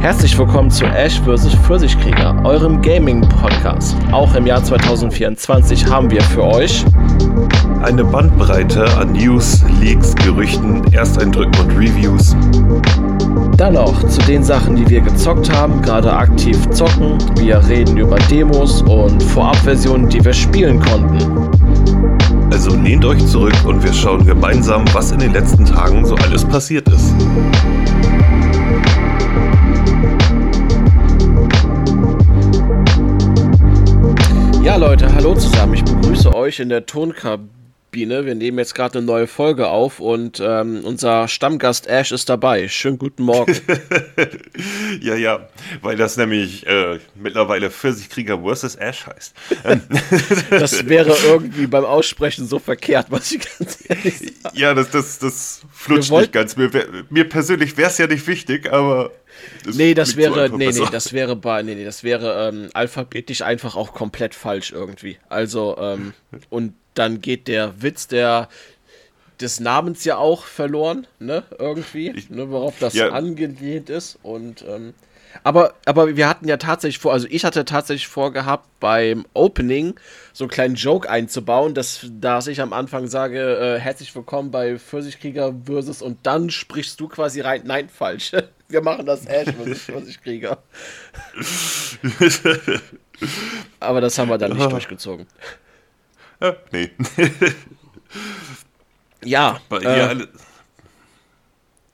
Herzlich willkommen zu Ash vs. Pfirsichkrieger, eurem Gaming-Podcast. Auch im Jahr 2024 haben wir für euch eine Bandbreite an News, Leaks, Gerüchten, Ersteindrücken und Reviews. Dann noch zu den Sachen, die wir gezockt haben, gerade aktiv zocken. Wir reden über Demos und Vorabversionen, die wir spielen konnten. Also lehnt euch zurück und wir schauen gemeinsam, was in den letzten Tagen so alles passiert ist. Ja, Leute, hallo zusammen. Ich begrüße euch in der Tonkabine. Wir nehmen jetzt gerade eine neue Folge auf und ähm, unser Stammgast Ash ist dabei. Schönen guten Morgen. ja, ja, weil das nämlich äh, mittlerweile Pfirsichkrieger vs. Ash heißt. das wäre irgendwie beim Aussprechen so verkehrt, was ich ganz ehrlich sage. Ja, das, das, das flutscht nicht ganz. Mir, mir persönlich wäre es ja nicht wichtig, aber das nee, das wäre, so nee, nee, das wäre bei, nee, nee, das wäre ähm, alphabetisch einfach auch komplett falsch irgendwie. Also, ähm, und dann geht der Witz der des Namens ja auch verloren, ne, irgendwie, ich, ne, worauf das ja. angelehnt ist und ähm, aber, aber wir hatten ja tatsächlich vor, also ich hatte tatsächlich vorgehabt, beim Opening so einen kleinen Joke einzubauen, dass, dass ich am Anfang sage, äh, herzlich willkommen bei Pfirsichkrieger versus und dann sprichst du quasi rein, nein, falsch. Wir machen das Ash versus Pfirsichkrieger. aber das haben wir dann nicht durchgezogen. Ja, nee. ja. Bei äh,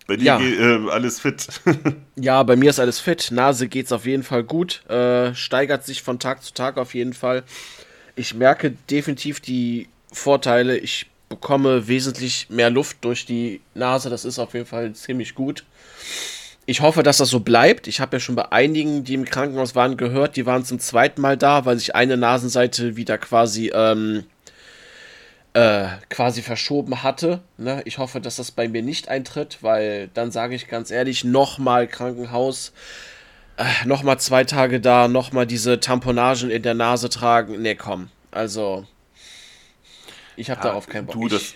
bei dir ja. geht, äh, alles fit. ja, bei mir ist alles fit. Nase geht's auf jeden Fall gut. Äh, steigert sich von Tag zu Tag auf jeden Fall. Ich merke definitiv die Vorteile. Ich bekomme wesentlich mehr Luft durch die Nase. Das ist auf jeden Fall ziemlich gut. Ich hoffe, dass das so bleibt. Ich habe ja schon bei einigen, die im Krankenhaus waren, gehört, die waren zum zweiten Mal da, weil sich eine Nasenseite wieder quasi ähm, äh, quasi verschoben hatte. Ne? Ich hoffe, dass das bei mir nicht eintritt, weil dann sage ich ganz ehrlich, nochmal Krankenhaus, äh, nochmal zwei Tage da, nochmal diese Tamponagen in der Nase tragen. Ne, komm. Also, ich habe ja, darauf keinen Bock. Du, das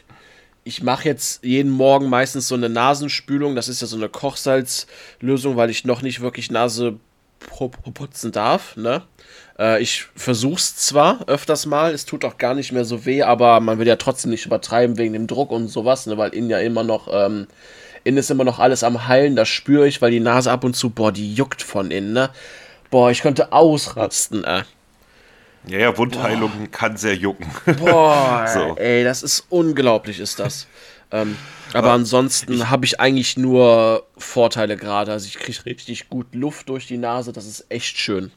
ich, mache jetzt jeden Morgen meistens so eine Nasenspülung. Das ist ja so eine Kochsalzlösung, weil ich noch nicht wirklich Nase putzen darf. Ne? Äh, ich versuch's zwar öfters mal, es tut auch gar nicht mehr so weh, aber man will ja trotzdem nicht übertreiben wegen dem Druck und sowas, ne, weil innen ja immer noch, ähm, innen ist immer noch alles am Heilen, das spüre ich, weil die Nase ab und zu, boah, die juckt von innen, ne? Boah, ich könnte ausrasten, äh. Ja, ja, Wundheilung boah. kann sehr jucken. Boah, so. ey, das ist unglaublich, ist das. ähm, aber ansonsten habe ich eigentlich nur Vorteile gerade. Also ich kriege richtig gut Luft durch die Nase, das ist echt schön.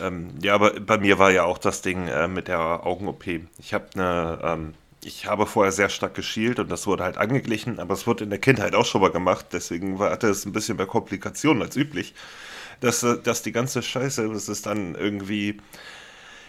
Ähm, ja, aber bei mir war ja auch das Ding äh, mit der Augen-OP. Ich habe eine, ähm, ich habe vorher sehr stark geschielt und das wurde halt angeglichen, aber es wurde in der Kindheit auch schon mal gemacht, deswegen hatte es ein bisschen mehr Komplikationen als üblich. Dass, dass die ganze Scheiße, das ist dann irgendwie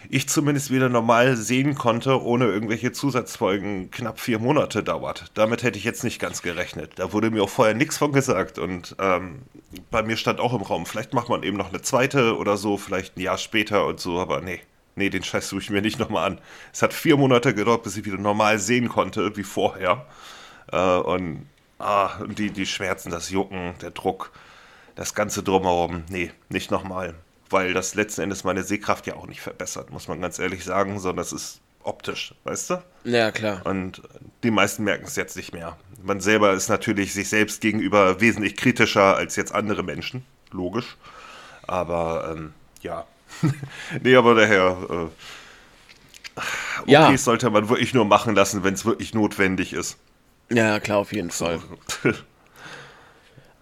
ich zumindest wieder normal sehen konnte, ohne irgendwelche Zusatzfolgen, knapp vier Monate dauert. Damit hätte ich jetzt nicht ganz gerechnet. Da wurde mir auch vorher nichts von gesagt und ähm, bei mir stand auch im Raum, vielleicht macht man eben noch eine zweite oder so, vielleicht ein Jahr später und so, aber nee. Nee, den Scheiß suche ich mir nicht nochmal an. Es hat vier Monate gedauert, bis ich wieder normal sehen konnte, wie vorher. Äh, und ah, die, die Schmerzen, das Jucken, der Druck, das Ganze drumherum. Nee, nicht nochmal weil das letzten Endes meine Sehkraft ja auch nicht verbessert, muss man ganz ehrlich sagen, sondern das ist optisch, weißt du? Ja, klar. Und die meisten merken es jetzt nicht mehr. Man selber ist natürlich sich selbst gegenüber wesentlich kritischer als jetzt andere Menschen, logisch. Aber ähm, ja. nee, aber daher. Äh, okay, ja. sollte man wirklich nur machen lassen, wenn es wirklich notwendig ist. Ja, klar, auf jeden Fall.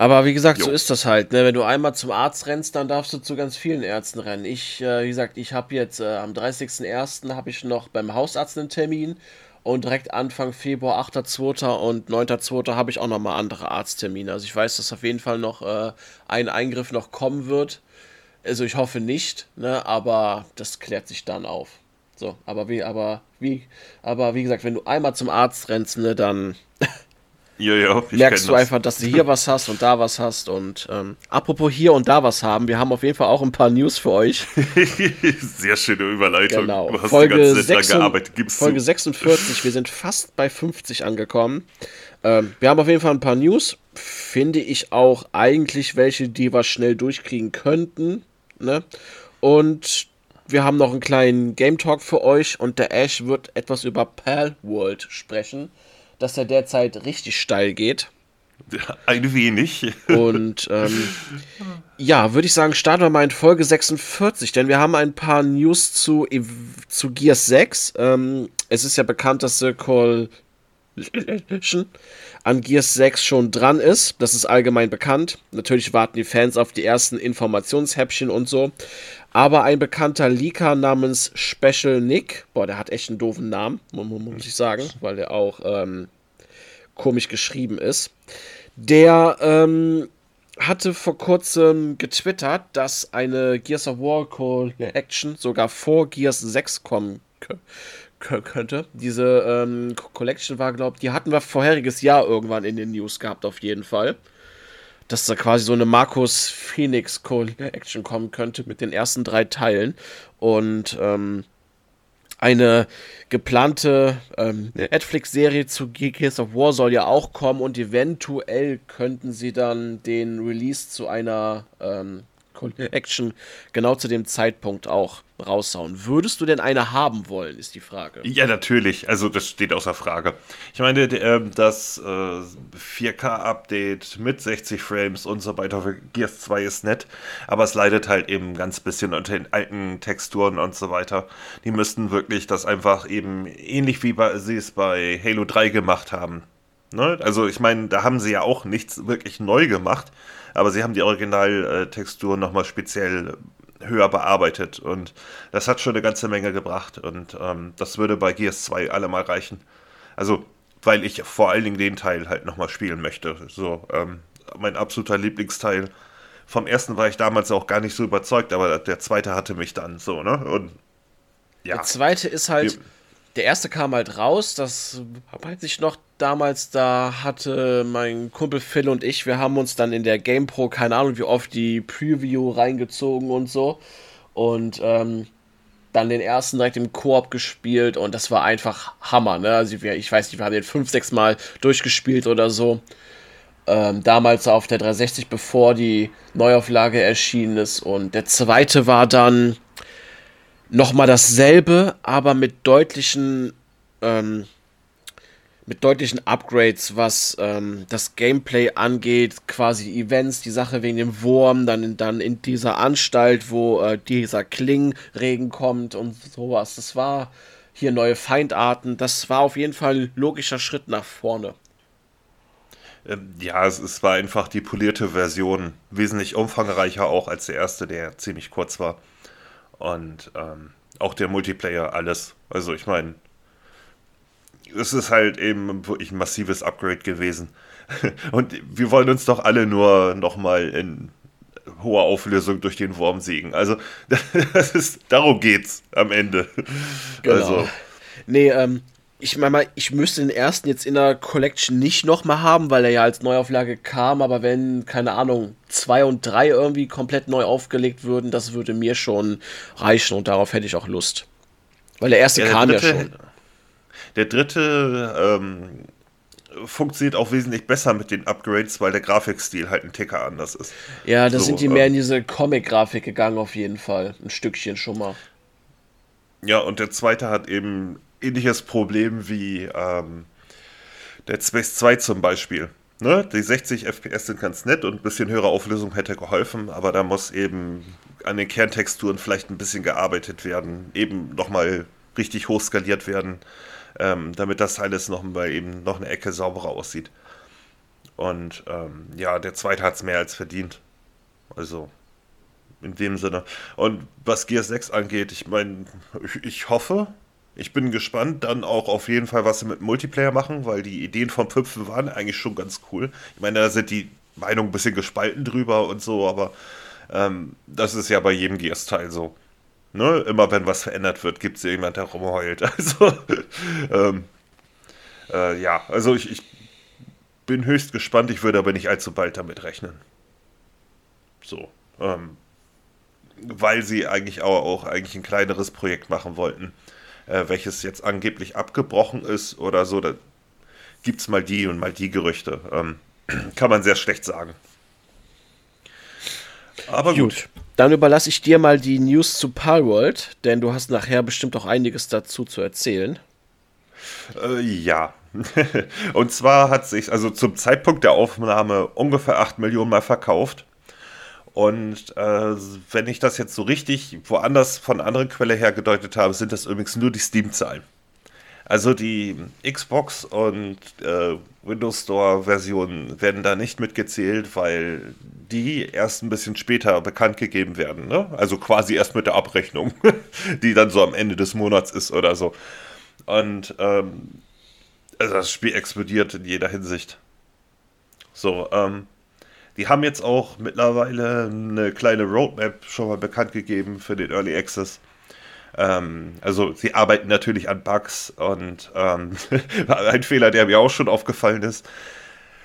Aber wie gesagt, jo. so ist das halt. Ne? Wenn du einmal zum Arzt rennst, dann darfst du zu ganz vielen Ärzten rennen. Ich, äh, wie gesagt, ich habe jetzt äh, am 30.01. habe ich noch beim Hausarzt einen Termin und direkt Anfang Februar, 8.2. und 9.2. habe ich auch nochmal andere Arzttermine. Also ich weiß, dass auf jeden Fall noch äh, ein Eingriff noch kommen wird. Also ich hoffe nicht, ne? aber das klärt sich dann auf. So, aber wie, aber wie, aber wie gesagt, wenn du einmal zum Arzt rennst, ne, dann ja, ja, merkst du das. einfach, dass du hier was hast und da was hast. Und ähm, apropos hier und da was haben, wir haben auf jeden Fall auch ein paar News für euch. Sehr schöne Überleitung. Genau. Du hast Folge, 6, Folge 46, wir sind fast bei 50 angekommen. Ähm, wir haben auf jeden Fall ein paar News. Finde ich auch eigentlich welche, die wir schnell durchkriegen könnten. Ne? Und wir haben noch einen kleinen Game Talk für euch und der Ash wird etwas über Pal World sprechen dass er derzeit richtig steil geht. Ein wenig. Und ähm, ja, würde ich sagen, starten wir mal in Folge 46, denn wir haben ein paar News zu, zu Gears 6. Ähm, es ist ja bekannt, dass The Call an Gears 6 schon dran ist. Das ist allgemein bekannt. Natürlich warten die Fans auf die ersten Informationshäppchen und so. Aber ein bekannter Leaker namens Special Nick, boah, der hat echt einen doofen Namen, muss ich sagen, weil der auch ähm, komisch geschrieben ist. Der ähm, hatte vor kurzem getwittert, dass eine Gears of War Collection sogar vor Gears 6 kommen könnte. Diese ähm, Collection war, glaube ich, die hatten wir vorheriges Jahr irgendwann in den News gehabt, auf jeden Fall dass da quasi so eine Markus Phoenix Collection kommen könnte mit den ersten drei Teilen. Und ähm, eine geplante ähm, Netflix-Serie zu Gears of War soll ja auch kommen und eventuell könnten sie dann den Release zu einer ähm, Collection genau zu dem Zeitpunkt auch raushauen. Würdest du denn eine haben wollen, ist die Frage. Ja, natürlich. Also das steht außer Frage. Ich meine, ähm, das 4K-Update äh, mit 60 Frames und so weiter für Gears 2 ist nett, aber es leidet halt eben ganz bisschen unter den alten Texturen und so weiter. Die müssten wirklich das einfach eben ähnlich wie sie es bei Halo 3 gemacht haben. Ne? Also ich meine, da haben sie ja auch nichts wirklich neu gemacht, aber sie haben die Originaltextur nochmal speziell höher bearbeitet und das hat schon eine ganze Menge gebracht und ähm, das würde bei Gears 2 allemal reichen. Also, weil ich vor allen Dingen den Teil halt nochmal spielen möchte. So, ähm, mein absoluter Lieblingsteil. Vom ersten war ich damals auch gar nicht so überzeugt, aber der zweite hatte mich dann so, ne? Und ja. Der zweite ist halt. Die, der erste kam halt raus, das weiß ich noch damals, da hatte mein Kumpel Phil und ich, wir haben uns dann in der GamePro, keine Ahnung wie oft, die Preview reingezogen und so. Und ähm, dann den ersten direkt im Koop gespielt und das war einfach Hammer, ne? Also ich weiß nicht, wir haben den fünf, sechs Mal durchgespielt oder so. Ähm, damals auf der 360, bevor die Neuauflage erschienen ist. Und der zweite war dann nochmal dasselbe, aber mit deutlichen, ähm, mit deutlichen Upgrades, was ähm, das Gameplay angeht, quasi Events, die Sache wegen dem Wurm, dann, dann in dieser Anstalt, wo äh, dieser Klingenregen kommt und sowas. Das war hier neue Feindarten. Das war auf jeden Fall ein logischer Schritt nach vorne. Ähm, ja, es, es war einfach die polierte Version, wesentlich umfangreicher auch als der erste, der ziemlich kurz war. Und ähm, auch der Multiplayer, alles. Also ich meine, es ist halt eben wirklich ein massives Upgrade gewesen. Und wir wollen uns doch alle nur nochmal in hoher Auflösung durch den Wurm siegen. Also das ist, darum geht's am Ende. Genau. Also. Nee, ähm, ich meine mal, ich müsste den ersten jetzt in der Collection nicht nochmal haben, weil er ja als Neuauflage kam, aber wenn, keine Ahnung, zwei und drei irgendwie komplett neu aufgelegt würden, das würde mir schon reichen und darauf hätte ich auch Lust. Weil der erste ja, der kam dritte, ja schon. Der dritte ähm, funktioniert auch wesentlich besser mit den Upgrades, weil der Grafikstil halt ein Ticker anders ist. Ja, da so, sind die mehr in ähm, diese Comic-Grafik gegangen, auf jeden Fall. Ein Stückchen schon mal. Ja, und der zweite hat eben ähnliches Problem wie ähm, Dead Space 2 zum Beispiel. Ne? Die 60 FPS sind ganz nett und ein bisschen höhere Auflösung hätte geholfen, aber da muss eben an den Kerntexturen vielleicht ein bisschen gearbeitet werden, eben nochmal richtig hoch skaliert werden, ähm, damit das alles noch mal eben noch eine Ecke sauberer aussieht. Und ähm, ja, der zweite hat es mehr als verdient. Also in dem Sinne. Und was Gears 6 angeht, ich meine, ich, ich hoffe, ich bin gespannt dann auch auf jeden Fall, was sie mit Multiplayer machen, weil die Ideen vom Püpfen waren eigentlich schon ganz cool. Ich meine, da sind die Meinungen ein bisschen gespalten drüber und so, aber ähm, das ist ja bei jedem Gears-Teil so. Ne? Immer wenn was verändert wird, gibt es jemand, der rumheult. Also, ähm, äh, ja, also ich, ich bin höchst gespannt, ich würde aber nicht allzu bald damit rechnen. So. Ähm, weil sie eigentlich auch, auch eigentlich ein kleineres Projekt machen wollten, äh, welches jetzt angeblich abgebrochen ist oder so. Da gibt es mal die und mal die Gerüchte. Ähm, kann man sehr schlecht sagen. Aber gut. gut. Dann überlasse ich dir mal die News zu Palworld, denn du hast nachher bestimmt auch einiges dazu zu erzählen. Äh, ja. und zwar hat sich also zum Zeitpunkt der Aufnahme ungefähr 8 Millionen Mal verkauft. Und äh, wenn ich das jetzt so richtig woanders von anderen Quelle her gedeutet habe, sind das übrigens nur die Steam-Zahlen. Also die Xbox und äh, Windows Store-Versionen werden da nicht mitgezählt, weil die erst ein bisschen später bekannt gegeben werden. Ne? Also quasi erst mit der Abrechnung, die dann so am Ende des Monats ist oder so. Und ähm, also das Spiel explodiert in jeder Hinsicht. So, ähm, die haben jetzt auch mittlerweile eine kleine Roadmap schon mal bekannt gegeben für den Early Access. Ähm, also sie arbeiten natürlich an Bugs und ähm, ein Fehler, der mir auch schon aufgefallen ist.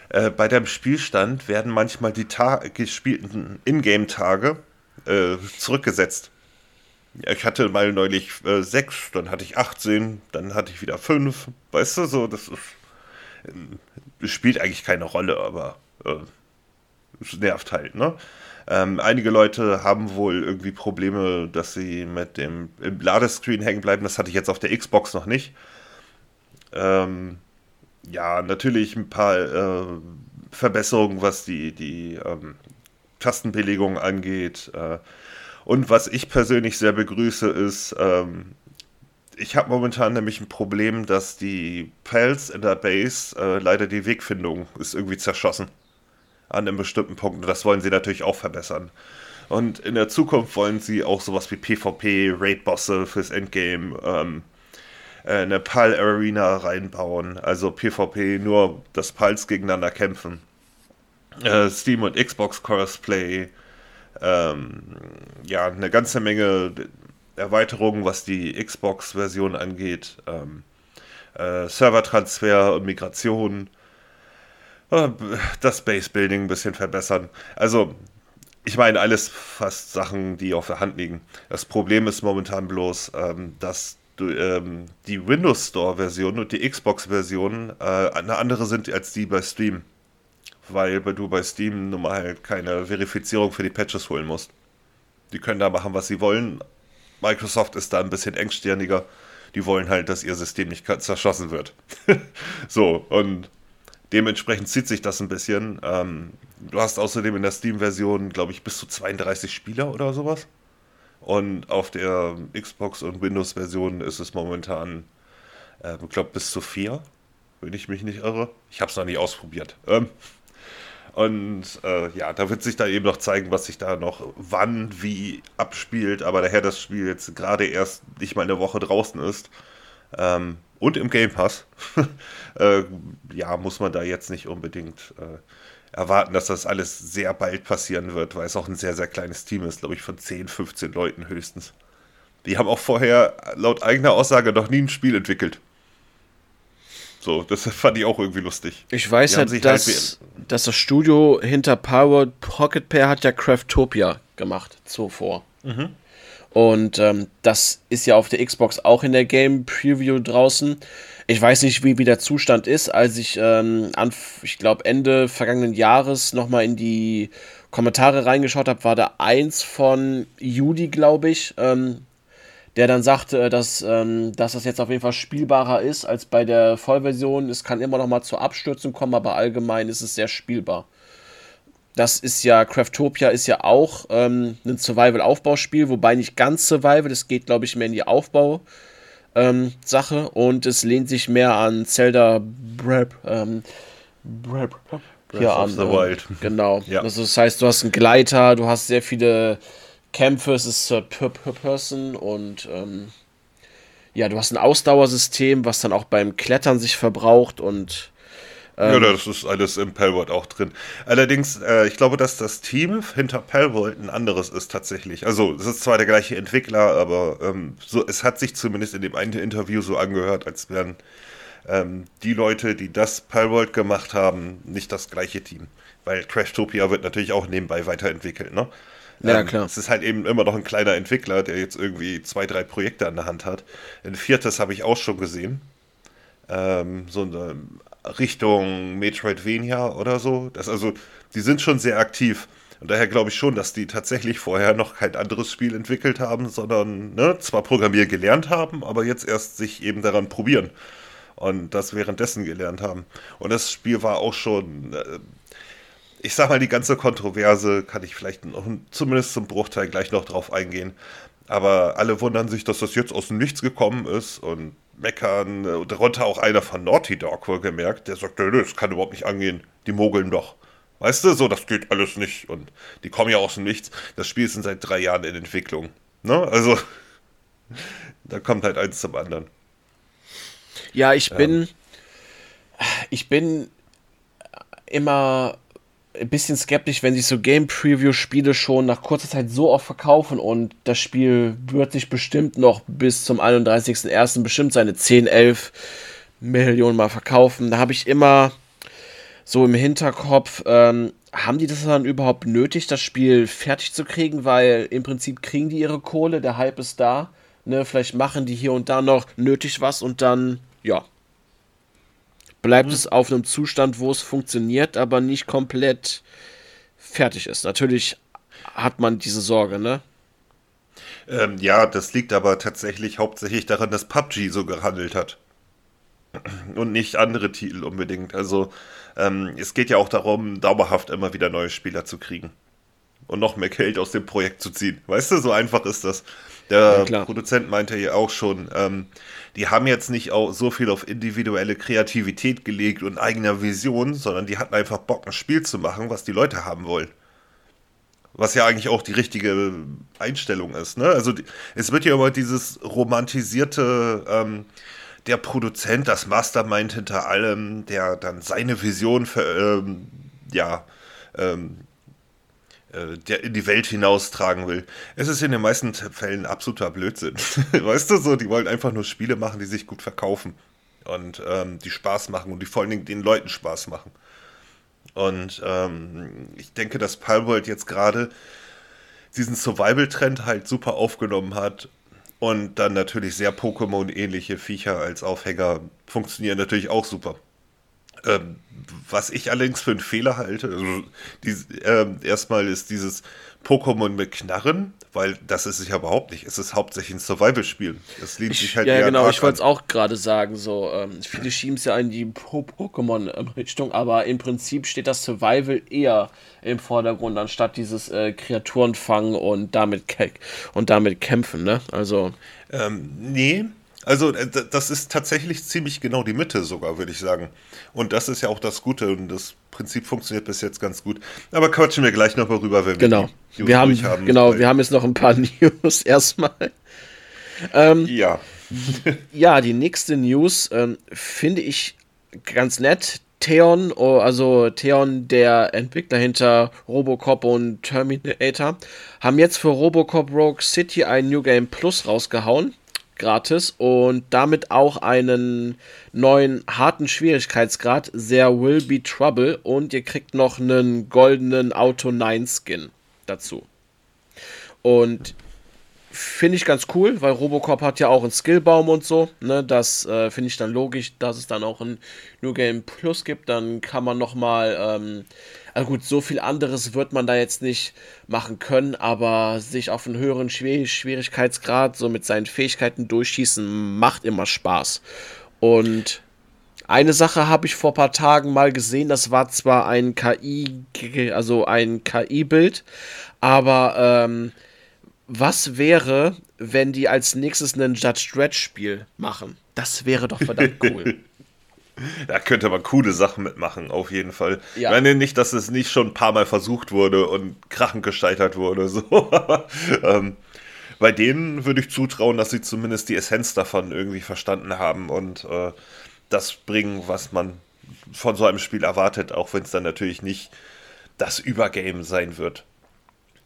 Äh, bei dem Spielstand werden manchmal die Ta gespielten Ingame-Tage äh, zurückgesetzt. Ich hatte mal neulich äh, sechs, dann hatte ich 18, dann hatte ich wieder fünf. Weißt du, so, das ist. Das spielt eigentlich keine Rolle, aber äh, nervt halt, ne? Ähm, einige Leute haben wohl irgendwie Probleme, dass sie mit dem im Ladescreen hängen bleiben. Das hatte ich jetzt auf der Xbox noch nicht. Ähm, ja, natürlich ein paar äh, Verbesserungen, was die, die ähm, Tastenbelegung angeht. Äh, und was ich persönlich sehr begrüße, ist, ähm, ich habe momentan nämlich ein Problem, dass die Pals in der Base äh, leider die Wegfindung ist irgendwie zerschossen an einem bestimmten Punkt. Und das wollen sie natürlich auch verbessern. Und in der Zukunft wollen sie auch sowas wie PvP, Raid-Bosse fürs Endgame, ähm, äh, eine PAL-Arena reinbauen. Also PvP, nur dass PALs gegeneinander kämpfen. Äh, Steam und Xbox Crossplay. Ähm, ja, eine ganze Menge Erweiterungen, was die Xbox-Version angeht. Ähm, äh, Servertransfer und Migration. Äh, das Base Building ein bisschen verbessern. Also, ich meine, alles fast Sachen, die auf der Hand liegen. Das Problem ist momentan bloß, ähm, dass du, ähm, die Windows Store-Version und die Xbox-Version äh, eine andere sind als die bei Steam. Weil du bei Steam nun mal halt keine Verifizierung für die Patches holen musst. Die können da machen, was sie wollen. Microsoft ist da ein bisschen engstirniger. Die wollen halt, dass ihr System nicht zerschossen wird. so, und Dementsprechend zieht sich das ein bisschen. Ähm, du hast außerdem in der Steam-Version, glaube ich, bis zu 32 Spieler oder sowas. Und auf der Xbox- und Windows-Version ist es momentan, äh, ich glaube, bis zu vier, wenn ich mich nicht irre. Ich habe es noch nie ausprobiert. Ähm, und äh, ja, da wird sich da eben noch zeigen, was sich da noch wann, wie abspielt. Aber daher das Spiel jetzt gerade erst nicht mal eine Woche draußen ist, ähm, und im Game Pass, äh, ja, muss man da jetzt nicht unbedingt äh, erwarten, dass das alles sehr bald passieren wird, weil es auch ein sehr, sehr kleines Team ist, glaube ich, von 10, 15 Leuten höchstens. Die haben auch vorher laut eigener Aussage noch nie ein Spiel entwickelt. So, das fand ich auch irgendwie lustig. Ich weiß halt, dass, halt dass das Studio hinter Power Pocket Pair hat ja Craftopia gemacht zuvor. Mhm. Und ähm, das ist ja auf der Xbox auch in der Game Preview draußen. Ich weiß nicht, wie, wie der Zustand ist. Als ich, ähm, ich glaube, Ende vergangenen Jahres nochmal in die Kommentare reingeschaut habe, war da eins von Judy, glaube ich, ähm, der dann sagte, dass, ähm, dass das jetzt auf jeden Fall spielbarer ist als bei der Vollversion. Es kann immer noch mal zur Abstürzung kommen, aber allgemein ist es sehr spielbar. Das ist ja, Craftopia ist ja auch ähm, ein Survival-Aufbauspiel, wobei nicht ganz Survival, es geht, glaube ich, mehr in die Aufbau- ähm, Sache und es lehnt sich mehr an Zelda Brep, ähm, Brep, hier an. The Wild. Genau. Ja. Also das heißt, du hast einen Gleiter, du hast sehr viele Kämpfe, es ist Third Person und ähm, ja, du hast ein Ausdauersystem, was dann auch beim Klettern sich verbraucht und ähm, ja, das ist alles im Palworld auch drin. Allerdings, äh, ich glaube, dass das Team hinter Palworld ein anderes ist tatsächlich. Also, es ist zwar der gleiche Entwickler, aber ähm, so, es hat sich zumindest in dem einen Interview so angehört, als wären ähm, die Leute, die das Palworld gemacht haben, nicht das gleiche Team. Weil Crashtopia wird natürlich auch nebenbei weiterentwickelt, ne? Ja, ähm, klar. Es ist halt eben immer noch ein kleiner Entwickler, der jetzt irgendwie zwei, drei Projekte an der Hand hat. Ein viertes habe ich auch schon gesehen. Ähm, so eine Richtung Metroidvania oder so. Das also, die sind schon sehr aktiv. Und daher glaube ich schon, dass die tatsächlich vorher noch kein anderes Spiel entwickelt haben, sondern ne, zwar Programmier gelernt haben, aber jetzt erst sich eben daran probieren. Und das währenddessen gelernt haben. Und das Spiel war auch schon, äh, ich sag mal, die ganze Kontroverse kann ich vielleicht noch, zumindest zum Bruchteil gleich noch drauf eingehen. Aber alle wundern sich, dass das jetzt aus dem Nichts gekommen ist und meckern. Äh, darunter auch einer von Naughty Dog wohl gemerkt, der sagt, das kann überhaupt nicht angehen. Die mogeln doch. Weißt du, so, das geht alles nicht. Und die kommen ja aus dem Nichts. Das Spiel ist seit drei Jahren in Entwicklung. Ne? Also, da kommt halt eins zum anderen. Ja, ich bin. Ähm. Ich bin immer ein bisschen skeptisch, wenn sich so Game-Preview-Spiele schon nach kurzer Zeit so oft verkaufen und das Spiel wird sich bestimmt noch bis zum 31.01. bestimmt seine 10, 11 Millionen Mal verkaufen. Da habe ich immer so im Hinterkopf, ähm, haben die das dann überhaupt nötig, das Spiel fertig zu kriegen? Weil im Prinzip kriegen die ihre Kohle, der Hype ist da. Ne, vielleicht machen die hier und da noch nötig was und dann, ja, bleibt mhm. es auf einem Zustand, wo es funktioniert, aber nicht komplett fertig ist. Natürlich hat man diese Sorge, ne? Ähm, ja, das liegt aber tatsächlich hauptsächlich daran, dass PUBG so gehandelt hat. Und nicht andere Titel unbedingt. Also ähm, es geht ja auch darum, dauerhaft immer wieder neue Spieler zu kriegen. Und noch mehr Geld aus dem Projekt zu ziehen. Weißt du, so einfach ist das. Der ja, Produzent meinte ja auch schon, ähm, die haben jetzt nicht auch so viel auf individuelle Kreativität gelegt und eigener Vision, sondern die hatten einfach Bock, ein Spiel zu machen, was die Leute haben wollen. Was ja eigentlich auch die richtige Einstellung ist. Ne? Also es wird ja immer dieses romantisierte, ähm, der Produzent, das Mastermind hinter allem, der dann seine Vision für, ähm, ja, ähm, äh, der in die Welt hinaustragen will. Es ist in den meisten Fällen absoluter Blödsinn. weißt du, so, die wollen einfach nur Spiele machen, die sich gut verkaufen und ähm, die Spaß machen und die vor allen Dingen den Leuten Spaß machen. Und ähm, ich denke, dass Palworld jetzt gerade diesen Survival-Trend halt super aufgenommen hat und dann natürlich sehr Pokémon-ähnliche Viecher als Aufhänger funktionieren natürlich auch super. Ähm, was ich allerdings für einen Fehler halte, also die, äh, erstmal ist dieses Pokémon mit Knarren, weil das ist es ja überhaupt nicht. Es ist hauptsächlich ein Survival-Spiel. Es lehnt sich halt Ja, genau, ich wollte es auch gerade sagen. So, ähm, viele schieben es ja in die Pokémon-Richtung, aber im Prinzip steht das Survival eher im Vordergrund, anstatt dieses äh, Kreaturen fangen und damit, und damit kämpfen, ne? Also. Ähm, nee, also äh, das ist tatsächlich ziemlich genau die Mitte sogar, würde ich sagen. Und das ist ja auch das Gute und das Prinzip funktioniert bis jetzt ganz gut. Aber quatschen wir gleich noch mal rüber, wenn genau. wir wir haben, haben. Genau, wir haben jetzt noch ein paar News erstmal. Ähm, ja. ja, die nächste News ähm, finde ich ganz nett. Theon, oh, also Theon, der Entwickler hinter Robocop und Terminator, haben jetzt für Robocop Rogue City ein New Game Plus rausgehauen gratis und damit auch einen neuen harten Schwierigkeitsgrad, sehr Will Be Trouble und ihr kriegt noch einen goldenen Auto 9 Skin dazu. Und finde ich ganz cool, weil Robocop hat ja auch einen Skillbaum und so. Ne? Das äh, finde ich dann logisch, dass es dann auch ein New Game Plus gibt. Dann kann man nochmal ähm, also gut, so viel anderes wird man da jetzt nicht machen können, aber sich auf einen höheren Schwier Schwierigkeitsgrad so mit seinen Fähigkeiten durchschießen macht immer Spaß. Und eine Sache habe ich vor ein paar Tagen mal gesehen, das war zwar ein KI, also ein KI-Bild, aber ähm, was wäre, wenn die als nächstes einen Judge Dredd-Spiel machen? Das wäre doch verdammt cool. Da könnte man coole Sachen mitmachen, auf jeden Fall. Ja. Ich meine nicht, dass es nicht schon ein paar Mal versucht wurde und krachend gescheitert wurde. So. ähm, bei denen würde ich zutrauen, dass sie zumindest die Essenz davon irgendwie verstanden haben und äh, das bringen, was man von so einem Spiel erwartet, auch wenn es dann natürlich nicht das Übergame sein wird.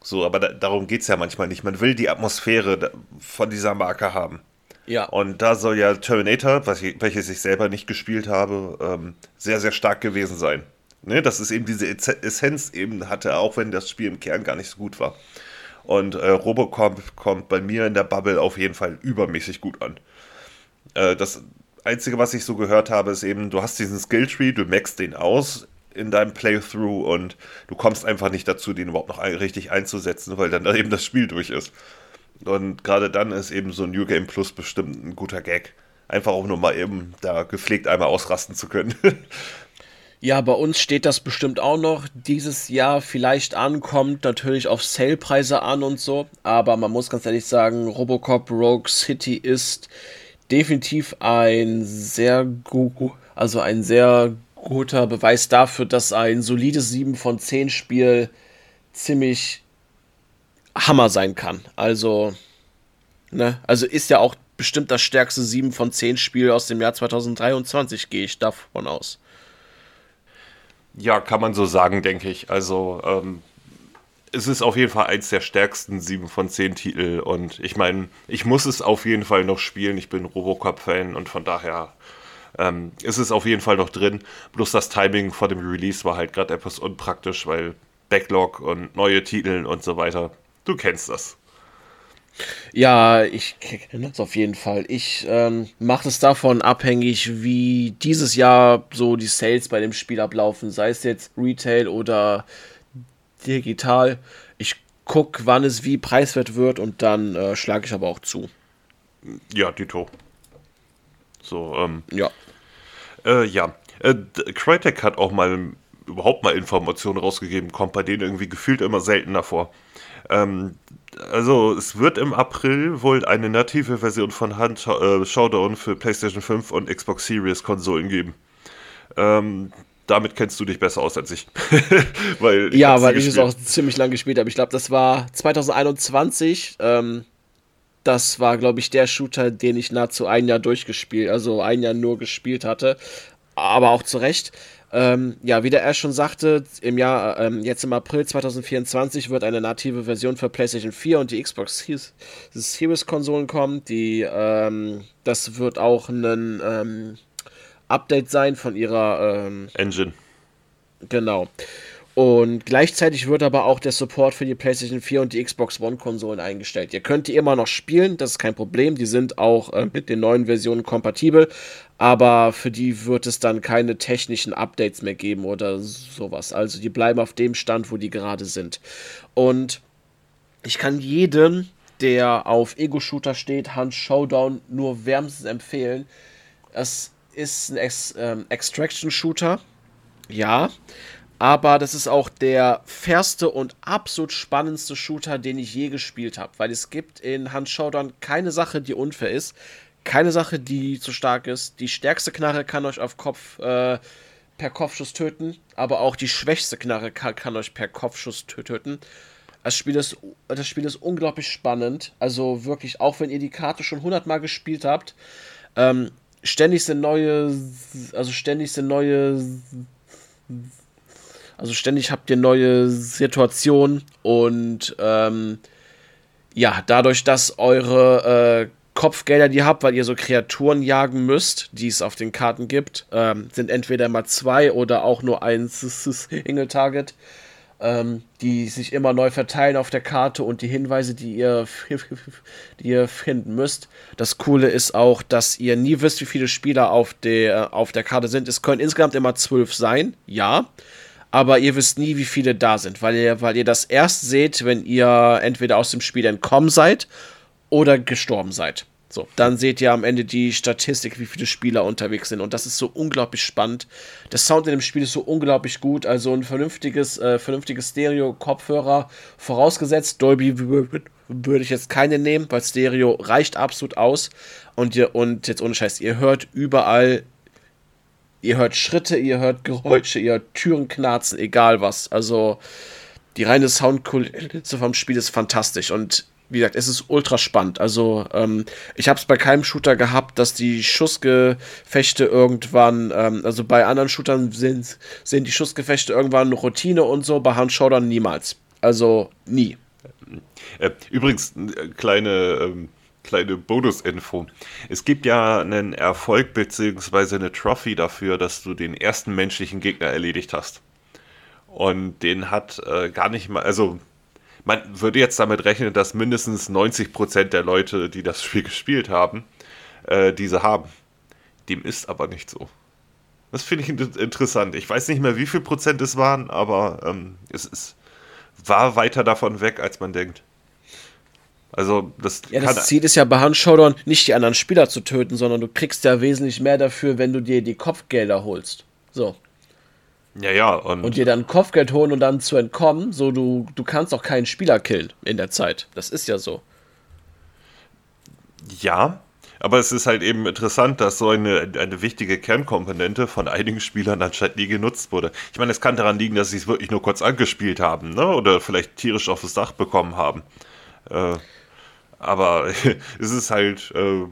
So, aber da, darum geht es ja manchmal nicht. Man will die Atmosphäre von dieser Marke haben. Ja. Und da soll ja Terminator, welches ich selber nicht gespielt habe, ähm, sehr, sehr stark gewesen sein. Ne, dass es eben diese Essenz eben hatte, auch wenn das Spiel im Kern gar nicht so gut war. Und äh, Robocop kommt bei mir in der Bubble auf jeden Fall übermäßig gut an. Äh, das Einzige, was ich so gehört habe, ist eben, du hast diesen Skilltree, du maxst den aus in deinem Playthrough und du kommst einfach nicht dazu, den überhaupt noch richtig einzusetzen, weil dann eben das Spiel durch ist. Und gerade dann ist eben so New Game Plus bestimmt ein guter Gag. Einfach auch nur mal eben da gepflegt einmal ausrasten zu können. Ja, bei uns steht das bestimmt auch noch dieses Jahr vielleicht ankommt, natürlich auf Salepreise an und so, aber man muss ganz ehrlich sagen, Robocop Rogue City ist definitiv ein sehr gut, also ein sehr guter Beweis dafür, dass ein solides 7 von 10 Spiel ziemlich Hammer sein kann. Also, ne, also ist ja auch bestimmt das stärkste 7 von 10 Spiel aus dem Jahr 2023, gehe ich davon aus. Ja, kann man so sagen, denke ich. Also, ähm, es ist auf jeden Fall eins der stärksten 7 von 10 Titel und ich meine, ich muss es auf jeden Fall noch spielen. Ich bin Robocop-Fan und von daher ähm, ist es auf jeden Fall noch drin. Bloß das Timing vor dem Release war halt gerade etwas unpraktisch, weil Backlog und neue Titel und so weiter. Du kennst das. Ja, ich kenne das auf jeden Fall. Ich ähm, mache es davon abhängig, wie dieses Jahr so die Sales bei dem Spiel ablaufen, sei es jetzt Retail oder digital. Ich gucke, wann es wie preiswert wird und dann äh, schlage ich aber auch zu. Ja, Dito. So, ähm. Ja. Äh, ja. Äh, Crytek hat auch mal überhaupt mal Informationen rausgegeben, kommt bei denen irgendwie gefühlt immer seltener vor. Ähm, also es wird im April wohl eine native Version von Hand äh, Showdown für PlayStation 5 und Xbox Series Konsolen geben. Ähm, damit kennst du dich besser aus als ich. weil ich ja, weil ich es auch ziemlich lange gespielt habe. Ich glaube, das war 2021. Ähm, das war, glaube ich, der Shooter, den ich nahezu ein Jahr durchgespielt, also ein Jahr nur gespielt hatte. Aber auch zu Recht. Ähm, ja, wie der Ash schon sagte, im Jahr, ähm, jetzt im April 2024 wird eine native Version für PlayStation 4 und die Xbox Series Konsolen kommen. Die, ähm, das wird auch ein ähm, Update sein von ihrer ähm, Engine. Genau. Und gleichzeitig wird aber auch der Support für die PlayStation 4 und die Xbox One-Konsolen eingestellt. Ihr könnt die immer noch spielen, das ist kein Problem. Die sind auch äh, mit den neuen Versionen kompatibel, aber für die wird es dann keine technischen Updates mehr geben oder sowas. Also die bleiben auf dem Stand, wo die gerade sind. Und ich kann jedem, der auf Ego-Shooter steht, Hand Showdown nur wärmstens empfehlen. Es ist ein Ex ähm, Extraction-Shooter. Ja, aber das ist auch der fairste und absolut spannendste Shooter, den ich je gespielt habe. Weil es gibt in Hand Showdown keine Sache, die unfair ist. Keine Sache, die zu stark ist. Die stärkste Knarre kann euch auf Kopf äh, per Kopfschuss töten. Aber auch die schwächste Knarre kann, kann euch per Kopfschuss töten. Das Spiel, ist, das Spiel ist unglaublich spannend. Also wirklich, auch wenn ihr die Karte schon hundertmal gespielt habt, ähm, ständig sind neue, also ständig sind neue also ständig habt ihr neue Situationen und ähm, ja, dadurch, dass eure äh, Kopfgelder, die ihr habt, weil ihr so Kreaturen jagen müsst, die es auf den Karten gibt, ähm, sind entweder mal zwei oder auch nur ein Single-Target, ähm, die sich immer neu verteilen auf der Karte und die Hinweise, die ihr, die ihr finden müsst. Das Coole ist auch, dass ihr nie wisst, wie viele Spieler auf der, auf der Karte sind. Es können insgesamt immer zwölf sein, ja aber ihr wisst nie, wie viele da sind, weil ihr, weil ihr das erst seht, wenn ihr entweder aus dem Spiel entkommen seid oder gestorben seid. So, dann seht ihr am Ende die Statistik, wie viele Spieler unterwegs sind. Und das ist so unglaublich spannend. Der Sound in dem Spiel ist so unglaublich gut. Also ein vernünftiges, äh, vernünftiges Stereo-Kopfhörer vorausgesetzt. Dolby würde ich jetzt keine nehmen, weil Stereo reicht absolut aus. Und, ihr, und jetzt ohne Scheiß, ihr hört überall Ihr hört Schritte, ihr hört Geräusche, ihr hört Türen knarzen, egal was. Also die reine Soundkulisse vom Spiel ist fantastisch und wie gesagt, es ist ultra spannend. Also ähm, ich habe es bei keinem Shooter gehabt, dass die Schussgefechte irgendwann, ähm, also bei anderen Shootern sind, sind die Schussgefechte irgendwann Routine und so, bei Hand Showdown niemals. Also nie. Äh, übrigens, äh, kleine ähm, kleine Bonusinfo. Es gibt ja einen Erfolg bzw. eine Trophy dafür, dass du den ersten menschlichen Gegner erledigt hast. Und den hat äh, gar nicht mal, also man würde jetzt damit rechnen, dass mindestens 90% der Leute, die das Spiel gespielt haben, äh, diese haben. Dem ist aber nicht so. Das finde ich interessant. Ich weiß nicht mehr, wie viel Prozent es waren, aber ähm, es ist, war weiter davon weg, als man denkt. Also das, ja, das Ziel ist ja bei Hand Showdown nicht die anderen Spieler zu töten, sondern du kriegst ja wesentlich mehr dafür, wenn du dir die Kopfgelder holst. So. Ja, ja. Und, und dir dann Kopfgeld holen und dann zu entkommen, so du, du kannst auch keinen Spieler killen in der Zeit. Das ist ja so. Ja, aber es ist halt eben interessant, dass so eine, eine wichtige Kernkomponente von einigen Spielern anscheinend nie genutzt wurde. Ich meine, es kann daran liegen, dass sie es wirklich nur kurz angespielt haben, ne? Oder vielleicht tierisch auf das Dach bekommen haben. Äh, aber es ist halt äh,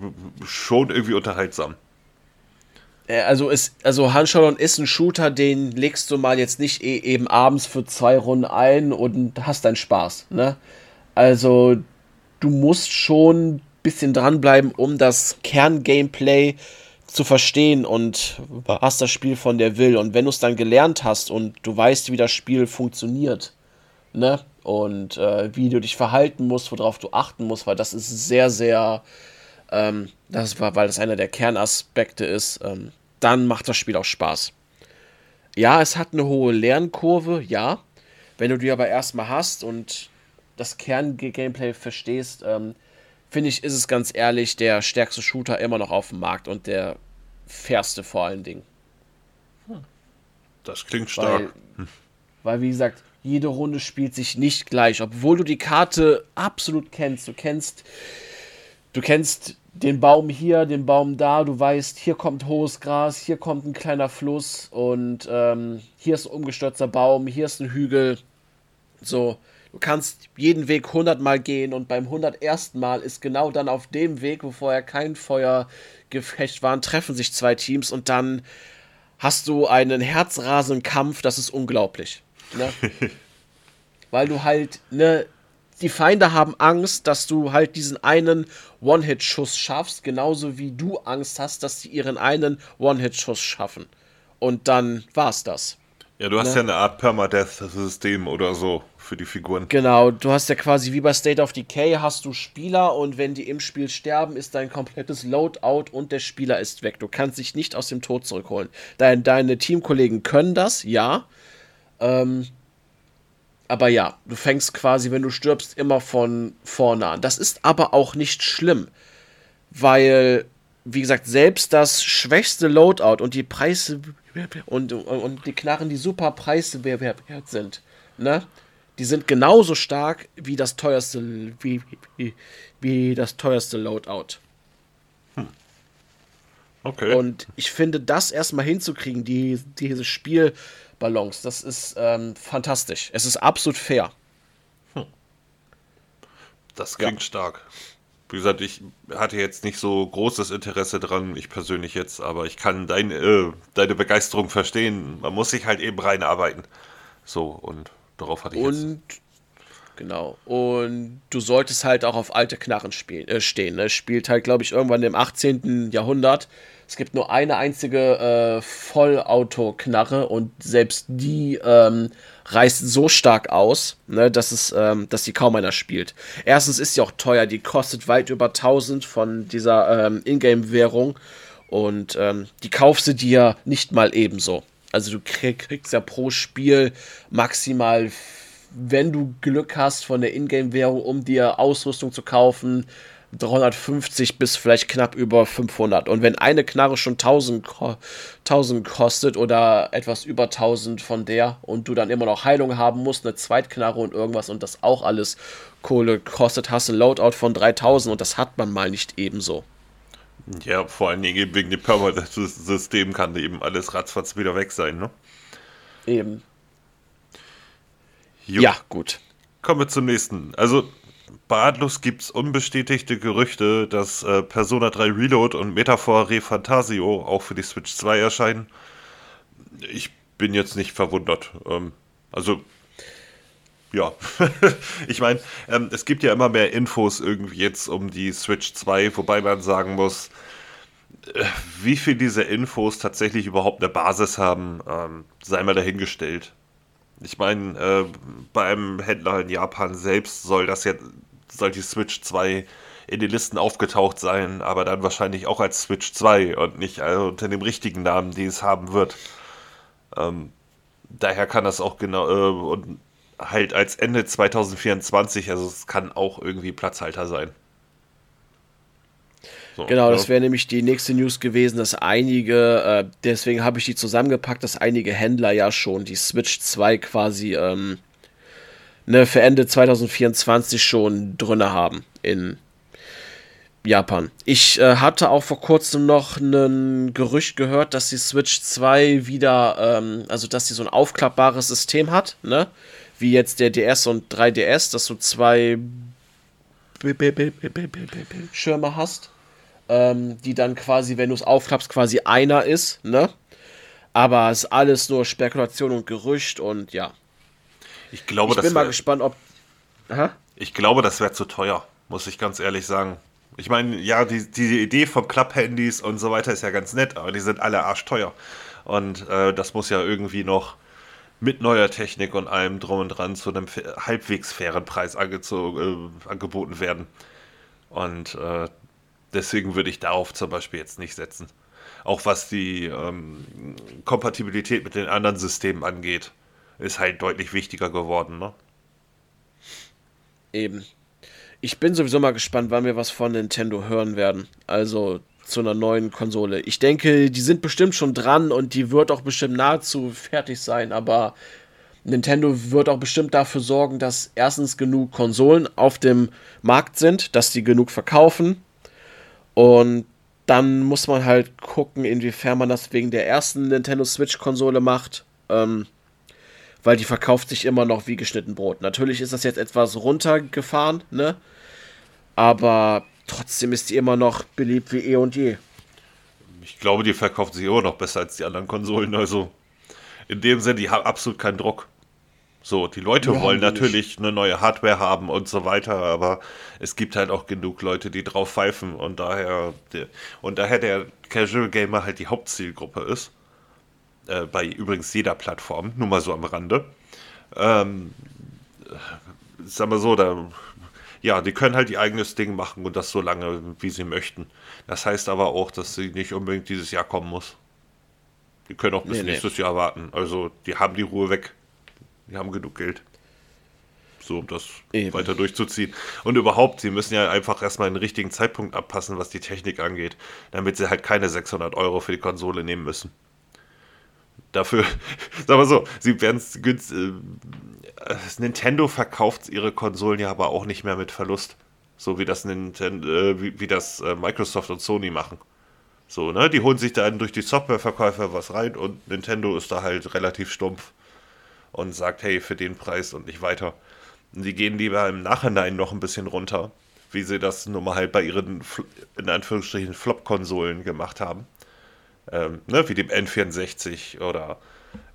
schon irgendwie unterhaltsam. Äh, also, ist, also Handshowdown ist ein Shooter, den legst du mal jetzt nicht e eben abends für zwei Runden ein und hast deinen Spaß. Ne? Also du musst schon bisschen dranbleiben, um das Kerngameplay zu verstehen und was das Spiel von dir will. Und wenn du es dann gelernt hast und du weißt, wie das Spiel funktioniert, ne? Und äh, wie du dich verhalten musst, worauf du achten musst, weil das ist sehr, sehr, ähm, das war, weil das einer der Kernaspekte ist, ähm, dann macht das Spiel auch Spaß. Ja, es hat eine hohe Lernkurve, ja. Wenn du die aber erstmal hast und das Kerngameplay verstehst, ähm, finde ich, ist es ganz ehrlich der stärkste Shooter immer noch auf dem Markt und der fairste vor allen Dingen. Das klingt stark. Weil, weil, wie gesagt, jede Runde spielt sich nicht gleich, obwohl du die Karte absolut kennst. Du kennst, du kennst den Baum hier, den Baum da, du weißt, hier kommt hohes Gras, hier kommt ein kleiner Fluss und ähm, hier ist ein umgestürzter Baum, hier ist ein Hügel. So, du kannst jeden Weg 100 Mal gehen und beim 101. Mal ist genau dann auf dem Weg, wo vorher kein Feuergefecht war, treffen sich zwei Teams und dann hast du einen herzrasenden Kampf, das ist unglaublich. Ne? Weil du halt, ne, die Feinde haben Angst, dass du halt diesen einen One-Hit-Schuss schaffst, genauso wie du Angst hast, dass sie ihren einen One-Hit-Schuss schaffen. Und dann war's das. Ja, du hast ne? ja eine Art Permadeath-System oder so für die Figuren. Genau, du hast ja quasi wie bei State of Decay hast du Spieler und wenn die im Spiel sterben, ist dein komplettes Loadout und der Spieler ist weg. Du kannst dich nicht aus dem Tod zurückholen. Deine, deine Teamkollegen können das, ja. Ähm, aber ja, du fängst quasi, wenn du stirbst, immer von vorne an. Das ist aber auch nicht schlimm, weil, wie gesagt, selbst das schwächste Loadout und die Preise und, und die Knarren, die super preiswert sind, ne? Die sind genauso stark wie das teuerste, wie, wie, wie das teuerste Loadout. Hm. Okay. Und ich finde, das erstmal hinzukriegen, die, diese Spielbalance, das ist ähm, fantastisch. Es ist absolut fair. Hm. Das klingt ja. stark. Wie gesagt, ich hatte jetzt nicht so großes Interesse dran, ich persönlich jetzt, aber ich kann dein, äh, deine Begeisterung verstehen. Man muss sich halt eben reinarbeiten. So, und darauf hatte ich und, jetzt. Genau. Und du solltest halt auch auf alte Knarren spielen, äh, stehen. Ne? Spielt halt, glaube ich, irgendwann im 18. Jahrhundert. Es gibt nur eine einzige äh, Vollauto-Knarre und selbst die ähm, reißt so stark aus, ne, dass, es, ähm, dass sie kaum einer spielt. Erstens ist sie auch teuer, die kostet weit über 1000 von dieser ähm, Ingame-Währung und ähm, die kaufst du dir nicht mal ebenso. Also du kriegst ja pro Spiel maximal, wenn du Glück hast von der Ingame-Währung, um dir Ausrüstung zu kaufen, 350 bis vielleicht knapp über 500. Und wenn eine Knarre schon 1000, 1000 kostet oder etwas über 1000 von der und du dann immer noch Heilung haben musst, eine Zweitknarre und irgendwas und das auch alles Kohle kostet, hast du ein Loadout von 3000 und das hat man mal nicht ebenso. Ja, vor allen Dingen wegen dem Permanent-System kann eben alles ratzfatz wieder weg sein, ne? Eben. Jo. Ja, gut. Kommen wir zum nächsten. Also, gibt es unbestätigte Gerüchte, dass äh, Persona 3 Reload und Metaphor Refantasio auch für die Switch 2 erscheinen. Ich bin jetzt nicht verwundert. Ähm, also, ja, ich meine, ähm, es gibt ja immer mehr Infos irgendwie jetzt um die Switch 2, wobei man sagen muss, äh, wie viel diese Infos tatsächlich überhaupt eine Basis haben, ähm, sei mal dahingestellt. Ich meine, äh, beim Händler in Japan selbst soll das jetzt, soll die Switch 2 in den Listen aufgetaucht sein, aber dann wahrscheinlich auch als Switch 2 und nicht also unter dem richtigen Namen, den es haben wird. Ähm, daher kann das auch genau äh, und halt als Ende 2024, also es kann auch irgendwie Platzhalter sein. So, genau, das wäre nämlich die nächste News gewesen, dass einige, äh, deswegen habe ich die zusammengepackt, dass einige Händler ja schon die Switch 2 quasi ähm, ne, für Ende 2024 schon drinne haben in Japan. Ich äh, hatte auch vor kurzem noch ein Gerücht gehört, dass die Switch 2 wieder, ähm, also dass sie so ein aufklappbares System hat, ne? Wie jetzt der DS und 3DS, dass du zwei Schirme hast ähm, die dann quasi, wenn du es aufklappst, quasi einer ist, ne? Aber es ist alles nur Spekulation und Gerücht und ja. Ich glaube, ich bin mal gespannt, ob. Aha? Ich glaube, das wäre zu teuer, muss ich ganz ehrlich sagen. Ich meine, ja, die, die Idee von Klapp-Handys und so weiter ist ja ganz nett, aber die sind alle arschteuer. Und äh, das muss ja irgendwie noch mit neuer Technik und allem drum und dran zu einem halbwegs fairen Preis äh, angeboten werden. Und äh, Deswegen würde ich darauf zum Beispiel jetzt nicht setzen. Auch was die ähm, Kompatibilität mit den anderen Systemen angeht, ist halt deutlich wichtiger geworden, ne? Eben. Ich bin sowieso mal gespannt, wann wir was von Nintendo hören werden. Also zu einer neuen Konsole. Ich denke, die sind bestimmt schon dran und die wird auch bestimmt nahezu fertig sein, aber Nintendo wird auch bestimmt dafür sorgen, dass erstens genug Konsolen auf dem Markt sind, dass die genug verkaufen und dann muss man halt gucken, inwiefern man das wegen der ersten Nintendo Switch-Konsole macht. Ähm, weil die verkauft sich immer noch wie geschnitten Brot. Natürlich ist das jetzt etwas runtergefahren, ne? Aber trotzdem ist die immer noch beliebt wie eh und je. Ich glaube, die verkauft sich immer noch besser als die anderen Konsolen. Also in dem Sinne, die haben absolut keinen Druck. So, die Leute ja, wollen natürlich eine neue Hardware haben und so weiter, aber es gibt halt auch genug Leute, die drauf pfeifen und daher, der, und daher der Casual Gamer halt die Hauptzielgruppe ist. Äh, bei übrigens jeder Plattform, nur mal so am Rande. Ähm, sagen wir so, da, ja, die können halt ihr eigenes Ding machen und das so lange, wie sie möchten. Das heißt aber auch, dass sie nicht unbedingt dieses Jahr kommen muss. Die können auch bis nee, nächstes nee. Jahr warten. Also, die haben die Ruhe weg. Die haben genug Geld. So, um das Eben. weiter durchzuziehen. Und überhaupt, sie müssen ja einfach erstmal den richtigen Zeitpunkt abpassen, was die Technik angeht, damit sie halt keine 600 Euro für die Konsole nehmen müssen. Dafür, sagen wir so, sie werden es günstig. Äh, Nintendo verkauft ihre Konsolen ja aber auch nicht mehr mit Verlust. So wie das Nintendo, äh, wie, wie, das äh, Microsoft und Sony machen. So, ne? Die holen sich dann durch die Softwareverkäufer was rein und Nintendo ist da halt relativ stumpf und sagt, hey, für den Preis und nicht weiter. Und die gehen lieber im Nachhinein noch ein bisschen runter, wie sie das nun mal halt bei ihren, in Anführungsstrichen, Flop-Konsolen gemacht haben. Ähm, ne, wie dem N64 oder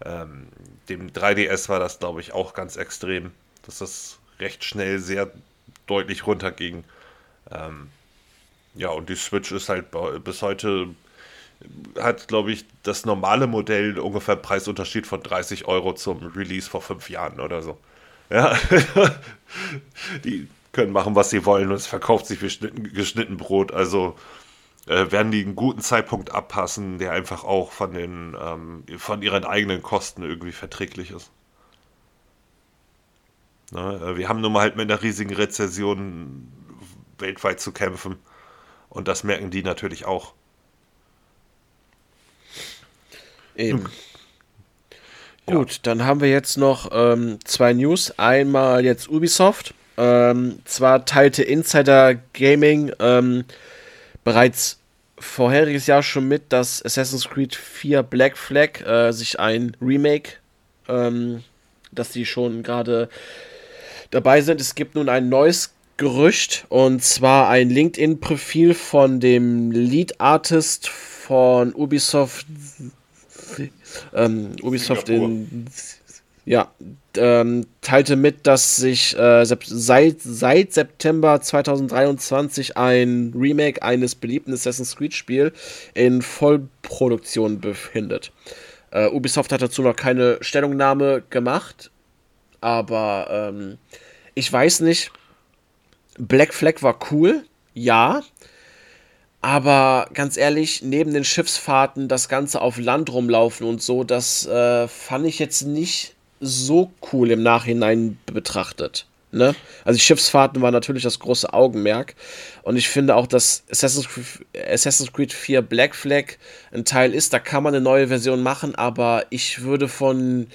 ähm, dem 3DS war das, glaube ich, auch ganz extrem, dass das recht schnell sehr deutlich runterging. Ähm, ja, und die Switch ist halt bis heute hat, glaube ich, das normale Modell ungefähr einen Preisunterschied von 30 Euro zum Release vor fünf Jahren oder so. Ja, die können machen, was sie wollen und es verkauft sich wie geschnitten, Brot. Also äh, werden die einen guten Zeitpunkt abpassen, der einfach auch von den ähm, von ihren eigenen Kosten irgendwie verträglich ist. Na, ne, äh, wir haben nun mal halt mit einer riesigen Rezession weltweit zu kämpfen und das merken die natürlich auch. Eben. Ja. Gut, dann haben wir jetzt noch ähm, zwei News. Einmal jetzt Ubisoft. Ähm, zwar teilte Insider Gaming ähm, bereits vorheriges Jahr schon mit, dass Assassin's Creed 4 Black Flag äh, sich ein Remake, ähm, dass die schon gerade dabei sind. Es gibt nun ein neues Gerücht und zwar ein LinkedIn-Profil von dem Lead Artist von Ubisoft ähm, Ubisoft in Ja, ähm, teilte mit, dass sich äh, seit, seit September 2023 ein Remake eines beliebten Assassin's Creed-Spiels in Vollproduktion befindet. Äh, Ubisoft hat dazu noch keine Stellungnahme gemacht, aber ähm, ich weiß nicht. Black Flag war cool, ja. Aber ganz ehrlich, neben den Schiffsfahrten das Ganze auf Land rumlaufen und so, das äh, fand ich jetzt nicht so cool im Nachhinein betrachtet. Ne? Also die Schiffsfahrten waren natürlich das große Augenmerk. Und ich finde auch, dass Assassin's Creed, Assassin's Creed 4 Black Flag ein Teil ist, da kann man eine neue Version machen, aber ich würde von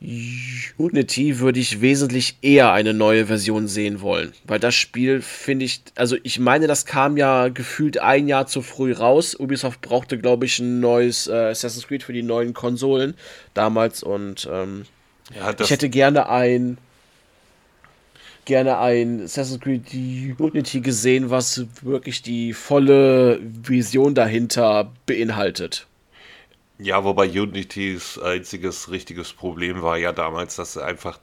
Unity würde ich wesentlich eher eine neue Version sehen wollen. Weil das Spiel finde ich, also ich meine, das kam ja gefühlt ein Jahr zu früh raus. Ubisoft brauchte, glaube ich, ein neues äh, Assassin's Creed für die neuen Konsolen damals und ähm, ja, ich hätte gerne ein gerne ein Assassin's Creed Unity gesehen, was wirklich die volle Vision dahinter beinhaltet. Ja, wobei Unitys einziges richtiges Problem war ja damals, dass einfach,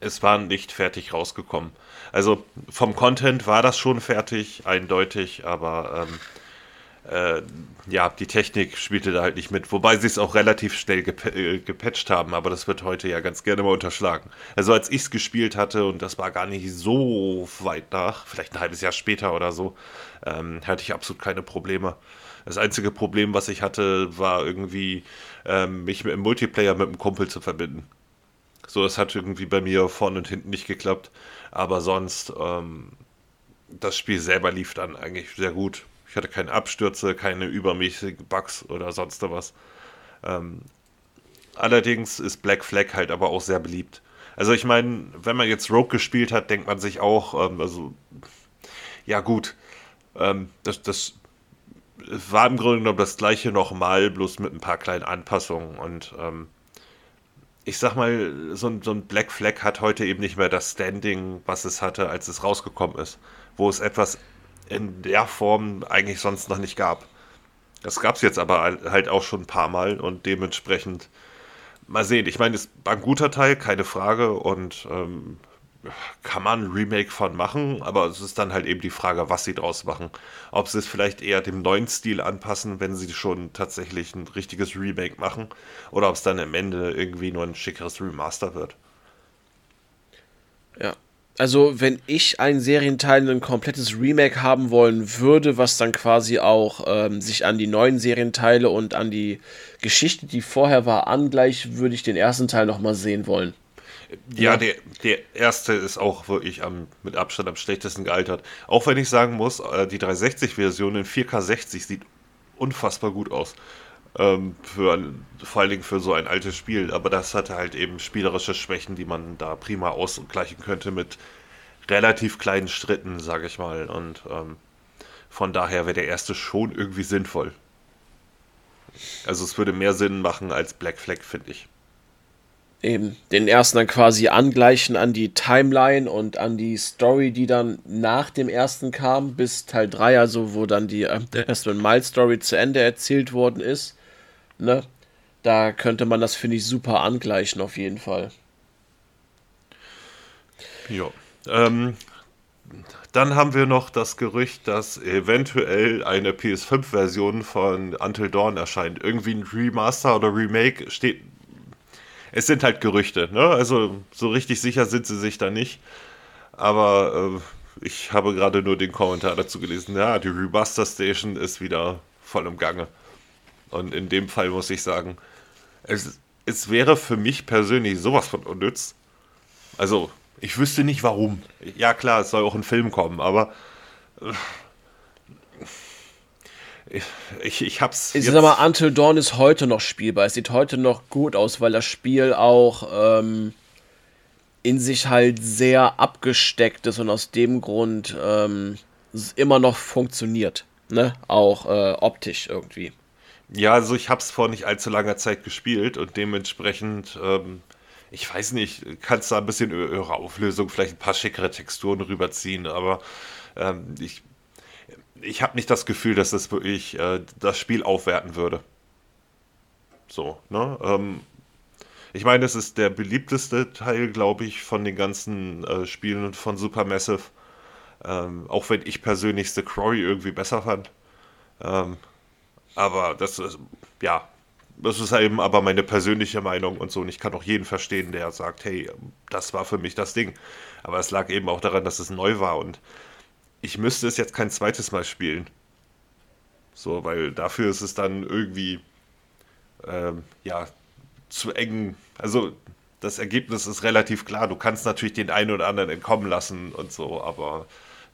es war nicht fertig rausgekommen. Also vom Content war das schon fertig, eindeutig, aber ähm, äh, ja, die Technik spielte da halt nicht mit. Wobei sie es auch relativ schnell gep äh, gepatcht haben, aber das wird heute ja ganz gerne mal unterschlagen. Also als ich es gespielt hatte, und das war gar nicht so weit nach, vielleicht ein halbes Jahr später oder so, ähm, hatte ich absolut keine Probleme. Das einzige Problem, was ich hatte, war irgendwie, ähm, mich mit dem Multiplayer mit einem Kumpel zu verbinden. So, das hat irgendwie bei mir vorne und hinten nicht geklappt. Aber sonst, ähm, das Spiel selber lief dann eigentlich sehr gut. Ich hatte keine Abstürze, keine übermäßigen Bugs oder sonst was. Ähm, allerdings ist Black Flag halt aber auch sehr beliebt. Also ich meine, wenn man jetzt Rogue gespielt hat, denkt man sich auch, ähm, also ja gut, ähm, das, das war im Grunde genommen das gleiche nochmal, bloß mit ein paar kleinen Anpassungen. Und ähm, ich sag mal, so ein, so ein Black Flag hat heute eben nicht mehr das Standing, was es hatte, als es rausgekommen ist. Wo es etwas in der Form eigentlich sonst noch nicht gab. Das gab es jetzt aber halt auch schon ein paar Mal und dementsprechend mal sehen. Ich meine, es war ein guter Teil, keine Frage. Und ähm, kann man ein Remake von machen, aber es ist dann halt eben die Frage, was sie draus machen. Ob sie es vielleicht eher dem neuen Stil anpassen, wenn sie schon tatsächlich ein richtiges Remake machen, oder ob es dann am Ende irgendwie nur ein schickeres Remaster wird. Ja. Also, wenn ich einen Serienteil ein komplettes Remake haben wollen würde, was dann quasi auch ähm, sich an die neuen Serienteile und an die Geschichte, die vorher war, angleicht, würde ich den ersten Teil nochmal sehen wollen. Ja, ja, Der, der erste ist auch wirklich am, mit Abstand am schlechtesten gealtert. Auch wenn ich sagen muss, äh, die 360-Version in 4K 60 sieht unfassbar gut aus. Ähm, für ein, vor allen Dingen für so ein altes Spiel. Aber das hatte halt eben spielerische Schwächen, die man da prima ausgleichen könnte mit relativ kleinen Schritten, sage ich mal. Und ähm, von daher wäre der erste schon irgendwie sinnvoll. Also es würde mehr Sinn machen als Black Flag, finde ich eben den ersten dann quasi angleichen an die Timeline und an die Story, die dann nach dem ersten kam, bis Teil 3, also wo dann die äh, Aston Miles Story zu Ende erzählt worden ist. Ne? Da könnte man das, finde ich, super angleichen, auf jeden Fall. Ja. Ähm, dann haben wir noch das Gerücht, dass eventuell eine PS5-Version von Until Dawn erscheint. Irgendwie ein Remaster oder Remake steht es sind halt Gerüchte, ne? Also so richtig sicher sind sie sich da nicht. Aber äh, ich habe gerade nur den Kommentar dazu gelesen, ja, die Remaster Station ist wieder voll im Gange. Und in dem Fall muss ich sagen, es, es wäre für mich persönlich sowas von unnütz. Also, ich wüsste nicht warum. Ja, klar, es soll auch ein Film kommen, aber äh, ich, ich hab's. Ich sag mal, Until Dawn ist heute noch spielbar. Es sieht heute noch gut aus, weil das Spiel auch ähm, in sich halt sehr abgesteckt ist und aus dem Grund ähm, immer noch funktioniert. Ne? Auch äh, optisch irgendwie. Ja, also ich hab's vor nicht allzu langer Zeit gespielt und dementsprechend, ähm, ich weiß nicht, kannst da ein bisschen höhere Auflösung, vielleicht ein paar schickere Texturen rüberziehen, aber ähm, ich ich habe nicht das Gefühl, dass das wirklich äh, das Spiel aufwerten würde. So, ne? Ähm, Ich meine, es ist der beliebteste Teil, glaube ich, von den ganzen äh, Spielen von Supermassive. Ähm, auch wenn ich persönlich The Quarry irgendwie besser fand. Ähm, aber das ist, ja, das ist eben aber meine persönliche Meinung und so. Und ich kann auch jeden verstehen, der sagt, hey, das war für mich das Ding. Aber es lag eben auch daran, dass es neu war und ich müsste es jetzt kein zweites Mal spielen. So, weil dafür ist es dann irgendwie, ähm, ja, zu eng. Also, das Ergebnis ist relativ klar. Du kannst natürlich den einen oder anderen entkommen lassen und so, aber,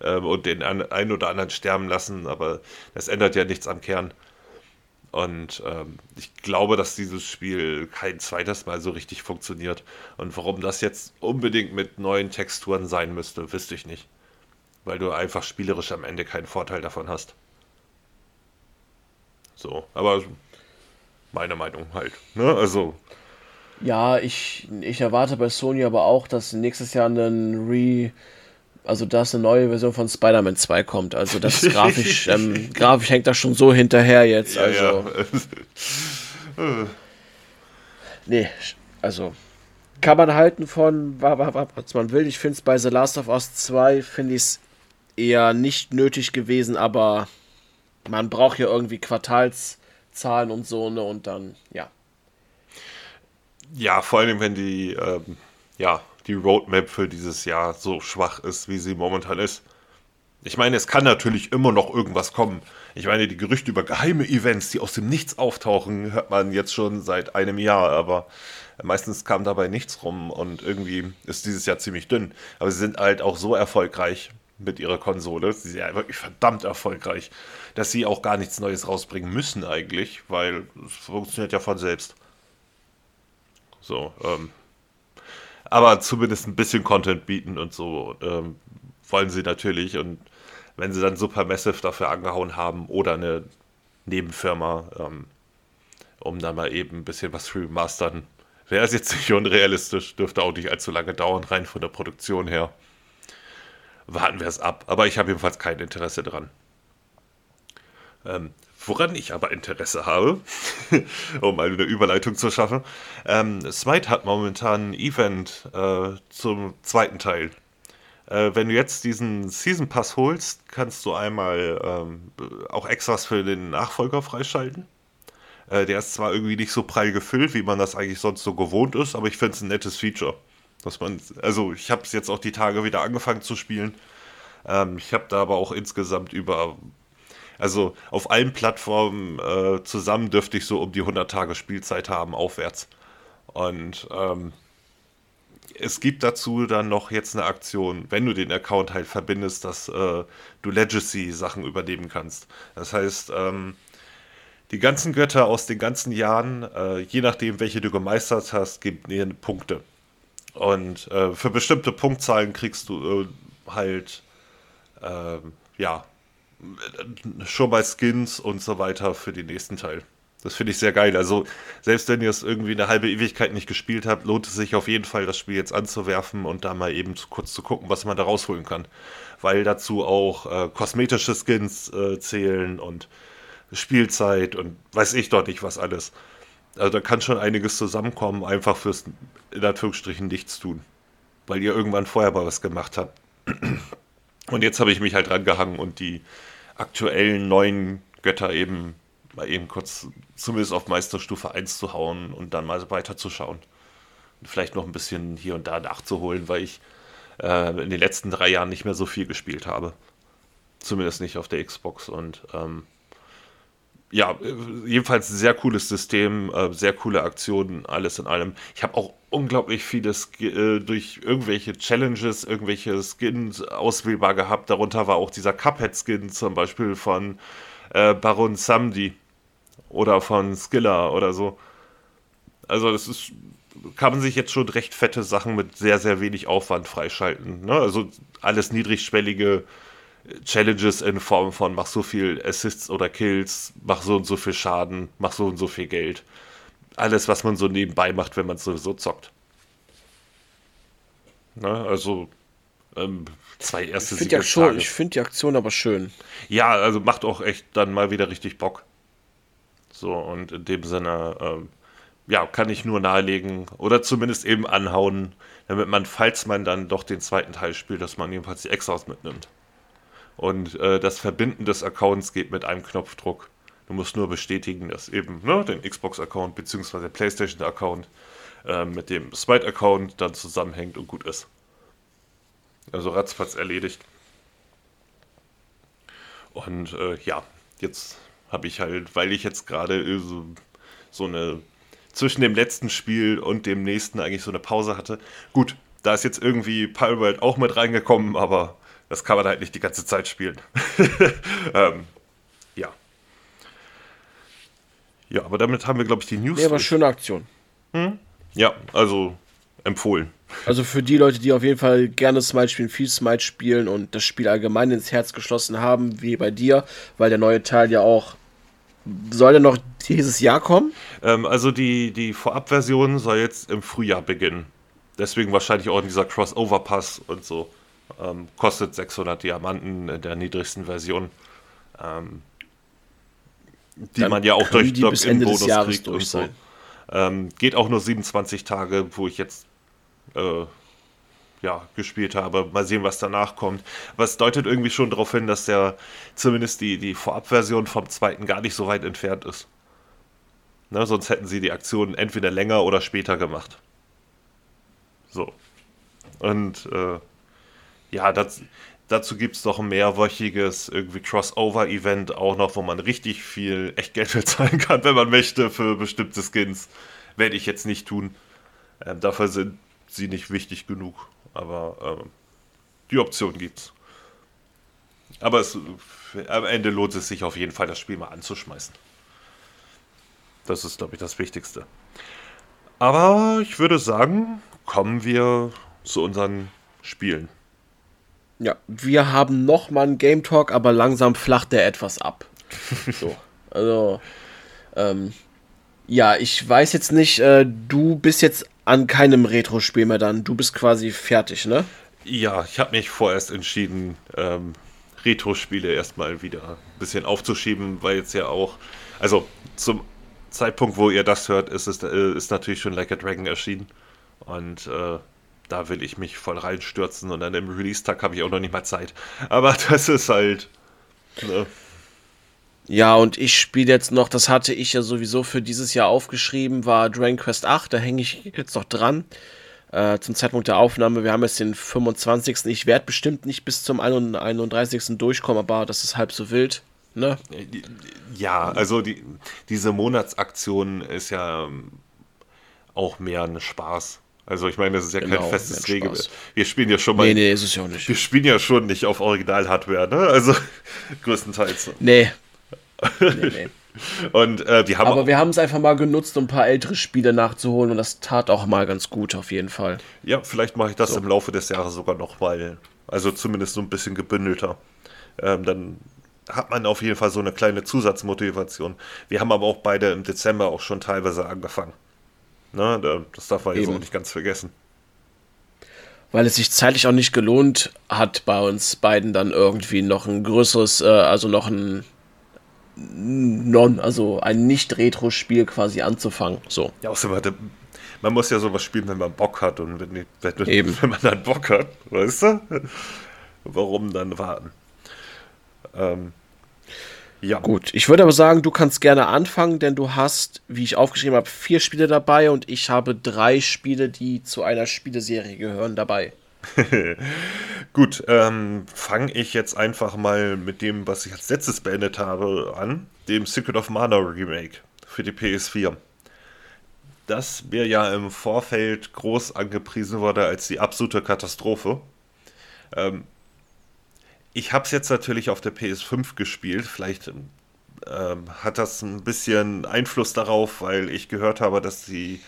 ähm, und den einen oder anderen sterben lassen, aber das ändert ja nichts am Kern. Und ähm, ich glaube, dass dieses Spiel kein zweites Mal so richtig funktioniert. Und warum das jetzt unbedingt mit neuen Texturen sein müsste, wüsste ich nicht. Weil du einfach spielerisch am Ende keinen Vorteil davon hast. So, aber meine Meinung halt. Ne? Also. Ja, ich, ich erwarte bei Sony aber auch, dass nächstes Jahr ein Re also dass eine neue Version von Spider-Man 2 kommt. Also das ist grafisch, ähm, grafisch hängt das schon so hinterher jetzt. Ja, also. Ja. nee, also kann man halten von, was man will. Ich finde es bei The Last of Us 2, finde ich es eher nicht nötig gewesen, aber man braucht ja irgendwie Quartalszahlen und so, ne? Und dann, ja. Ja, vor allem, wenn die, ähm, ja, die Roadmap für dieses Jahr so schwach ist, wie sie momentan ist. Ich meine, es kann natürlich immer noch irgendwas kommen. Ich meine, die Gerüchte über geheime Events, die aus dem Nichts auftauchen, hört man jetzt schon seit einem Jahr, aber meistens kam dabei nichts rum und irgendwie ist dieses Jahr ziemlich dünn. Aber sie sind halt auch so erfolgreich mit ihrer Konsole, sie sind ja wirklich verdammt erfolgreich, dass sie auch gar nichts Neues rausbringen müssen eigentlich, weil es funktioniert ja von selbst. So, ähm, aber zumindest ein bisschen Content bieten und so ähm, wollen sie natürlich. Und wenn sie dann Supermassive dafür angehauen haben oder eine Nebenfirma, ähm, um dann mal eben ein bisschen was remastern, wäre es jetzt nicht unrealistisch, dürfte auch nicht allzu lange dauern, rein von der Produktion her. Warten wir es ab. Aber ich habe jedenfalls kein Interesse dran. Ähm, Woran ich aber Interesse habe, um mal eine Überleitung zu schaffen, ähm, Smite hat momentan ein Event äh, zum zweiten Teil. Äh, wenn du jetzt diesen Season Pass holst, kannst du einmal ähm, auch Extras für den Nachfolger freischalten. Äh, der ist zwar irgendwie nicht so prall gefüllt, wie man das eigentlich sonst so gewohnt ist, aber ich finde es ein nettes Feature. Dass man, also ich habe es jetzt auch die Tage wieder angefangen zu spielen. Ähm, ich habe da aber auch insgesamt über also auf allen Plattformen äh, zusammen dürfte ich so um die 100 Tage Spielzeit haben, aufwärts. Und ähm, es gibt dazu dann noch jetzt eine Aktion, wenn du den Account halt verbindest, dass äh, du Legacy-Sachen übernehmen kannst. Das heißt, ähm, die ganzen Götter aus den ganzen Jahren, äh, je nachdem, welche du gemeistert hast, geben dir Punkte. Und äh, für bestimmte Punktzahlen kriegst du äh, halt, ähm, ja, schon bei Skins und so weiter für den nächsten Teil. Das finde ich sehr geil. Also, selbst wenn ihr es irgendwie eine halbe Ewigkeit nicht gespielt habt, lohnt es sich auf jeden Fall, das Spiel jetzt anzuwerfen und da mal eben kurz zu gucken, was man da rausholen kann. Weil dazu auch äh, kosmetische Skins äh, zählen und Spielzeit und weiß ich doch nicht, was alles. Also, da kann schon einiges zusammenkommen, einfach fürs in Anführungsstrichen nichts tun. Weil ihr irgendwann vorher mal was gemacht habt. Und jetzt habe ich mich halt dran gehangen und die aktuellen neuen Götter eben mal eben kurz zumindest auf Meisterstufe 1 zu hauen und dann mal weiterzuschauen. Und vielleicht noch ein bisschen hier und da nachzuholen, weil ich äh, in den letzten drei Jahren nicht mehr so viel gespielt habe. Zumindest nicht auf der Xbox und ähm, ja, jedenfalls sehr cooles System, äh, sehr coole Aktionen, alles in allem. Ich habe auch unglaublich vieles äh, durch irgendwelche Challenges, irgendwelche Skins auswählbar gehabt. Darunter war auch dieser Cuphead-Skin zum Beispiel von äh, Baron Samdi oder von Skilla oder so. Also es ist, kann man sich jetzt schon recht fette Sachen mit sehr, sehr wenig Aufwand freischalten. Ne? Also alles niedrigschwellige Challenges in Form von mach so viel Assists oder Kills, mach so und so viel Schaden, mach so und so viel Geld. Alles, was man so nebenbei macht, wenn man sowieso zockt. Ne, also ähm, zwei erste ich finde die, find die Aktion aber schön. Ja, also macht auch echt dann mal wieder richtig Bock. So, und in dem Sinne, ähm, ja, kann ich nur nahelegen oder zumindest eben anhauen, damit man, falls man dann doch den zweiten Teil spielt, dass man jedenfalls die Extras mitnimmt. Und äh, das Verbinden des Accounts geht mit einem Knopfdruck. Du musst nur bestätigen, dass eben ne, den Xbox-Account bzw. der PlayStation-Account äh, mit dem Smite-Account dann zusammenhängt und gut ist. Also ratzfatz erledigt. Und äh, ja, jetzt habe ich halt, weil ich jetzt gerade so, so eine zwischen dem letzten Spiel und dem nächsten eigentlich so eine Pause hatte. Gut, da ist jetzt irgendwie Palworld auch mit reingekommen, aber das kann man halt nicht die ganze Zeit spielen. ähm, ja. Ja, aber damit haben wir, glaube ich, die News. Ja, aber schöne Aktion. Hm? Ja, also empfohlen. Also für die Leute, die auf jeden Fall gerne Smite spielen, viel Smite spielen und das Spiel allgemein ins Herz geschlossen haben, wie bei dir, weil der neue Teil ja auch soll der noch dieses Jahr kommen? Ähm, also die, die Vorabversion soll jetzt im Frühjahr beginnen. Deswegen wahrscheinlich auch dieser Crossover-Pass und so. Ähm, kostet 600 Diamanten in der niedrigsten Version. Ähm, die Dann man ja auch durch Login-Bonus kriegt und so. Ähm, geht auch nur 27 Tage, wo ich jetzt äh, ja, gespielt habe. Mal sehen, was danach kommt. Es deutet irgendwie schon darauf hin, dass der zumindest die, die Vorabversion vom zweiten gar nicht so weit entfernt ist. Ne, sonst hätten sie die Aktion entweder länger oder später gemacht. So. Und äh, ja, das, dazu gibt es noch ein mehrwöchiges irgendwie Crossover-Event auch noch, wo man richtig viel Echtgeld bezahlen kann, wenn man möchte, für bestimmte Skins. Werde ich jetzt nicht tun. Ähm, dafür sind sie nicht wichtig genug. Aber ähm, die Option gibt's. Aber es, am Ende lohnt es sich auf jeden Fall, das Spiel mal anzuschmeißen. Das ist, glaube ich, das Wichtigste. Aber ich würde sagen, kommen wir zu unseren Spielen. Ja, wir haben noch mal einen Game Talk, aber langsam flacht der etwas ab. so, also, ähm, ja, ich weiß jetzt nicht, äh, du bist jetzt an keinem Retro-Spiel mehr dann. Du bist quasi fertig, ne? Ja, ich habe mich vorerst entschieden, ähm, Retro-Spiele erstmal wieder ein bisschen aufzuschieben, weil jetzt ja auch, also zum Zeitpunkt, wo ihr das hört, ist es äh, ist natürlich schon Like a Dragon erschienen. Und äh, da will ich mich voll reinstürzen und dann im Release-Tag habe ich auch noch nicht mal Zeit. Aber das ist halt. Ne? Ja, und ich spiele jetzt noch, das hatte ich ja sowieso für dieses Jahr aufgeschrieben, war Dragon Quest 8, da hänge ich jetzt noch dran. Äh, zum Zeitpunkt der Aufnahme, wir haben jetzt den 25. Ich werde bestimmt nicht bis zum 31. durchkommen, aber das ist halb so wild. Ne? Ja, also die, diese Monatsaktion ist ja ähm, auch mehr ein Spaß. Also ich meine, das ist ja genau, kein festes Regel. Wir spielen ja schon mal. Nee, nee, ist es ja auch nicht. Wir spielen ja schon nicht auf Original-Hardware, ne? Also größtenteils. Nee, Nee, nee. Und äh, wir haben Aber wir haben es einfach mal genutzt, um ein paar ältere Spiele nachzuholen und das tat auch mal ganz gut, auf jeden Fall. Ja, vielleicht mache ich das so. im Laufe des Jahres sogar noch mal. Also zumindest so ein bisschen gebündelter. Ähm, dann hat man auf jeden Fall so eine kleine Zusatzmotivation. Wir haben aber auch beide im Dezember auch schon teilweise angefangen. Ne, das darf man jetzt auch nicht ganz vergessen. Weil es sich zeitlich auch nicht gelohnt hat, bei uns beiden dann irgendwie noch ein größeres, äh, also noch ein non, also ein Nicht-Retro-Spiel quasi anzufangen. So. Ja, außerdem, man muss ja sowas spielen, wenn man Bock hat und wenn, wenn, Eben. wenn man dann Bock hat, weißt du? Warum dann warten? Ähm, ja. Gut, ich würde aber sagen, du kannst gerne anfangen, denn du hast, wie ich aufgeschrieben habe, vier Spiele dabei und ich habe drei Spiele, die zu einer Spieleserie gehören, dabei. Gut, ähm, fange ich jetzt einfach mal mit dem, was ich als letztes beendet habe, an, dem Secret of Mana Remake für die PS4. Das mir ja im Vorfeld groß angepriesen wurde als die absolute Katastrophe. Ähm, ich habe es jetzt natürlich auf der PS5 gespielt. Vielleicht ähm, hat das ein bisschen Einfluss darauf, weil ich gehört habe, dass die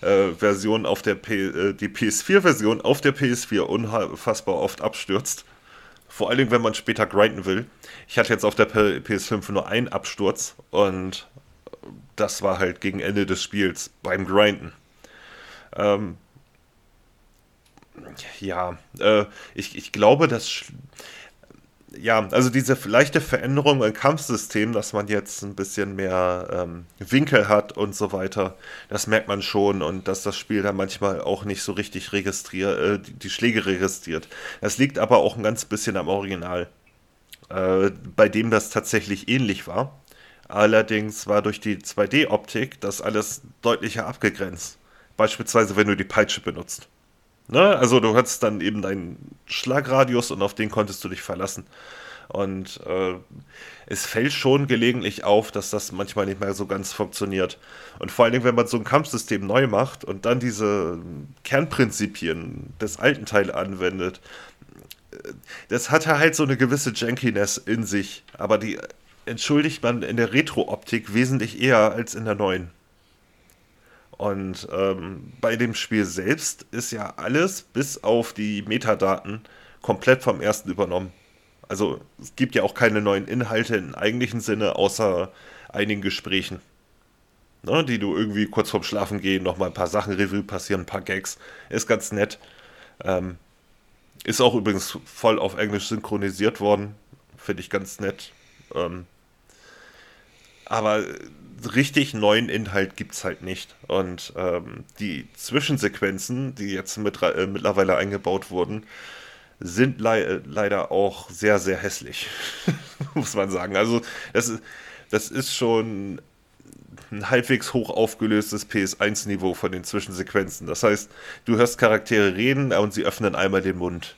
äh, Version auf der P äh, die PS4-Version auf der PS4 unfassbar oft abstürzt. Vor allen Dingen, wenn man später grinden will. Ich hatte jetzt auf der P PS5 nur einen Absturz und das war halt gegen Ende des Spiels beim Grinden. Ähm, ja, äh, ich, ich glaube, dass ja, also diese leichte Veränderung im Kampfsystem, dass man jetzt ein bisschen mehr ähm, Winkel hat und so weiter, das merkt man schon und dass das Spiel dann manchmal auch nicht so richtig registriert, äh, die, die, Schläge registriert. Das liegt aber auch ein ganz bisschen am Original, äh, bei dem das tatsächlich ähnlich war. Allerdings war durch die 2D-Optik das alles deutlicher abgegrenzt. Beispielsweise, wenn du die Peitsche benutzt. Ne? Also du hattest dann eben deinen Schlagradius und auf den konntest du dich verlassen. Und äh, es fällt schon gelegentlich auf, dass das manchmal nicht mehr so ganz funktioniert. Und vor allen Dingen, wenn man so ein Kampfsystem neu macht und dann diese Kernprinzipien des alten Teils anwendet, äh, das hat halt so eine gewisse Jankiness in sich. Aber die entschuldigt man in der Retro-Optik wesentlich eher als in der neuen. Und ähm, bei dem Spiel selbst ist ja alles bis auf die Metadaten komplett vom ersten übernommen. Also es gibt ja auch keine neuen Inhalte im eigentlichen Sinne, außer einigen Gesprächen. Ne, die du irgendwie kurz vorm Schlafen gehen, nochmal ein paar Sachen Revue passieren, ein paar Gags. Ist ganz nett. Ähm, ist auch übrigens voll auf Englisch synchronisiert worden. Finde ich ganz nett. Ähm, aber richtig neuen Inhalt gibt es halt nicht. Und ähm, die Zwischensequenzen, die jetzt mit, äh, mittlerweile eingebaut wurden, sind le äh, leider auch sehr, sehr hässlich, muss man sagen. Also das ist, das ist schon ein halbwegs hoch aufgelöstes PS1-Niveau von den Zwischensequenzen. Das heißt, du hörst Charaktere reden und sie öffnen einmal den Mund.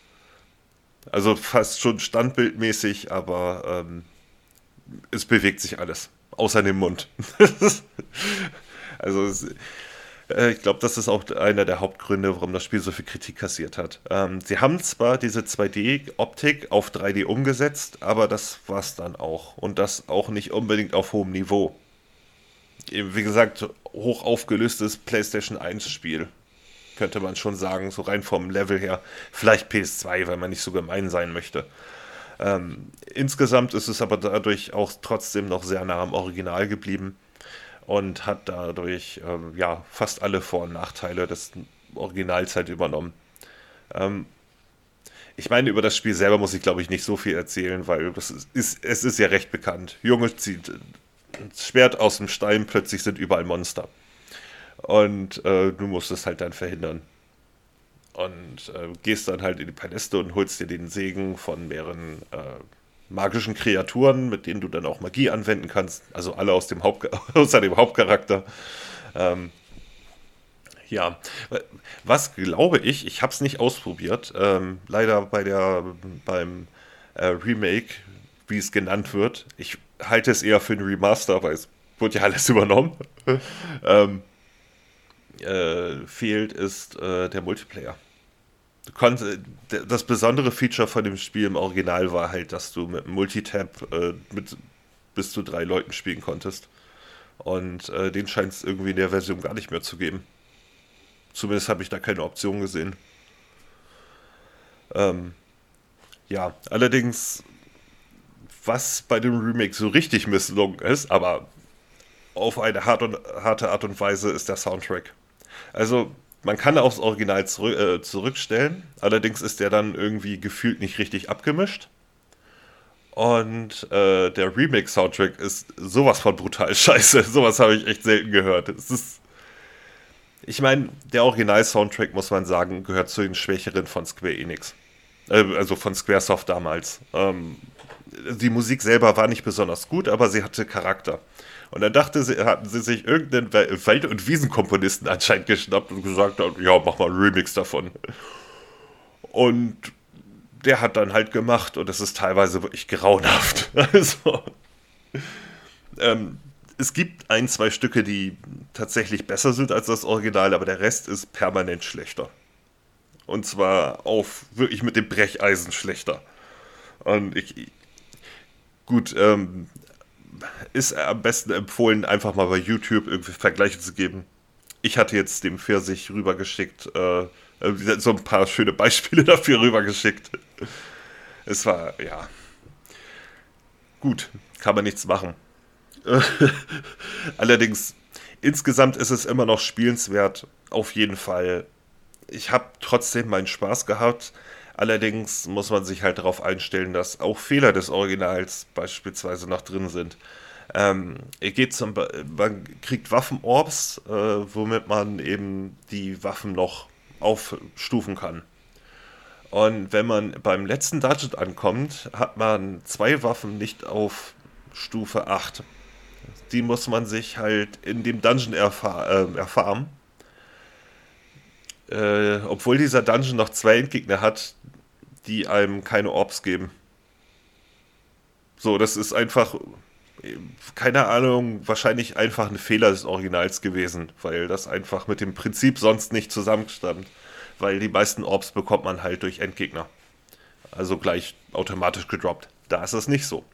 Also fast schon standbildmäßig, aber ähm, es bewegt sich alles außer dem Mund. also es, äh, ich glaube, das ist auch einer der Hauptgründe, warum das Spiel so viel Kritik kassiert hat. Ähm, sie haben zwar diese 2D-Optik auf 3D umgesetzt, aber das war es dann auch. Und das auch nicht unbedingt auf hohem Niveau. Wie gesagt, hoch aufgelöstes PlayStation 1-Spiel. Könnte man schon sagen, so rein vom Level her. Vielleicht PS2, weil man nicht so gemein sein möchte. Ähm, insgesamt ist es aber dadurch auch trotzdem noch sehr nah am Original geblieben und hat dadurch ähm, ja fast alle Vor- und Nachteile des Originals halt übernommen. Ähm, ich meine, über das Spiel selber muss ich glaube ich nicht so viel erzählen, weil das ist, es ist ja recht bekannt. Junge zieht das Schwert aus dem Stein, plötzlich sind überall Monster. Und äh, du musst es halt dann verhindern und äh, gehst dann halt in die Paläste und holst dir den Segen von mehreren äh, magischen Kreaturen, mit denen du dann auch Magie anwenden kannst. Also alle aus dem Haupt außer dem Hauptcharakter. Ähm, ja, was glaube ich, ich habe es nicht ausprobiert, ähm, leider bei der beim äh, Remake, wie es genannt wird. Ich halte es eher für ein Remaster, weil es wurde ja alles übernommen. ähm, äh, fehlt ist äh, der Multiplayer das besondere Feature von dem Spiel im Original war halt, dass du mit Multitap äh, mit bis zu drei Leuten spielen konntest. Und äh, den scheint es irgendwie in der Version gar nicht mehr zu geben. Zumindest habe ich da keine Option gesehen. Ähm, ja, allerdings, was bei dem Remake so richtig misslungen ist, aber auf eine hart und, harte Art und Weise, ist der Soundtrack. Also, man kann aufs Original zurück, äh, zurückstellen, allerdings ist der dann irgendwie gefühlt nicht richtig abgemischt. Und äh, der Remix-Soundtrack ist sowas von brutal scheiße. sowas habe ich echt selten gehört. Es ist. Ich meine, der Original-Soundtrack, muss man sagen, gehört zu den Schwächeren von Square Enix. Äh, also von Squaresoft damals. Ähm, die Musik selber war nicht besonders gut, aber sie hatte Charakter. Und dann dachte sie, hatten sie sich irgendeinen Wald- und Wiesenkomponisten anscheinend geschnappt und gesagt, ja, mach mal einen Remix davon. Und der hat dann halt gemacht und es ist teilweise wirklich grauenhaft. Also, ähm, es gibt ein, zwei Stücke, die tatsächlich besser sind als das Original, aber der Rest ist permanent schlechter. Und zwar auf wirklich mit dem Brecheisen schlechter. Und ich. Gut, ähm, ist am besten empfohlen, einfach mal bei YouTube irgendwie Vergleiche zu geben. Ich hatte jetzt dem Pfirsich rübergeschickt, äh, so ein paar schöne Beispiele dafür rübergeschickt. Es war, ja. Gut, kann man nichts machen. Allerdings, insgesamt ist es immer noch spielenswert, auf jeden Fall. Ich habe trotzdem meinen Spaß gehabt, Allerdings muss man sich halt darauf einstellen, dass auch Fehler des Originals beispielsweise noch drin sind. Ähm, geht zum, man kriegt Waffenorbs, äh, womit man eben die Waffen noch aufstufen kann. Und wenn man beim letzten Dungeon ankommt, hat man zwei Waffen nicht auf Stufe 8. Die muss man sich halt in dem Dungeon erfahr äh, erfahren. Äh, obwohl dieser Dungeon noch zwei Endgegner hat, die einem keine Orbs geben. So, das ist einfach, keine Ahnung, wahrscheinlich einfach ein Fehler des Originals gewesen, weil das einfach mit dem Prinzip sonst nicht zusammenstammt. Weil die meisten Orbs bekommt man halt durch Endgegner. Also gleich automatisch gedroppt. Da ist es nicht so.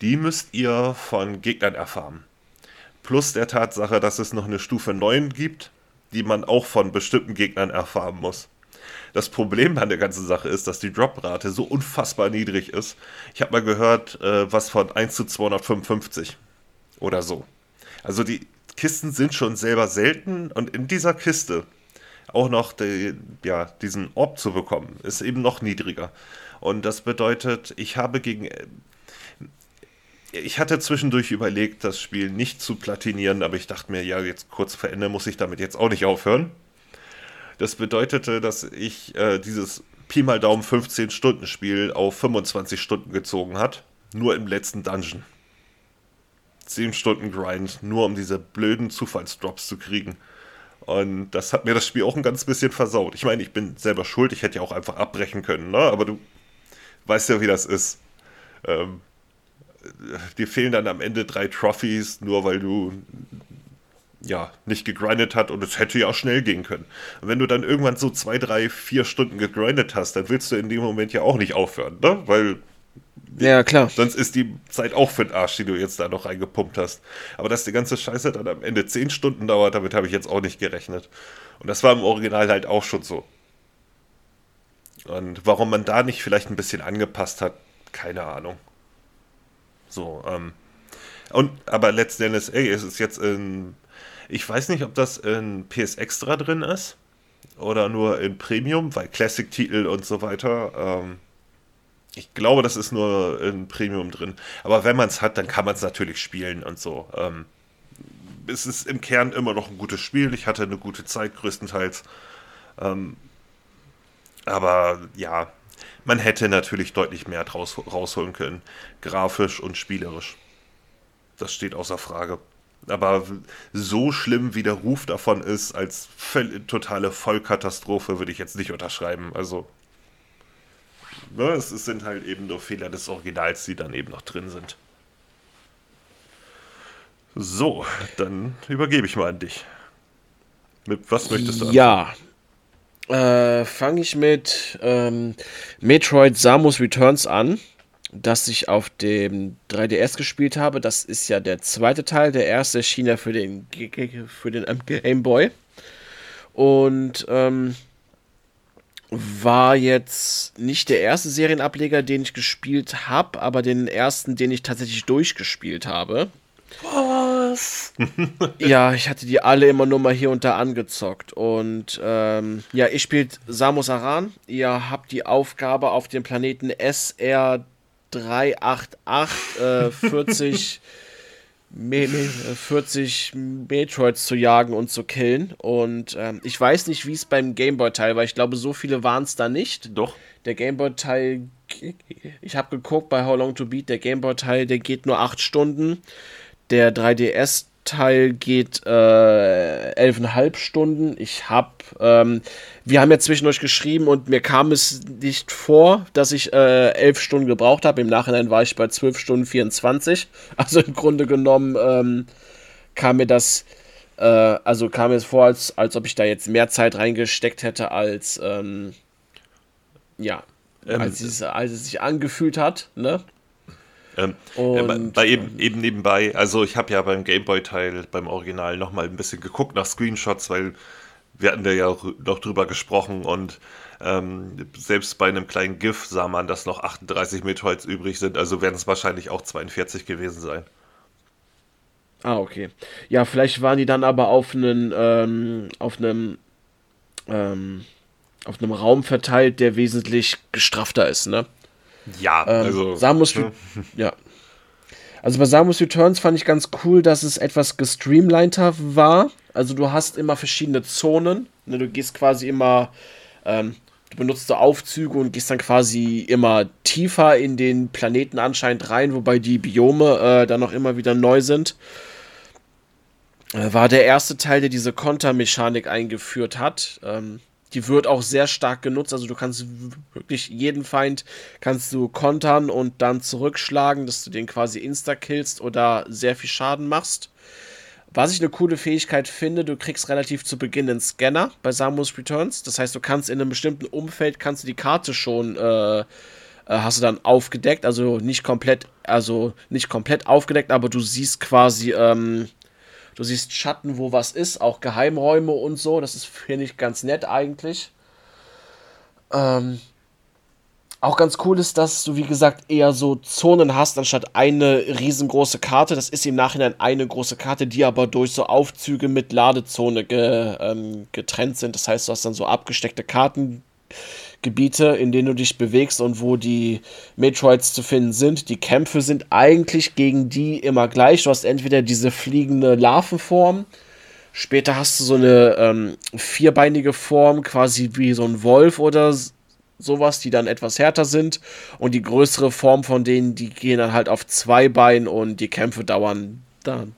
Die müsst ihr von Gegnern erfahren. Plus der Tatsache, dass es noch eine Stufe 9 gibt, die man auch von bestimmten Gegnern erfahren muss. Das Problem an der ganzen Sache ist, dass die Droprate so unfassbar niedrig ist. Ich habe mal gehört, äh, was von 1 zu 255 oder so. Also die Kisten sind schon selber selten und in dieser Kiste auch noch die, ja, diesen Orb zu bekommen, ist eben noch niedriger. Und das bedeutet, ich habe gegen. Ich hatte zwischendurch überlegt, das Spiel nicht zu platinieren, aber ich dachte mir, ja, jetzt kurz vor Ende muss ich damit jetzt auch nicht aufhören. Das bedeutete, dass ich äh, dieses Pi mal Daumen 15 Stunden Spiel auf 25 Stunden gezogen hat. Nur im letzten Dungeon. 10 Stunden Grind, nur um diese blöden Zufallsdrops zu kriegen. Und das hat mir das Spiel auch ein ganz bisschen versaut. Ich meine, ich bin selber schuld, ich hätte ja auch einfach abbrechen können, ne? aber du weißt ja, wie das ist. Ähm, dir fehlen dann am Ende drei Trophies, nur weil du ja, nicht gegrindet hat und es hätte ja auch schnell gehen können. Und wenn du dann irgendwann so zwei, drei, vier Stunden gegrindet hast, dann willst du in dem Moment ja auch nicht aufhören, ne? Weil. Ja, klar. Sonst ist die Zeit auch für den Arsch, die du jetzt da noch reingepumpt hast. Aber dass die ganze Scheiße dann am Ende zehn Stunden dauert, damit habe ich jetzt auch nicht gerechnet. Und das war im Original halt auch schon so. Und warum man da nicht vielleicht ein bisschen angepasst hat, keine Ahnung. So, ähm. Und, aber letzten Endes, ey, es ist jetzt in ich weiß nicht, ob das in PS Extra drin ist oder nur in Premium, weil Classic-Titel und so weiter. Ähm, ich glaube, das ist nur in Premium drin. Aber wenn man es hat, dann kann man es natürlich spielen und so. Ähm, es ist im Kern immer noch ein gutes Spiel. Ich hatte eine gute Zeit größtenteils. Ähm, aber ja, man hätte natürlich deutlich mehr draus rausholen können. Grafisch und spielerisch. Das steht außer Frage. Aber so schlimm wie der Ruf davon ist, als totale Vollkatastrophe, würde ich jetzt nicht unterschreiben. Also, ne, es sind halt eben nur Fehler des Originals, die dann eben noch drin sind. So, dann übergebe ich mal an dich. Mit was möchtest du anfangen? Äh, fange ich mit ähm, Metroid Samus Returns an das ich auf dem 3DS gespielt habe. Das ist ja der zweite Teil. Der erste erschien ja für den, für den ähm, Game Boy. Und ähm, war jetzt nicht der erste Serienableger, den ich gespielt habe, aber den ersten, den ich tatsächlich durchgespielt habe. Was? ja, ich hatte die alle immer nur mal hier und da angezockt. Und ähm, ja, ich spielt Samus Aran. Ihr habt die Aufgabe auf dem Planeten SR 388 äh, 40, Me 40 Metroids zu jagen und zu killen. Und ähm, ich weiß nicht, wie es beim Gameboy-Teil war. Ich glaube, so viele waren es da nicht. Doch. Der Gameboy-Teil, ich habe geguckt bei How Long to Beat, der Gameboy-Teil, der geht nur 8 Stunden. Der 3DS Teil geht äh, elfeinhalb Stunden. Ich habe, ähm, wir haben ja zwischendurch geschrieben und mir kam es nicht vor, dass ich äh, elf Stunden gebraucht habe. Im Nachhinein war ich bei zwölf Stunden 24. Also im Grunde genommen ähm, kam mir das, äh, also kam mir es vor, als, als ob ich da jetzt mehr Zeit reingesteckt hätte, als ähm, ja, ähm, als, es, als es sich angefühlt hat, ne? Ähm, und, bei eben, eben nebenbei, also ich habe ja beim Gameboy-Teil, beim Original nochmal ein bisschen geguckt nach Screenshots, weil wir hatten da ja noch drüber gesprochen und ähm, selbst bei einem kleinen GIF sah man, dass noch 38 Metroids übrig sind, also werden es wahrscheinlich auch 42 gewesen sein. Ah, okay. Ja, vielleicht waren die dann aber auf einen, ähm, auf einem, ähm, auf einem Raum verteilt, der wesentlich gestrafter ist, ne? Ja, ähm, also. Samus, ja. ja. Also bei Samus Returns fand ich ganz cool, dass es etwas gestreamliner war. Also du hast immer verschiedene Zonen. Ne? Du gehst quasi immer, ähm, du benutzt so Aufzüge und gehst dann quasi immer tiefer in den Planeten anscheinend rein, wobei die Biome äh, dann noch immer wieder neu sind. Äh, war der erste Teil, der diese Kontermechanik eingeführt hat. Ähm, die wird auch sehr stark genutzt. Also du kannst wirklich jeden Feind kannst du kontern und dann zurückschlagen, dass du den quasi insta-killst oder sehr viel Schaden machst. Was ich eine coole Fähigkeit finde, du kriegst relativ zu Beginn einen Scanner bei Samus Returns. Das heißt, du kannst in einem bestimmten Umfeld kannst du die Karte schon äh, äh hast du dann aufgedeckt, also nicht komplett, also nicht komplett aufgedeckt, aber du siehst quasi ähm, Du siehst Schatten, wo was ist, auch Geheimräume und so. Das ist, finde ich, ganz nett eigentlich. Ähm, auch ganz cool ist, dass du, wie gesagt, eher so Zonen hast, anstatt eine riesengroße Karte. Das ist im Nachhinein eine große Karte, die aber durch so Aufzüge mit Ladezone ge, ähm, getrennt sind. Das heißt, du hast dann so abgesteckte Karten, Gebiete, in denen du dich bewegst und wo die Metroids zu finden sind. Die Kämpfe sind eigentlich gegen die immer gleich. Du hast entweder diese fliegende Larvenform, später hast du so eine ähm, vierbeinige Form, quasi wie so ein Wolf oder sowas, die dann etwas härter sind. Und die größere Form von denen, die gehen dann halt auf zwei Beinen und die Kämpfe dauern dann,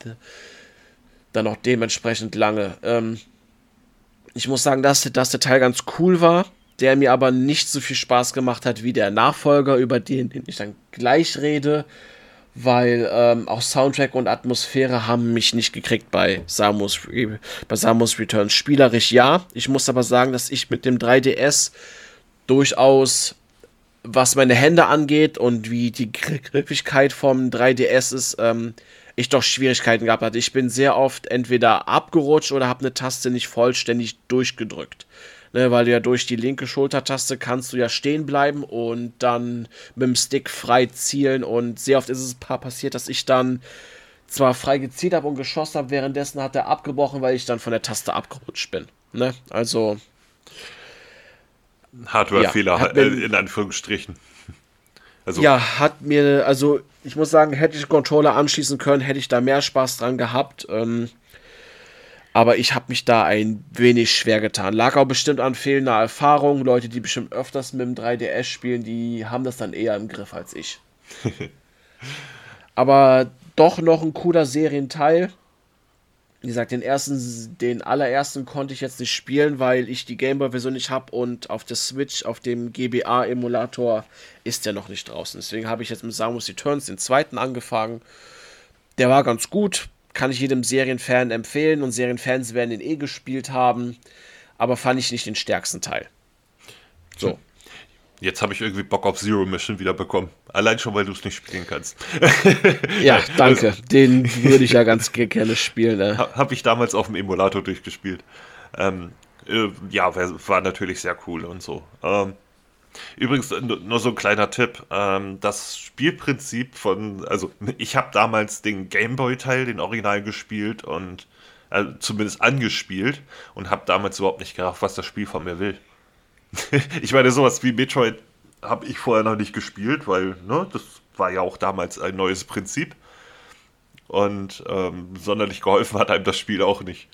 dann auch dementsprechend lange. Ähm, ich muss sagen, dass, dass der Teil ganz cool war der mir aber nicht so viel Spaß gemacht hat wie der Nachfolger, über den, ich dann gleich rede, weil ähm, auch Soundtrack und Atmosphäre haben mich nicht gekriegt bei Samus, bei Samus Returns. Spielerisch ja, ich muss aber sagen, dass ich mit dem 3DS durchaus, was meine Hände angeht und wie die Griffigkeit vom 3DS ist, ähm, ich doch Schwierigkeiten gehabt hatte. Ich bin sehr oft entweder abgerutscht oder habe eine Taste nicht vollständig durchgedrückt ne, weil du ja durch die linke Schultertaste kannst du ja stehen bleiben und dann mit dem Stick frei zielen und sehr oft ist es passiert, dass ich dann zwar frei gezielt habe und geschossen habe, währenddessen hat er abgebrochen, weil ich dann von der Taste abgerutscht bin. Ne? Also Hardware-Fehler ja, äh, in Anführungsstrichen. Also. Ja, hat mir, also ich muss sagen, hätte ich Controller anschließen können, hätte ich da mehr Spaß dran gehabt. Ähm, aber ich habe mich da ein wenig schwer getan. Lag auch bestimmt an fehlender Erfahrung. Leute, die bestimmt öfters mit dem 3DS spielen, die haben das dann eher im Griff als ich. Aber doch noch ein cooler Serienteil. Wie gesagt, den ersten, den allerersten konnte ich jetzt nicht spielen, weil ich die Gameboy-Version nicht habe und auf der Switch, auf dem GBA-Emulator, ist der noch nicht draußen. Deswegen habe ich jetzt mit Samus Returns den zweiten angefangen. Der war ganz gut, kann ich jedem Serienfan empfehlen und Serienfans werden ihn eh gespielt haben, aber fand ich nicht den stärksten Teil. So. Jetzt habe ich irgendwie Bock auf Zero Mission wieder bekommen. Allein schon, weil du es nicht spielen kannst. ja, danke. Also, Den würde ich ja ganz gerne spielen. Ne? Habe ich damals auf dem Emulator durchgespielt. Ähm, äh, ja, war natürlich sehr cool und so. Ähm, Übrigens, nur so ein kleiner Tipp. Ähm, das Spielprinzip von, also ich habe damals den Gameboy-Teil, den Original gespielt und äh, zumindest angespielt und habe damals überhaupt nicht gerafft, was das Spiel von mir will. ich meine, sowas wie Metroid habe ich vorher noch nicht gespielt, weil ne, das war ja auch damals ein neues Prinzip. Und ähm, sonderlich geholfen hat einem das Spiel auch nicht.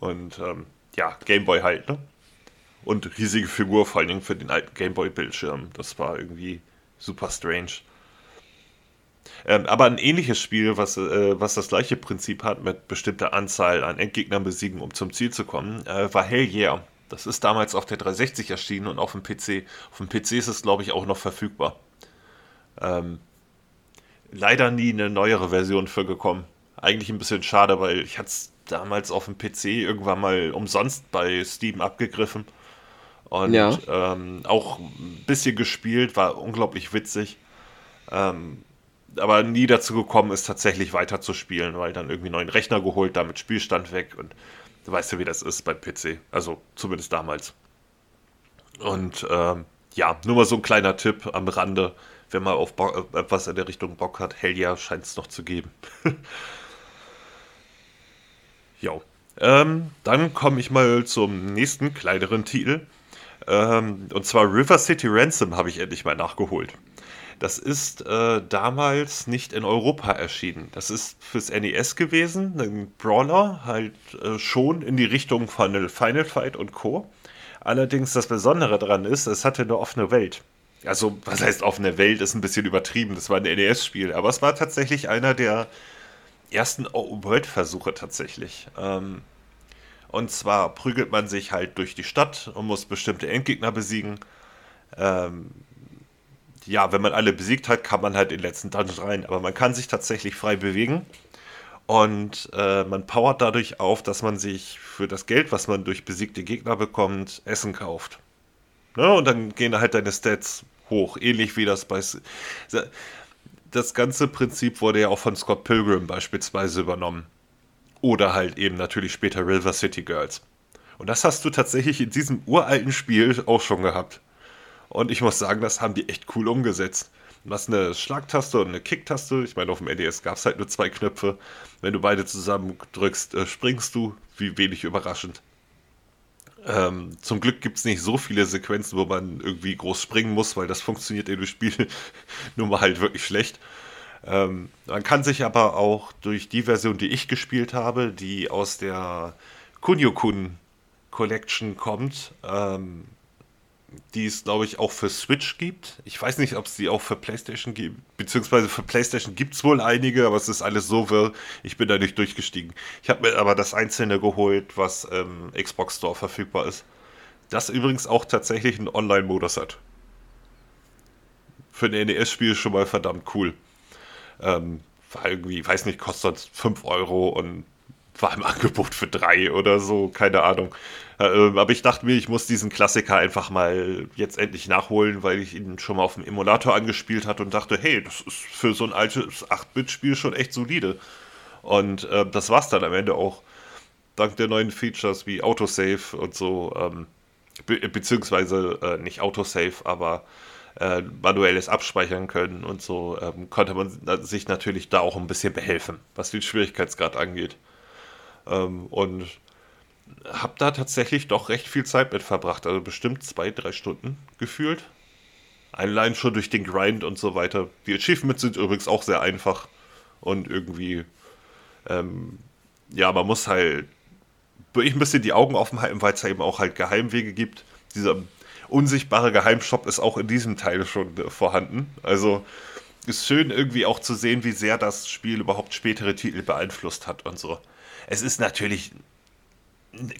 Und ähm, ja, Gameboy halt, ne? Und riesige Figur, vor allen Dingen für den alten Gameboy-Bildschirm. Das war irgendwie super strange. Ähm, aber ein ähnliches Spiel, was, äh, was das gleiche Prinzip hat, mit bestimmter Anzahl an Endgegnern besiegen, um zum Ziel zu kommen, äh, war Hell Yeah. Das ist damals auf der 360 erschienen und auf dem PC. Auf dem PC ist es, glaube ich, auch noch verfügbar. Ähm, leider nie eine neuere Version für gekommen. Eigentlich ein bisschen schade, weil ich hatte es damals auf dem PC irgendwann mal umsonst bei Steam abgegriffen und ja. ähm, auch ein bisschen gespielt, war unglaublich witzig. Ähm, aber nie dazu gekommen ist, tatsächlich weiterzuspielen, weil dann irgendwie neuen Rechner geholt, damit Spielstand weg und du weißt ja, wie das ist beim PC. Also zumindest damals. Und ähm, ja, nur mal so ein kleiner Tipp am Rande, wenn man auf Bo etwas in der Richtung Bock hat. Hell ja, scheint es noch zu geben. jo. Ähm, dann komme ich mal zum nächsten kleineren Titel. Ähm, und zwar River City Ransom habe ich endlich mal nachgeholt. Das ist äh, damals nicht in Europa erschienen. Das ist fürs NES gewesen, ein Brawler, halt äh, schon in die Richtung von Final Fight und Co. Allerdings das Besondere daran ist, es hatte eine offene Welt. Also, was heißt offene Welt, ist ein bisschen übertrieben. Das war ein NES-Spiel, aber es war tatsächlich einer der ersten Open-World-Versuche tatsächlich. Ähm, und zwar prügelt man sich halt durch die Stadt und muss bestimmte Endgegner besiegen. Ähm, ja, wenn man alle besiegt hat, kann man halt in den letzten Dungeon rein. Aber man kann sich tatsächlich frei bewegen. Und äh, man powert dadurch auf, dass man sich für das Geld, was man durch besiegte Gegner bekommt, Essen kauft. Ne? Und dann gehen halt deine Stats hoch, ähnlich wie das bei. Das ganze Prinzip wurde ja auch von Scott Pilgrim beispielsweise übernommen. Oder halt eben natürlich später River City Girls. Und das hast du tatsächlich in diesem uralten Spiel auch schon gehabt. Und ich muss sagen, das haben die echt cool umgesetzt. Du hast eine Schlagtaste und eine Kicktaste. Ich meine, auf dem NES gab es halt nur zwei Knöpfe. Wenn du beide zusammen drückst, äh, springst du. Wie wenig überraschend. Ähm, zum Glück gibt es nicht so viele Sequenzen, wo man irgendwie groß springen muss, weil das funktioniert in dem Spiel nun mal halt wirklich schlecht. Ähm, man kann sich aber auch durch die Version, die ich gespielt habe, die aus der Kunio-Kun Collection kommt, ähm, die es, glaube ich, auch für Switch gibt. Ich weiß nicht, ob es die auch für PlayStation gibt, beziehungsweise für PlayStation gibt es wohl einige, aber es ist alles so wirr. Ich bin da nicht durchgestiegen. Ich habe mir aber das Einzelne geholt, was im Xbox Store verfügbar ist. Das übrigens auch tatsächlich einen Online-Modus hat. Für ein NES-Spiel schon mal verdammt cool. Ähm, war irgendwie, weiß nicht, kostet 5 Euro und war im Angebot für 3 oder so, keine Ahnung. Äh, aber ich dachte mir, ich muss diesen Klassiker einfach mal jetzt endlich nachholen, weil ich ihn schon mal auf dem Emulator angespielt hatte und dachte, hey, das ist für so ein altes 8-Bit-Spiel schon echt solide. Und äh, das war's dann am Ende auch. Dank der neuen Features wie Autosave und so, ähm, be beziehungsweise äh, nicht Autosave, aber äh, manuelles Abspeichern können und so, ähm, konnte man sich natürlich da auch ein bisschen behelfen, was den Schwierigkeitsgrad angeht. Ähm, und habe da tatsächlich doch recht viel Zeit mit verbracht. Also bestimmt zwei, drei Stunden gefühlt. Allein schon durch den Grind und so weiter. Die Achievements sind übrigens auch sehr einfach. Und irgendwie, ähm, ja, man muss halt wirklich ein bisschen die Augen offen halten, weil es ja eben auch halt Geheimwege gibt. Dieser unsichtbare Geheimshop ist auch in diesem Teil schon äh, vorhanden. Also ist schön irgendwie auch zu sehen, wie sehr das Spiel überhaupt spätere Titel beeinflusst hat und so. Es ist natürlich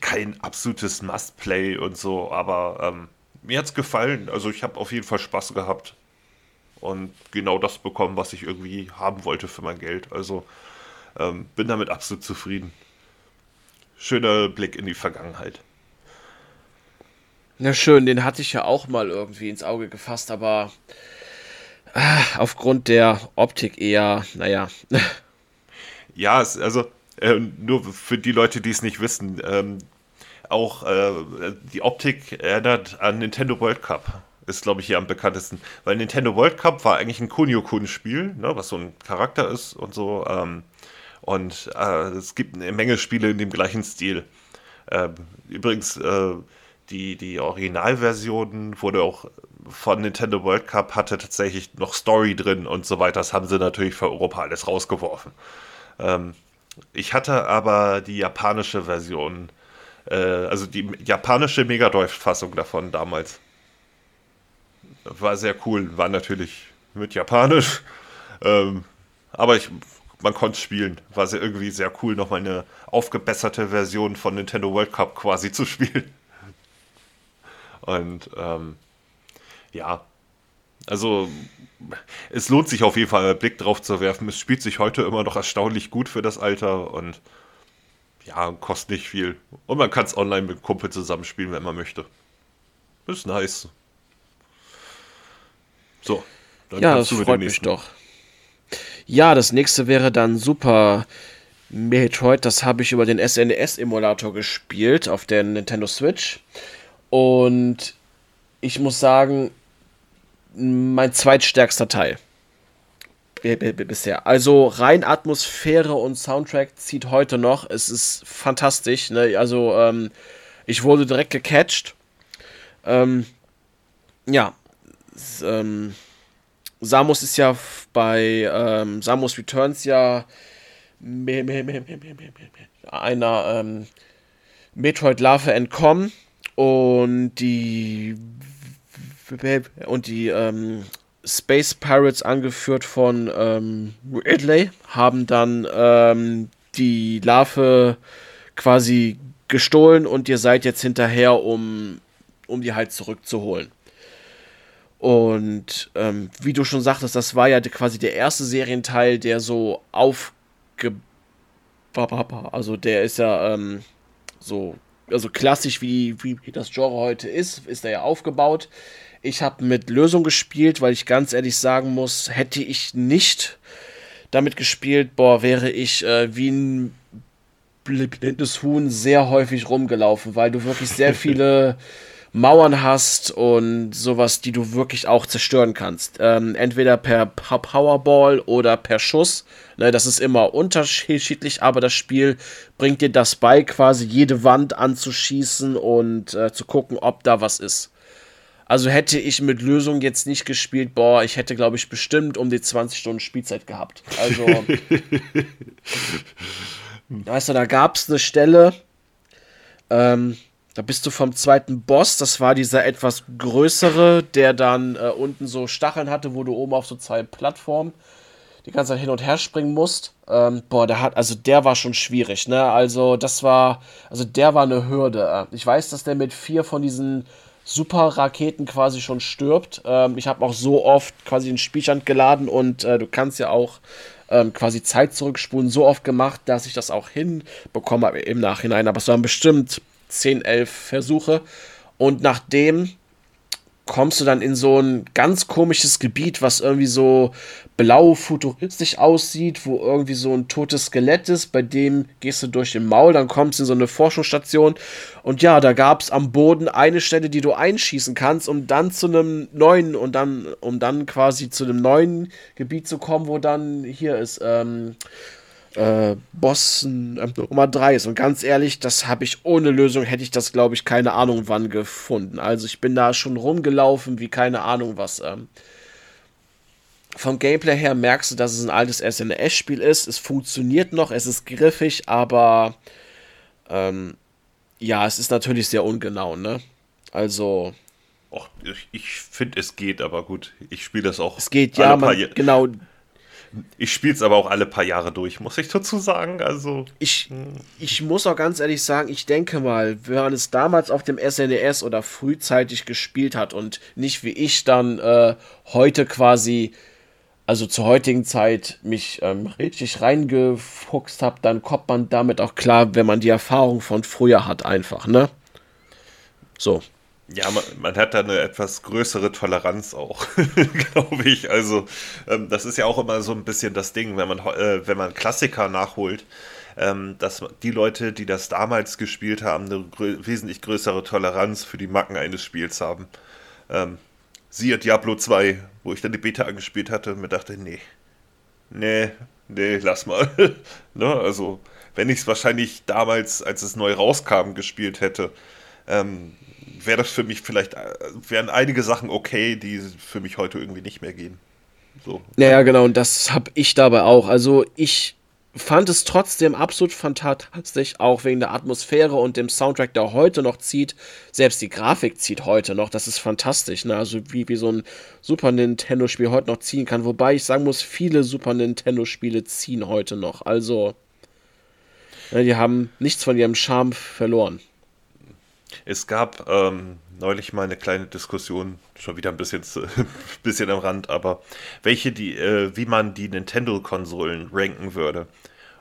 kein absolutes Must-Play und so, aber ähm, mir es gefallen. Also ich habe auf jeden Fall Spaß gehabt und genau das bekommen, was ich irgendwie haben wollte für mein Geld. Also ähm, bin damit absolut zufrieden. Schöner Blick in die Vergangenheit. Na schön, den hatte ich ja auch mal irgendwie ins Auge gefasst, aber äh, aufgrund der Optik eher, naja. Ja, also äh, nur für die Leute, die es nicht wissen, ähm, auch äh, die Optik erinnert an Nintendo World Cup. Ist, glaube ich, hier am bekanntesten. Weil Nintendo World Cup war eigentlich ein Kunio-Kun-Spiel, ne, was so ein Charakter ist und so. Ähm, und äh, es gibt eine Menge Spiele in dem gleichen Stil. Ähm, übrigens, äh, die, die Originalversion wurde auch von Nintendo World Cup hatte tatsächlich noch Story drin und so weiter. Das haben sie natürlich für Europa alles rausgeworfen. Ähm, ich hatte aber die japanische Version, äh, also die japanische Mega Drive-Fassung davon damals. War sehr cool, war natürlich mit Japanisch, ähm, aber ich, man konnte spielen. War sehr, irgendwie sehr cool, nochmal eine aufgebesserte Version von Nintendo World Cup quasi zu spielen. Und ähm, ja, also es lohnt sich auf jeden Fall einen Blick drauf zu werfen. Es spielt sich heute immer noch erstaunlich gut für das Alter und ja, kostet nicht viel. Und man kann es online mit Kumpel zusammenspielen, wenn man möchte. Ist nice. So, dann ja, das freut mich doch. Ja, das nächste wäre dann Super Metroid. Das habe ich über den SNES-Emulator gespielt auf der Nintendo Switch. Und ich muss sagen, mein zweitstärkster Teil bisher. Also rein Atmosphäre und Soundtrack zieht heute noch. Es ist fantastisch. Ne? Also ähm, ich wurde direkt gecatcht. Ähm, ja, ähm, Samus ist ja bei ähm, Samus Returns ja einer ähm, Metroid-Larve entkommen und die und die ähm, Space Pirates, angeführt von ähm, Ridley, haben dann ähm, die Larve quasi gestohlen und ihr seid jetzt hinterher, um, um die halt zurückzuholen. Und ähm, wie du schon sagtest, das war ja quasi der erste Serienteil, der so aufge... Also der ist ja ähm, so, also klassisch wie, wie das Genre heute ist, ist er ja aufgebaut. Ich habe mit Lösung gespielt, weil ich ganz ehrlich sagen muss, hätte ich nicht damit gespielt, boah, wäre ich äh, wie ein blindes Huhn sehr häufig rumgelaufen, weil du wirklich sehr viele Mauern hast und sowas, die du wirklich auch zerstören kannst. Ähm, entweder per Powerball oder per Schuss. Ne, das ist immer unterschiedlich, aber das Spiel bringt dir das bei, quasi jede Wand anzuschießen und äh, zu gucken, ob da was ist. Also hätte ich mit Lösung jetzt nicht gespielt, boah, ich hätte, glaube ich, bestimmt um die 20 Stunden Spielzeit gehabt. Also, weißt du, da gab es eine Stelle, ähm, da bist du vom zweiten Boss, das war dieser etwas größere, der dann äh, unten so Stacheln hatte, wo du oben auf so zwei Plattformen die ganze Zeit hin und her springen musst. Ähm, boah, der hat, also der war schon schwierig, ne? Also das war, also der war eine Hürde. Ich weiß, dass der mit vier von diesen Super-Raketen quasi schon stirbt. Ähm, ich habe auch so oft quasi den Spielstand geladen und äh, du kannst ja auch ähm, quasi Zeit zurückspulen, so oft gemacht, dass ich das auch hinbekomme im Nachhinein. Aber es waren bestimmt 10, 11 Versuche. Und nachdem kommst du dann in so ein ganz komisches Gebiet, was irgendwie so blau futuristisch aussieht, wo irgendwie so ein totes Skelett ist, bei dem gehst du durch den Maul, dann kommst du in so eine Forschungsstation und ja, da gab es am Boden eine Stelle, die du einschießen kannst, um dann zu einem neuen und dann, um dann quasi zu einem neuen Gebiet zu kommen, wo dann hier ist, ähm, äh, Boss äh, Nummer 3 ist. Und ganz ehrlich, das habe ich ohne Lösung, hätte ich das, glaube ich, keine Ahnung wann gefunden. Also ich bin da schon rumgelaufen, wie keine Ahnung was. Ähm, vom Gameplay her merkst du, dass es ein altes SNES-Spiel ist. Es funktioniert noch, es ist griffig, aber ähm, ja, es ist natürlich sehr ungenau, ne? Also. Och, ich, ich finde, es geht, aber gut, ich spiele das auch. Es geht, ja, man, genau. Ich spiele es aber auch alle paar Jahre durch, muss ich dazu sagen. Also. Ich, ich muss auch ganz ehrlich sagen, ich denke mal, wenn man es damals auf dem SNES e oder frühzeitig gespielt hat und nicht wie ich dann äh, heute quasi also zur heutigen Zeit mich ähm, richtig reingefuchst habe, dann kommt man damit auch klar, wenn man die Erfahrung von früher hat, einfach, ne? So. Ja, man, man hat da eine etwas größere Toleranz auch, glaube ich. Also, ähm, das ist ja auch immer so ein bisschen das Ding, wenn man, äh, wenn man Klassiker nachholt, ähm, dass die Leute, die das damals gespielt haben, eine grö wesentlich größere Toleranz für die Macken eines Spiels haben. Ähm, siehe Diablo 2, wo ich dann die Beta angespielt hatte und mir dachte, nee, nee, nee, lass mal. ne? Also, wenn ich es wahrscheinlich damals, als es neu rauskam, gespielt hätte, ähm, wäre das für mich vielleicht, äh, wären einige Sachen okay, die für mich heute irgendwie nicht mehr gehen. So. Naja, genau, und das habe ich dabei auch. Also ich fand es trotzdem absolut fantastisch, auch wegen der Atmosphäre und dem Soundtrack, der heute noch zieht. Selbst die Grafik zieht heute noch. Das ist fantastisch. Ne? Also wie, wie so ein Super Nintendo-Spiel heute noch ziehen kann. Wobei ich sagen muss, viele Super Nintendo-Spiele ziehen heute noch. Also, ja, die haben nichts von ihrem Charme verloren. Es gab ähm, neulich mal eine kleine Diskussion, schon wieder ein bisschen, bisschen am Rand, aber welche die, äh, wie man die Nintendo-Konsolen ranken würde.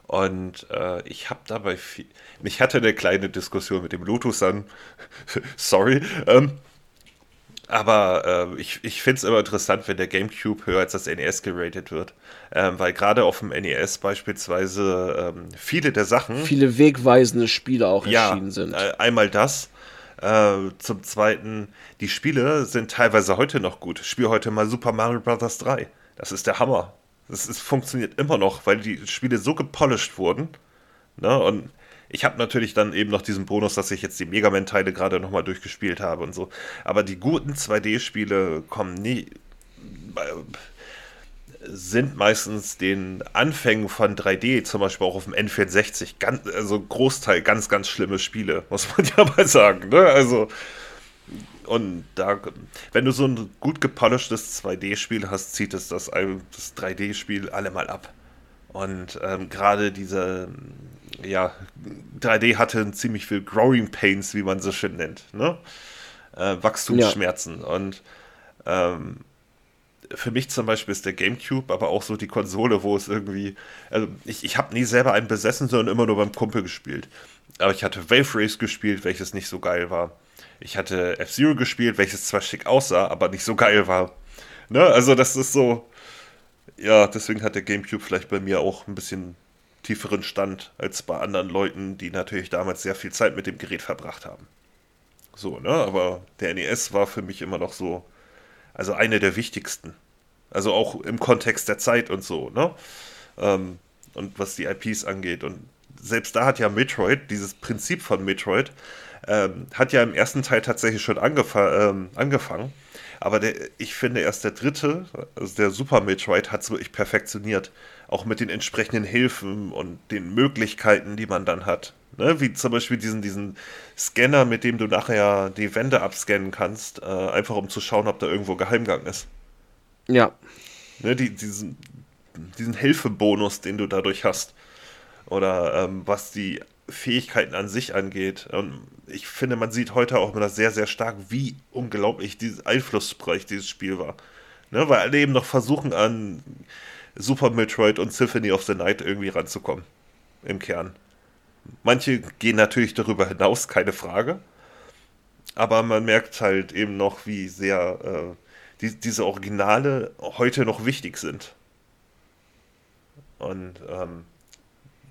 Und äh, ich habe dabei viel, ich hatte eine kleine Diskussion mit dem Lotus an, sorry, ähm, aber äh, ich, ich finde es immer interessant, wenn der GameCube höher als das NES geratet wird. Ähm, weil gerade auf dem NES beispielsweise ähm, viele der Sachen. Viele wegweisende Spiele auch ja, erschienen sind. Äh, einmal das. Äh, zum Zweiten, die Spiele sind teilweise heute noch gut. Spiel heute mal Super Mario Bros. 3. Das ist der Hammer. Das ist, funktioniert immer noch, weil die Spiele so gepolished wurden. Ne? Und ich habe natürlich dann eben noch diesen Bonus, dass ich jetzt die Mega Man-Teile gerade nochmal durchgespielt habe und so. Aber die guten 2D-Spiele kommen nie. Sind meistens den Anfängen von 3D, zum Beispiel auch auf dem N64, ganz, also Großteil ganz, ganz schlimme Spiele, muss man ja mal sagen. Ne? Also, und da, wenn du so ein gut gepolischtes 2D-Spiel hast, zieht es das, das 3D-Spiel alle mal ab. Und ähm, gerade diese, ja, 3D hatte ziemlich viel Growing Pains, wie man so schön nennt, ne? Äh, Wachstumsschmerzen. Ja. Und ähm, für mich zum Beispiel ist der GameCube, aber auch so die Konsole, wo es irgendwie, also ich, ich habe nie selber einen besessen, sondern immer nur beim Kumpel gespielt. Aber ich hatte Wave Race gespielt, welches nicht so geil war. Ich hatte F-Zero gespielt, welches zwar schick aussah, aber nicht so geil war. Ne? Also das ist so, ja, deswegen hat der GameCube vielleicht bei mir auch ein bisschen tieferen Stand als bei anderen Leuten, die natürlich damals sehr viel Zeit mit dem Gerät verbracht haben. So, ne? Aber der NES war für mich immer noch so, also eine der wichtigsten. Also auch im Kontext der Zeit und so, ne? Ähm, und was die IPs angeht. Und selbst da hat ja Metroid, dieses Prinzip von Metroid, ähm, hat ja im ersten Teil tatsächlich schon angefa ähm, angefangen. Aber der, ich finde erst der dritte, also der Super Metroid, hat es wirklich perfektioniert. Auch mit den entsprechenden Hilfen und den Möglichkeiten, die man dann hat. Ne? Wie zum Beispiel diesen, diesen Scanner, mit dem du nachher die Wände abscannen kannst, äh, einfach um zu schauen, ob da irgendwo Geheimgang ist. Ja. Ne, die, diesen, diesen Hilfebonus, den du dadurch hast. Oder ähm, was die Fähigkeiten an sich angeht. Und ich finde, man sieht heute auch immer sehr, sehr stark, wie unglaublich dieses einflussreich dieses Spiel war. Ne, weil alle eben noch versuchen, an Super Metroid und Symphony of the Night irgendwie ranzukommen. Im Kern. Manche gehen natürlich darüber hinaus, keine Frage. Aber man merkt halt eben noch, wie sehr äh, die, diese Originale heute noch wichtig sind. Und ähm,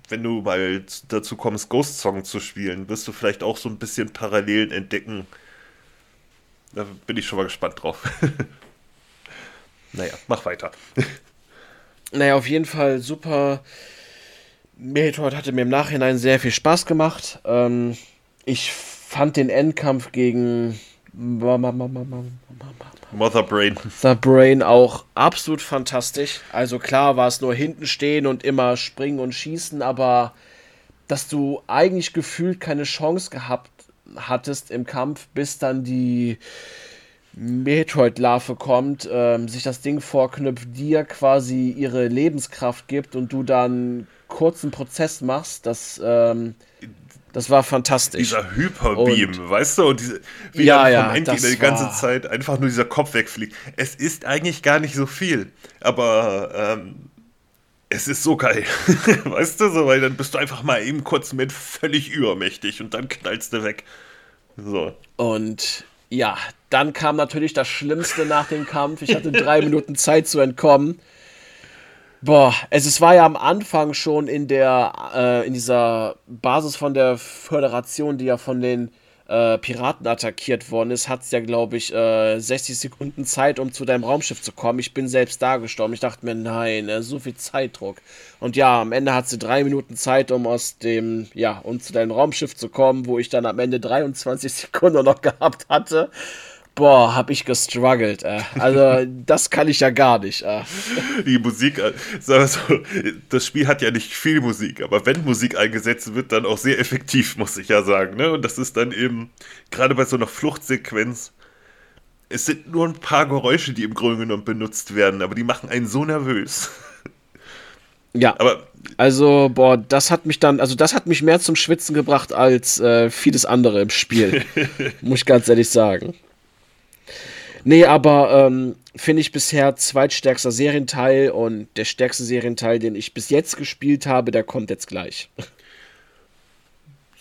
wenn du mal dazu kommst, Ghost Song zu spielen, wirst du vielleicht auch so ein bisschen Parallelen entdecken. Da bin ich schon mal gespannt drauf. naja, mach weiter. naja, auf jeden Fall super. Metroid hatte mir im Nachhinein sehr viel Spaß gemacht. Ähm, ich fand den Endkampf gegen Mother Brain. Mother Brain auch absolut fantastisch. Also klar war es nur hinten stehen und immer springen und schießen, aber dass du eigentlich gefühlt keine Chance gehabt hattest im Kampf, bis dann die Metroid-Larve kommt, ähm, sich das Ding vorknüpft, dir quasi ihre Lebenskraft gibt und du dann kurzen Prozess machst, das ähm, das war fantastisch. Dieser Hyperbeam, und, weißt du? Und diese, wie ja, dann vom ja, Endgegner die ganze Zeit einfach nur dieser Kopf wegfliegt. Es ist eigentlich gar nicht so viel, aber ähm, es ist so geil. weißt du, so, weil dann bist du einfach mal eben kurz mit völlig übermächtig und dann knallst du weg. So. Und ja, dann kam natürlich das Schlimmste nach dem Kampf. Ich hatte drei Minuten Zeit zu entkommen. Boah, es, es war ja am Anfang schon in der, äh, in dieser Basis von der Föderation, die ja von den äh, Piraten attackiert worden ist, hat es ja, glaube ich, äh, 60 Sekunden Zeit, um zu deinem Raumschiff zu kommen. Ich bin selbst da gestorben. Ich dachte mir, nein, äh, so viel Zeitdruck. Und ja, am Ende hat sie drei Minuten Zeit, um aus dem, ja, um zu deinem Raumschiff zu kommen, wo ich dann am Ende 23 Sekunden noch gehabt hatte. Boah, hab ich gestruggelt. Äh. Also, das kann ich ja gar nicht. Äh. Die Musik, äh, sag so, das Spiel hat ja nicht viel Musik, aber wenn Musik eingesetzt wird, dann auch sehr effektiv, muss ich ja sagen. Ne? Und das ist dann eben, gerade bei so einer Fluchtsequenz, es sind nur ein paar Geräusche, die im Grunde genommen benutzt werden, aber die machen einen so nervös. Ja, aber also, boah, das hat mich dann, also das hat mich mehr zum Schwitzen gebracht als äh, vieles andere im Spiel. muss ich ganz ehrlich sagen. Nee, aber ähm, finde ich bisher zweitstärkster Serienteil und der stärkste Serienteil, den ich bis jetzt gespielt habe, der kommt jetzt gleich.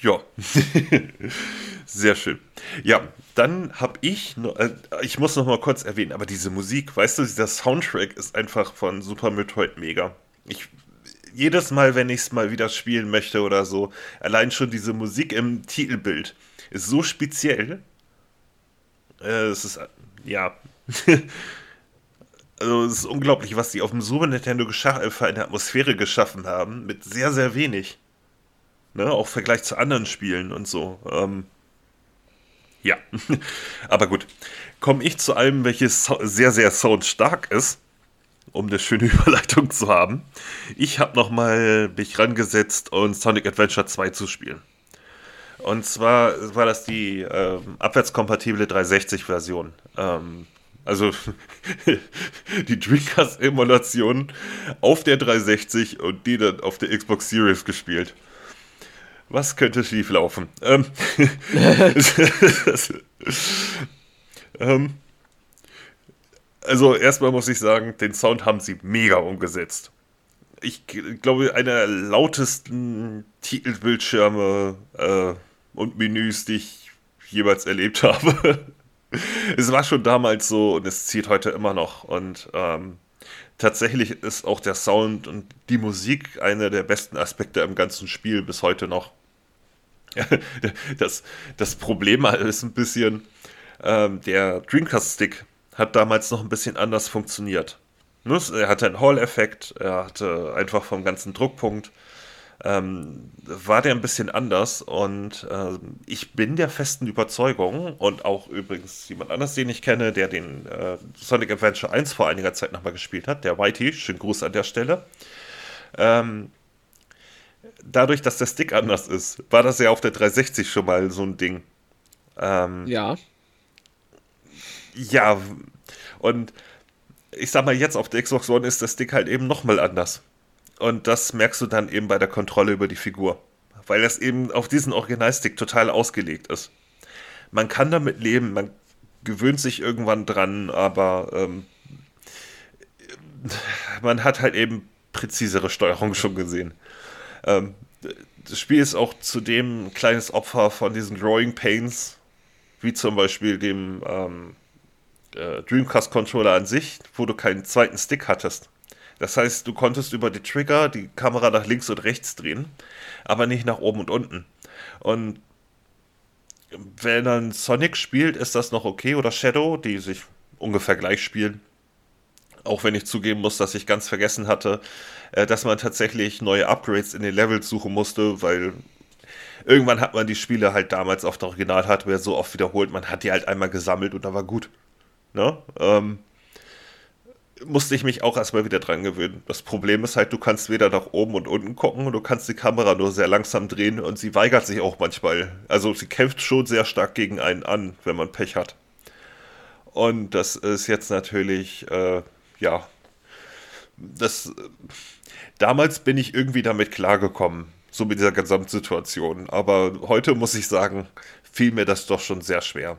Ja, sehr schön. Ja, dann habe ich, noch, äh, ich muss noch mal kurz erwähnen, aber diese Musik, weißt du, dieser Soundtrack ist einfach von Super Metroid mega. Ich, jedes Mal, wenn ich es mal wieder spielen möchte oder so, allein schon diese Musik im Titelbild ist so speziell. Äh, es ist ja. also es ist unglaublich, was die auf dem Super Nintendo äh, für eine Atmosphäre geschaffen haben, mit sehr, sehr wenig. Ne? Auch im Vergleich zu anderen Spielen und so. Ähm, ja, aber gut. Komme ich zu allem, welches sehr, sehr soundstark ist, um eine schöne Überleitung zu haben. Ich habe nochmal mich rangesetzt, um Sonic Adventure 2 zu spielen. Und zwar war das die äh, abwärtskompatible 360-Version. Ähm, also die Dreamcast-Emulation auf der 360 und die dann auf der Xbox Series gespielt. Was könnte schief laufen? Ähm, ähm, also erstmal muss ich sagen, den Sound haben sie mega umgesetzt. Ich glaube, einer der lautesten Titelbildschirme äh, und Menüs, die ich jeweils erlebt habe. es war schon damals so und es zieht heute immer noch. Und ähm, tatsächlich ist auch der Sound und die Musik einer der besten Aspekte im ganzen Spiel bis heute noch. das, das Problem ist ein bisschen, ähm, der Dreamcast-Stick hat damals noch ein bisschen anders funktioniert. Er hatte einen Hall-Effekt, er hatte einfach vom ganzen Druckpunkt ähm, war der ein bisschen anders und äh, ich bin der festen Überzeugung und auch übrigens jemand anders, den ich kenne, der den äh, Sonic Adventure 1 vor einiger Zeit nochmal gespielt hat, der Whitey, schönen Gruß an der Stelle. Ähm, dadurch, dass der Stick anders ist, war das ja auf der 360 schon mal so ein Ding. Ähm, ja. Ja, und ich sag mal, jetzt auf der Xbox One ist der Stick halt eben nochmal anders. Und das merkst du dann eben bei der Kontrolle über die Figur. Weil das eben auf diesen Originalstick total ausgelegt ist. Man kann damit leben, man gewöhnt sich irgendwann dran, aber ähm, man hat halt eben präzisere Steuerung schon gesehen. Ähm, das Spiel ist auch zudem ein kleines Opfer von diesen Growing Pains, wie zum Beispiel dem ähm, äh, Dreamcast-Controller an sich, wo du keinen zweiten Stick hattest. Das heißt, du konntest über die Trigger die Kamera nach links und rechts drehen, aber nicht nach oben und unten. Und wenn dann Sonic spielt, ist das noch okay oder Shadow, die sich ungefähr gleich spielen. Auch wenn ich zugeben muss, dass ich ganz vergessen hatte, äh, dass man tatsächlich neue Upgrades in den Levels suchen musste, weil irgendwann hat man die Spiele halt damals auf der Original-Hardware so oft wiederholt, man hat die halt einmal gesammelt und da war gut. Ne? Ähm, musste ich mich auch erstmal wieder dran gewöhnen. Das Problem ist halt, du kannst weder nach oben und unten gucken und du kannst die Kamera nur sehr langsam drehen und sie weigert sich auch manchmal. Also sie kämpft schon sehr stark gegen einen an, wenn man Pech hat. Und das ist jetzt natürlich, äh, ja, das. Damals bin ich irgendwie damit klargekommen, so mit dieser Gesamtsituation. Aber heute muss ich sagen, fiel mir das doch schon sehr schwer.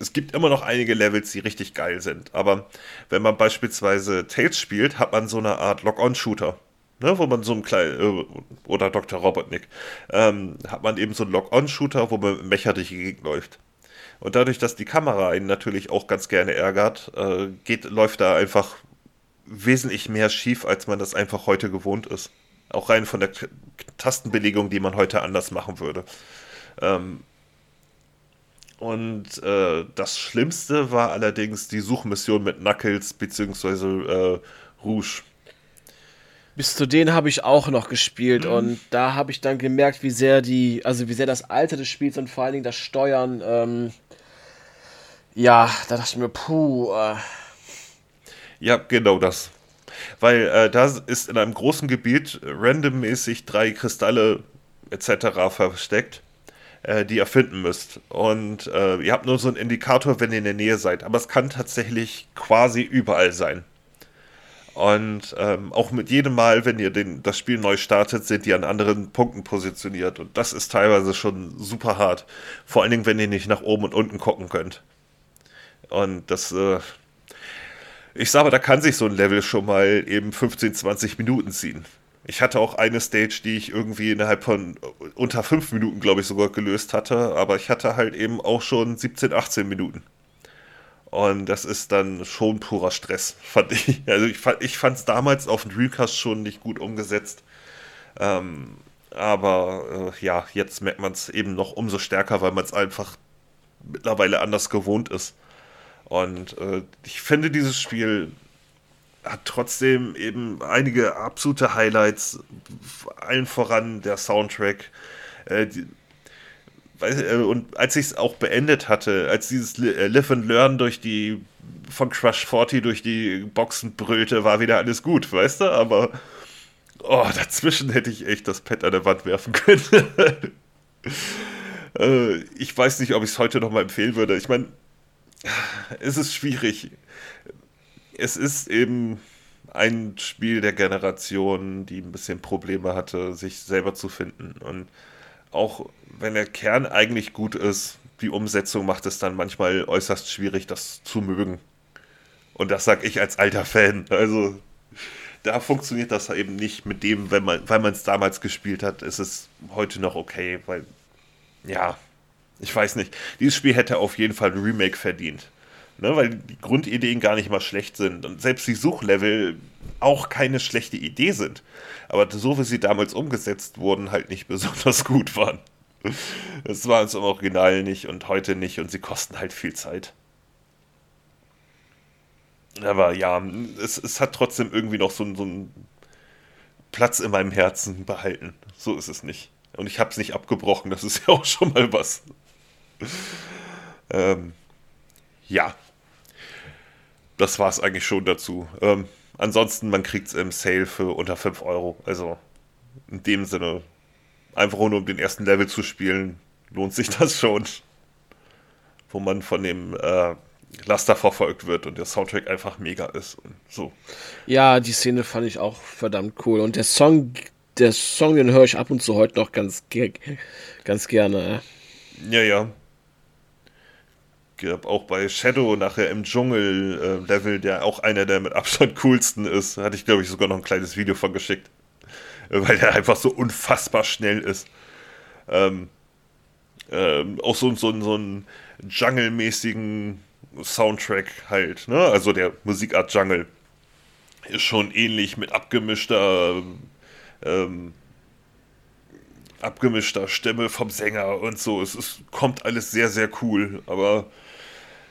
Es gibt immer noch einige Levels, die richtig geil sind. Aber wenn man beispielsweise Tales spielt, hat man so eine Art Lock-on-Shooter. Ne, wo man so einen kleinen, äh, oder Dr. Robotnik, ähm, hat man eben so einen Lock-on-Shooter, wo man Mecha durch die Gegend läuft. Und dadurch, dass die Kamera einen natürlich auch ganz gerne ärgert, äh, geht, läuft da einfach wesentlich mehr schief, als man das einfach heute gewohnt ist. Auch rein von der Tastenbelegung, die man heute anders machen würde. Ähm, und äh, das Schlimmste war allerdings die Suchmission mit Knuckles bzw. Äh, Rouge. Bis zu denen habe ich auch noch gespielt mhm. und da habe ich dann gemerkt, wie sehr die, also wie sehr das Alter des Spiels und vor allen Dingen das Steuern, ähm, ja, da dachte ich mir, puh. Äh. Ja, genau das. Weil äh, da ist in einem großen Gebiet randommäßig drei Kristalle etc. versteckt äh, die ihr finden müsst. Und äh, ihr habt nur so einen Indikator, wenn ihr in der Nähe seid. Aber es kann tatsächlich quasi überall sein. Und ähm, auch mit jedem Mal, wenn ihr den, das Spiel neu startet, sind die an anderen Punkten positioniert. Und das ist teilweise schon super hart. Vor allen Dingen, wenn ihr nicht nach oben und unten gucken könnt. Und das, äh, ich sage, da kann sich so ein Level schon mal eben 15, 20 Minuten ziehen. Ich hatte auch eine Stage, die ich irgendwie innerhalb von unter fünf Minuten, glaube ich, sogar gelöst hatte, aber ich hatte halt eben auch schon 17, 18 Minuten. Und das ist dann schon purer Stress, fand ich. Also ich, ich fand es damals auf dem Dreamcast schon nicht gut umgesetzt. Ähm, aber äh, ja, jetzt merkt man es eben noch umso stärker, weil man es einfach mittlerweile anders gewohnt ist. Und äh, ich finde dieses Spiel hat trotzdem eben einige absolute Highlights, allen voran der Soundtrack. Äh, äh, und als ich es auch beendet hatte, als dieses äh, Live and Learn durch die von Crush 40 durch die Boxen brüllte, war wieder alles gut, weißt du? Aber oh, dazwischen hätte ich echt das Pad an der Wand werfen können. ich weiß nicht, ob ich es heute nochmal empfehlen würde. Ich meine, es ist schwierig. Es ist eben ein Spiel der Generation, die ein bisschen Probleme hatte, sich selber zu finden. Und auch wenn der Kern eigentlich gut ist, die Umsetzung macht es dann manchmal äußerst schwierig, das zu mögen. Und das sage ich als alter Fan. Also da funktioniert das eben nicht mit dem, wenn man, weil man es damals gespielt hat, ist es heute noch okay, weil ja, ich weiß nicht. Dieses Spiel hätte auf jeden Fall ein Remake verdient. Ne, weil die Grundideen gar nicht mal schlecht sind und selbst die Suchlevel auch keine schlechte Idee sind. Aber so wie sie damals umgesetzt wurden, halt nicht besonders gut waren. Das war es im Original nicht und heute nicht und sie kosten halt viel Zeit. Aber ja, es, es hat trotzdem irgendwie noch so, so einen Platz in meinem Herzen behalten. So ist es nicht. Und ich habe es nicht abgebrochen, das ist ja auch schon mal was. ähm, ja. Das war es eigentlich schon dazu. Ähm, ansonsten, man kriegt es im Sale für unter 5 Euro. Also in dem Sinne, einfach nur um den ersten Level zu spielen, lohnt sich das schon. Wo man von dem äh, Laster verfolgt wird und der Soundtrack einfach mega ist und so. Ja, die Szene fand ich auch verdammt cool. Und der Song, der Song, den höre ich ab und zu heute noch ganz, ganz gerne. Ja, ja. Auch bei Shadow nachher im Dschungel-Level, äh, der auch einer der mit Abstand coolsten ist, hatte ich, glaube ich, sogar noch ein kleines Video von geschickt. Weil der einfach so unfassbar schnell ist. Ähm, ähm, auch so, so, so einen Jungle-mäßigen Soundtrack halt, ne? Also der Musikart Jungle ist schon ähnlich mit abgemischter ähm, abgemischter Stimme vom Sänger und so. Es ist, kommt alles sehr, sehr cool, aber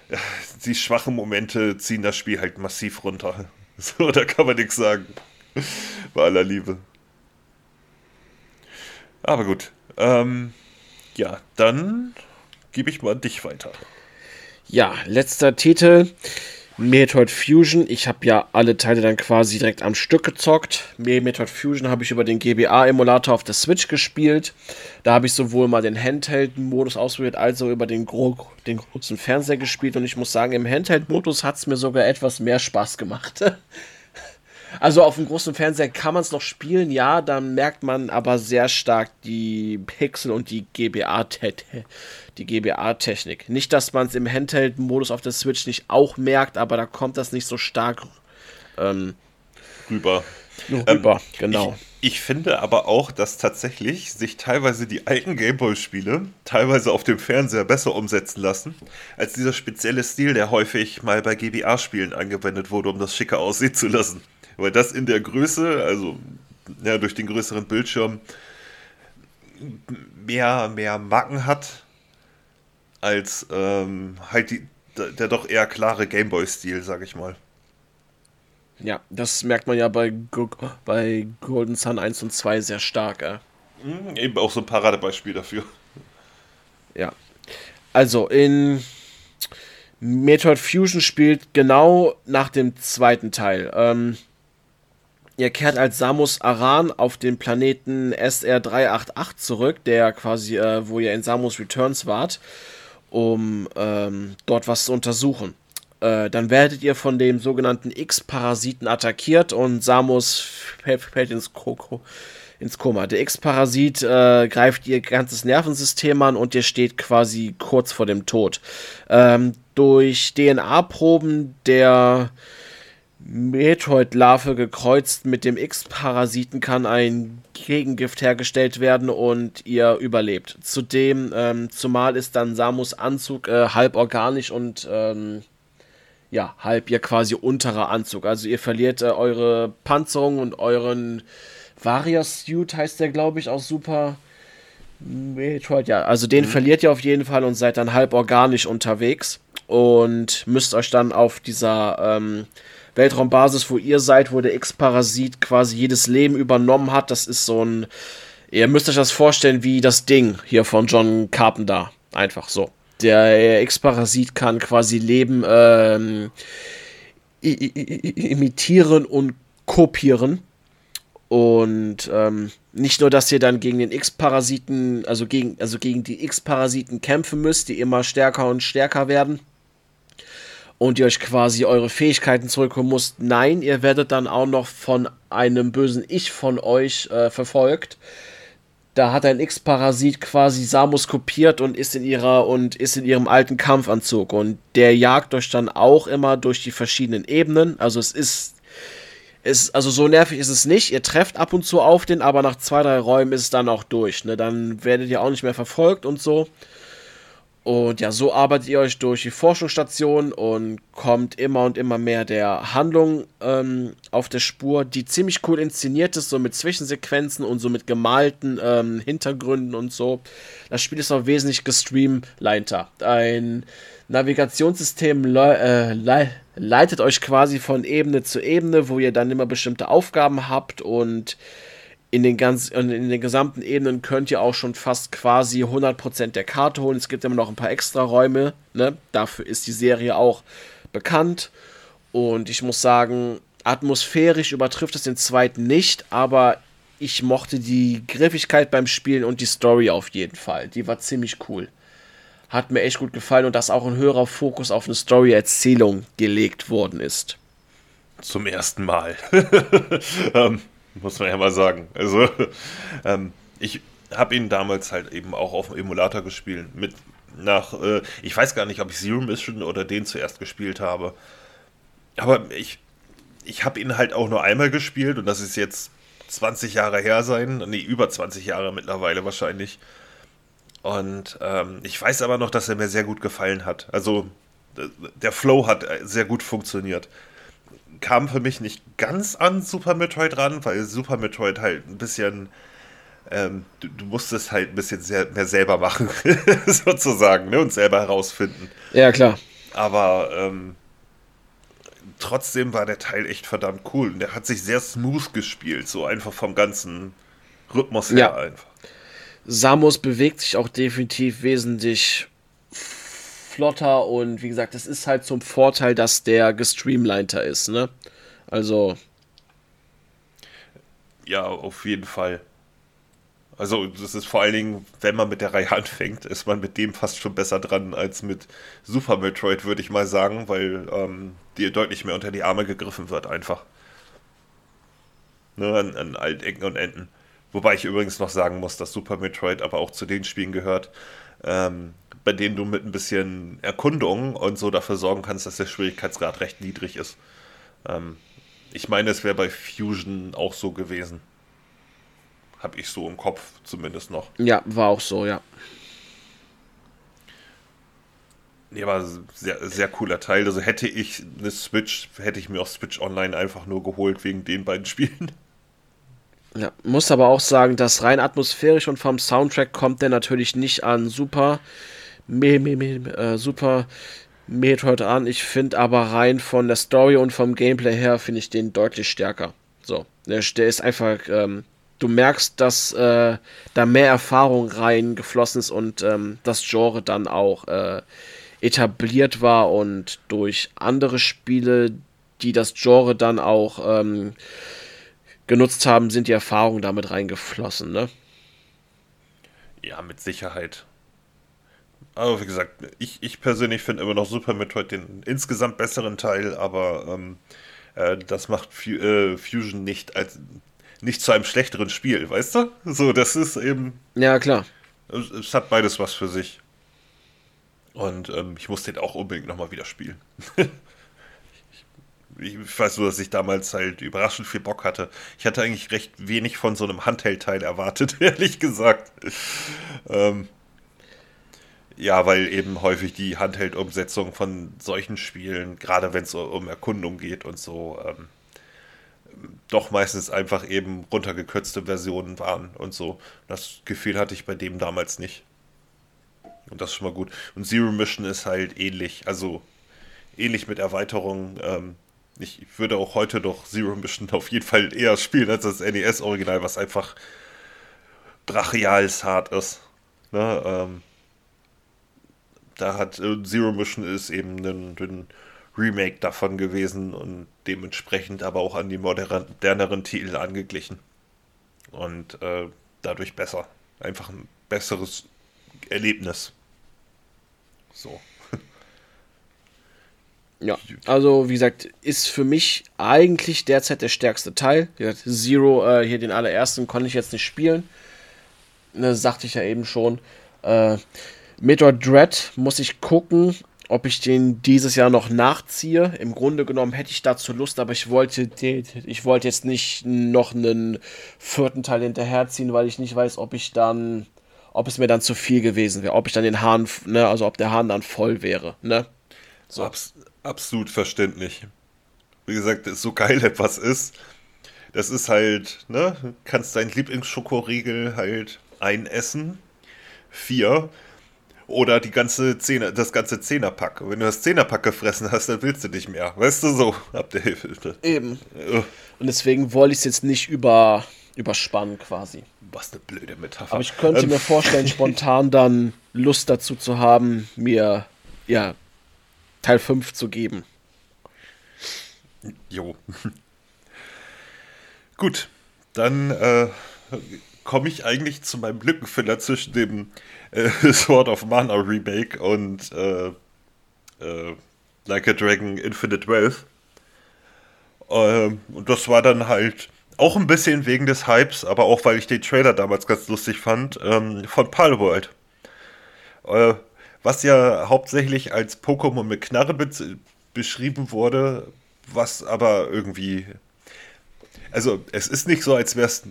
die schwachen Momente ziehen das Spiel halt massiv runter. So, da kann man nichts sagen. Bei aller Liebe. Aber gut. Ähm, ja, dann gebe ich mal dich weiter. Ja, letzter Titel. Metroid Fusion. Ich habe ja alle Teile dann quasi direkt am Stück gezockt. Metroid Fusion habe ich über den GBA-Emulator auf der Switch gespielt. Da habe ich sowohl mal den Handheld-Modus ausprobiert, als auch über den, gro den großen Fernseher gespielt. Und ich muss sagen, im Handheld-Modus hat es mir sogar etwas mehr Spaß gemacht. Also auf dem großen Fernseher kann man es noch spielen, ja, dann merkt man aber sehr stark die Pixel und die GBA-Technik. Die GBA-Technik. Nicht, dass man es im Handheld-Modus auf der Switch nicht auch merkt, aber da kommt das nicht so stark ähm, rüber. rüber, ähm, genau. Ich, ich, finde aber auch, dass tatsächlich sich teilweise die alten Gameboy-Spiele teilweise auf dem Fernseher besser umsetzen lassen, als dieser spezielle Stil, der häufig mal bei GBA-Spielen angewendet wurde, um das schicker aussehen zu lassen weil das in der Größe, also ja, durch den größeren Bildschirm, mehr, mehr Macken hat, als ähm, halt die, der, doch eher klare Gameboy-Stil, sag ich mal. Ja, das merkt man ja bei, bei Golden Sun 1 und 2 sehr stark. Äh. Eben auch so ein Paradebeispiel dafür. Ja. Also in Metroid Fusion spielt genau nach dem zweiten Teil. Ähm, Ihr kehrt als Samus Aran auf den Planeten SR388 zurück, der quasi, äh, wo ihr in Samus Returns wart, um ähm, dort was zu untersuchen. Äh, dann werdet ihr von dem sogenannten X-Parasiten attackiert und Samus fällt ins, ins Koma. Der X-Parasit äh, greift ihr ganzes Nervensystem an und ihr steht quasi kurz vor dem Tod. Ähm, durch DNA-Proben der Metroid-Larve gekreuzt mit dem X-Parasiten kann ein Gegengift hergestellt werden und ihr überlebt. Zudem, ähm, zumal ist dann Samus Anzug äh, halb organisch und ähm, ja, halb ihr quasi unterer Anzug. Also ihr verliert äh, eure Panzerung und euren Varia-Suit heißt der, glaube ich, auch super. Metroid, ja, also den mhm. verliert ihr auf jeden Fall und seid dann halb organisch unterwegs und müsst euch dann auf dieser ähm, Weltraumbasis, wo ihr seid, wo der X-Parasit quasi jedes Leben übernommen hat. Das ist so ein Ihr müsst euch das vorstellen wie das Ding hier von John Carpenter. Einfach so. Der X-Parasit kann quasi Leben ähm, imitieren und kopieren. Und ähm, nicht nur, dass ihr dann gegen den X-Parasiten, also gegen, also gegen die X-Parasiten kämpfen müsst, die immer stärker und stärker werden. Und ihr euch quasi eure Fähigkeiten zurückholen müsst. Nein, ihr werdet dann auch noch von einem bösen Ich von euch äh, verfolgt. Da hat ein X-Parasit quasi Samus kopiert und ist in ihrer und ist in ihrem alten Kampfanzug. Und der jagt euch dann auch immer durch die verschiedenen Ebenen. Also es ist ist, also so nervig ist es nicht. Ihr trefft ab und zu auf den, aber nach zwei, drei Räumen ist es dann auch durch. Ne? Dann werdet ihr auch nicht mehr verfolgt und so. Und ja, so arbeitet ihr euch durch die Forschungsstation und kommt immer und immer mehr der Handlung ähm, auf der Spur, die ziemlich cool inszeniert ist, so mit Zwischensequenzen und so mit gemalten ähm, Hintergründen und so. Das Spiel ist auch wesentlich gestreamliner. Ein Navigationssystem le äh, le leitet euch quasi von Ebene zu Ebene, wo ihr dann immer bestimmte Aufgaben habt und in den, ganz, in den gesamten Ebenen könnt ihr auch schon fast quasi 100% der Karte holen. Es gibt immer noch ein paar extra Räume. Ne? Dafür ist die Serie auch bekannt. Und ich muss sagen, atmosphärisch übertrifft es den zweiten nicht, aber ich mochte die Griffigkeit beim Spielen und die Story auf jeden Fall. Die war ziemlich cool hat mir echt gut gefallen und dass auch ein höherer Fokus auf eine Story-Erzählung gelegt worden ist. Zum ersten Mal. ähm, muss man ja mal sagen. Also, ähm, ich habe ihn damals halt eben auch auf dem Emulator gespielt. Mit nach, äh, ich weiß gar nicht, ob ich Zero Mission oder den zuerst gespielt habe. Aber ich, ich habe ihn halt auch nur einmal gespielt und das ist jetzt 20 Jahre her sein. Nee, über 20 Jahre mittlerweile wahrscheinlich. Und ähm, ich weiß aber noch, dass er mir sehr gut gefallen hat. Also der Flow hat äh, sehr gut funktioniert. Kam für mich nicht ganz an Super Metroid ran, weil Super Metroid halt ein bisschen. Ähm, du, du, musstest halt ein bisschen sehr, mehr selber machen, sozusagen, ne? und selber herausfinden. Ja, klar. Aber ähm, trotzdem war der Teil echt verdammt cool. Und der hat sich sehr smooth gespielt, so einfach vom ganzen Rhythmus her ja. einfach. Samus bewegt sich auch definitiv wesentlich flotter und wie gesagt, es ist halt zum Vorteil, dass der gestreamliner ist, ne? Also. Ja, auf jeden Fall. Also, das ist vor allen Dingen, wenn man mit der Reihe anfängt, ist man mit dem fast schon besser dran als mit Super Metroid, würde ich mal sagen, weil ähm, dir deutlich mehr unter die Arme gegriffen wird, einfach. Ne, an, an allen Ecken und Enden. Wobei ich übrigens noch sagen muss, dass Super Metroid aber auch zu den Spielen gehört, ähm, bei denen du mit ein bisschen Erkundung und so dafür sorgen kannst, dass der Schwierigkeitsgrad recht niedrig ist. Ähm, ich meine, es wäre bei Fusion auch so gewesen. Hab ich so im Kopf zumindest noch. Ja, war auch so, ja. Nee, war sehr, sehr cooler Teil. Also hätte ich eine Switch, hätte ich mir auch Switch Online einfach nur geholt wegen den beiden Spielen. Ja, muss aber auch sagen, dass rein atmosphärisch und vom Soundtrack kommt der natürlich nicht an super, me, me, me, äh, super Metroid an. Ich finde aber rein von der Story und vom Gameplay her finde ich den deutlich stärker. So, der, der ist einfach, ähm, du merkst, dass äh, da mehr Erfahrung reingeflossen ist und ähm, das Genre dann auch äh, etabliert war und durch andere Spiele, die das Genre dann auch ähm, genutzt haben, sind die Erfahrungen damit reingeflossen, ne? Ja, mit Sicherheit. Aber wie gesagt, ich, ich persönlich finde immer noch Super Metroid den insgesamt besseren Teil, aber ähm, äh, das macht F äh, Fusion nicht als nicht zu einem schlechteren Spiel, weißt du? So, das ist eben. Ja, klar. Es, es hat beides was für sich. Und ähm, ich muss den auch unbedingt nochmal wieder spielen. ich weiß nur, dass ich damals halt überraschend viel Bock hatte. Ich hatte eigentlich recht wenig von so einem Handheld-Teil erwartet, ehrlich gesagt. Ähm, ja, weil eben häufig die Handheld-Umsetzung von solchen Spielen, gerade wenn es um Erkundung geht und so, ähm, doch meistens einfach eben runtergekürzte Versionen waren und so. Das Gefühl hatte ich bei dem damals nicht. Und das ist schon mal gut. Und Zero Mission ist halt ähnlich, also ähnlich mit Erweiterungen. Ähm, ich würde auch heute doch Zero Mission auf jeden Fall eher spielen als das NES-Original, was einfach brachial-hart ist. Ne, ähm, da hat äh, Zero Mission ist eben ein, ein, Remake davon gewesen und dementsprechend aber auch an die moderneren Titel angeglichen. Und äh, dadurch besser. Einfach ein besseres Erlebnis. So. Ja, also wie gesagt, ist für mich eigentlich derzeit der stärkste Teil. Wie gesagt, Zero, äh, hier den allerersten, konnte ich jetzt nicht spielen. Das ne, sagte ich ja eben schon. Äh, Metroid Dread muss ich gucken, ob ich den dieses Jahr noch nachziehe. Im Grunde genommen hätte ich dazu Lust, aber ich wollte, ich wollte jetzt nicht noch einen vierten Teil hinterherziehen, weil ich nicht weiß, ob ich dann, ob es mir dann zu viel gewesen wäre, ob ich dann den Hahn, ne, also ob der Hahn dann voll wäre, ne? So. Abs absolut verständlich. Wie gesagt, so geil etwas ist, das ist halt, ne, kannst deinen Lieblingsschokoriegel halt einessen. Vier oder die ganze Zehner, das ganze Zehnerpack. Und wenn du das Zehnerpack gefressen hast, dann willst du nicht mehr. Weißt du so, ab der Hälfte. Eben. Und deswegen wollte ich es jetzt nicht über, überspannen quasi. Was eine blöde Metapher. Aber ich könnte ähm. mir vorstellen, spontan dann Lust dazu zu haben, mir ja Teil 5 zu geben. Jo. Gut, dann äh, komme ich eigentlich zu meinem Lückenfüller zwischen dem äh, Sword of Mana Remake und äh, äh, Like a Dragon Infinite Wealth. Ähm, und das war dann halt auch ein bisschen wegen des Hypes, aber auch weil ich den Trailer damals ganz lustig fand, ähm, von Palworld. Äh, was ja hauptsächlich als Pokémon mit Knarre be beschrieben wurde, was aber irgendwie. Also, es ist nicht so, als wäre es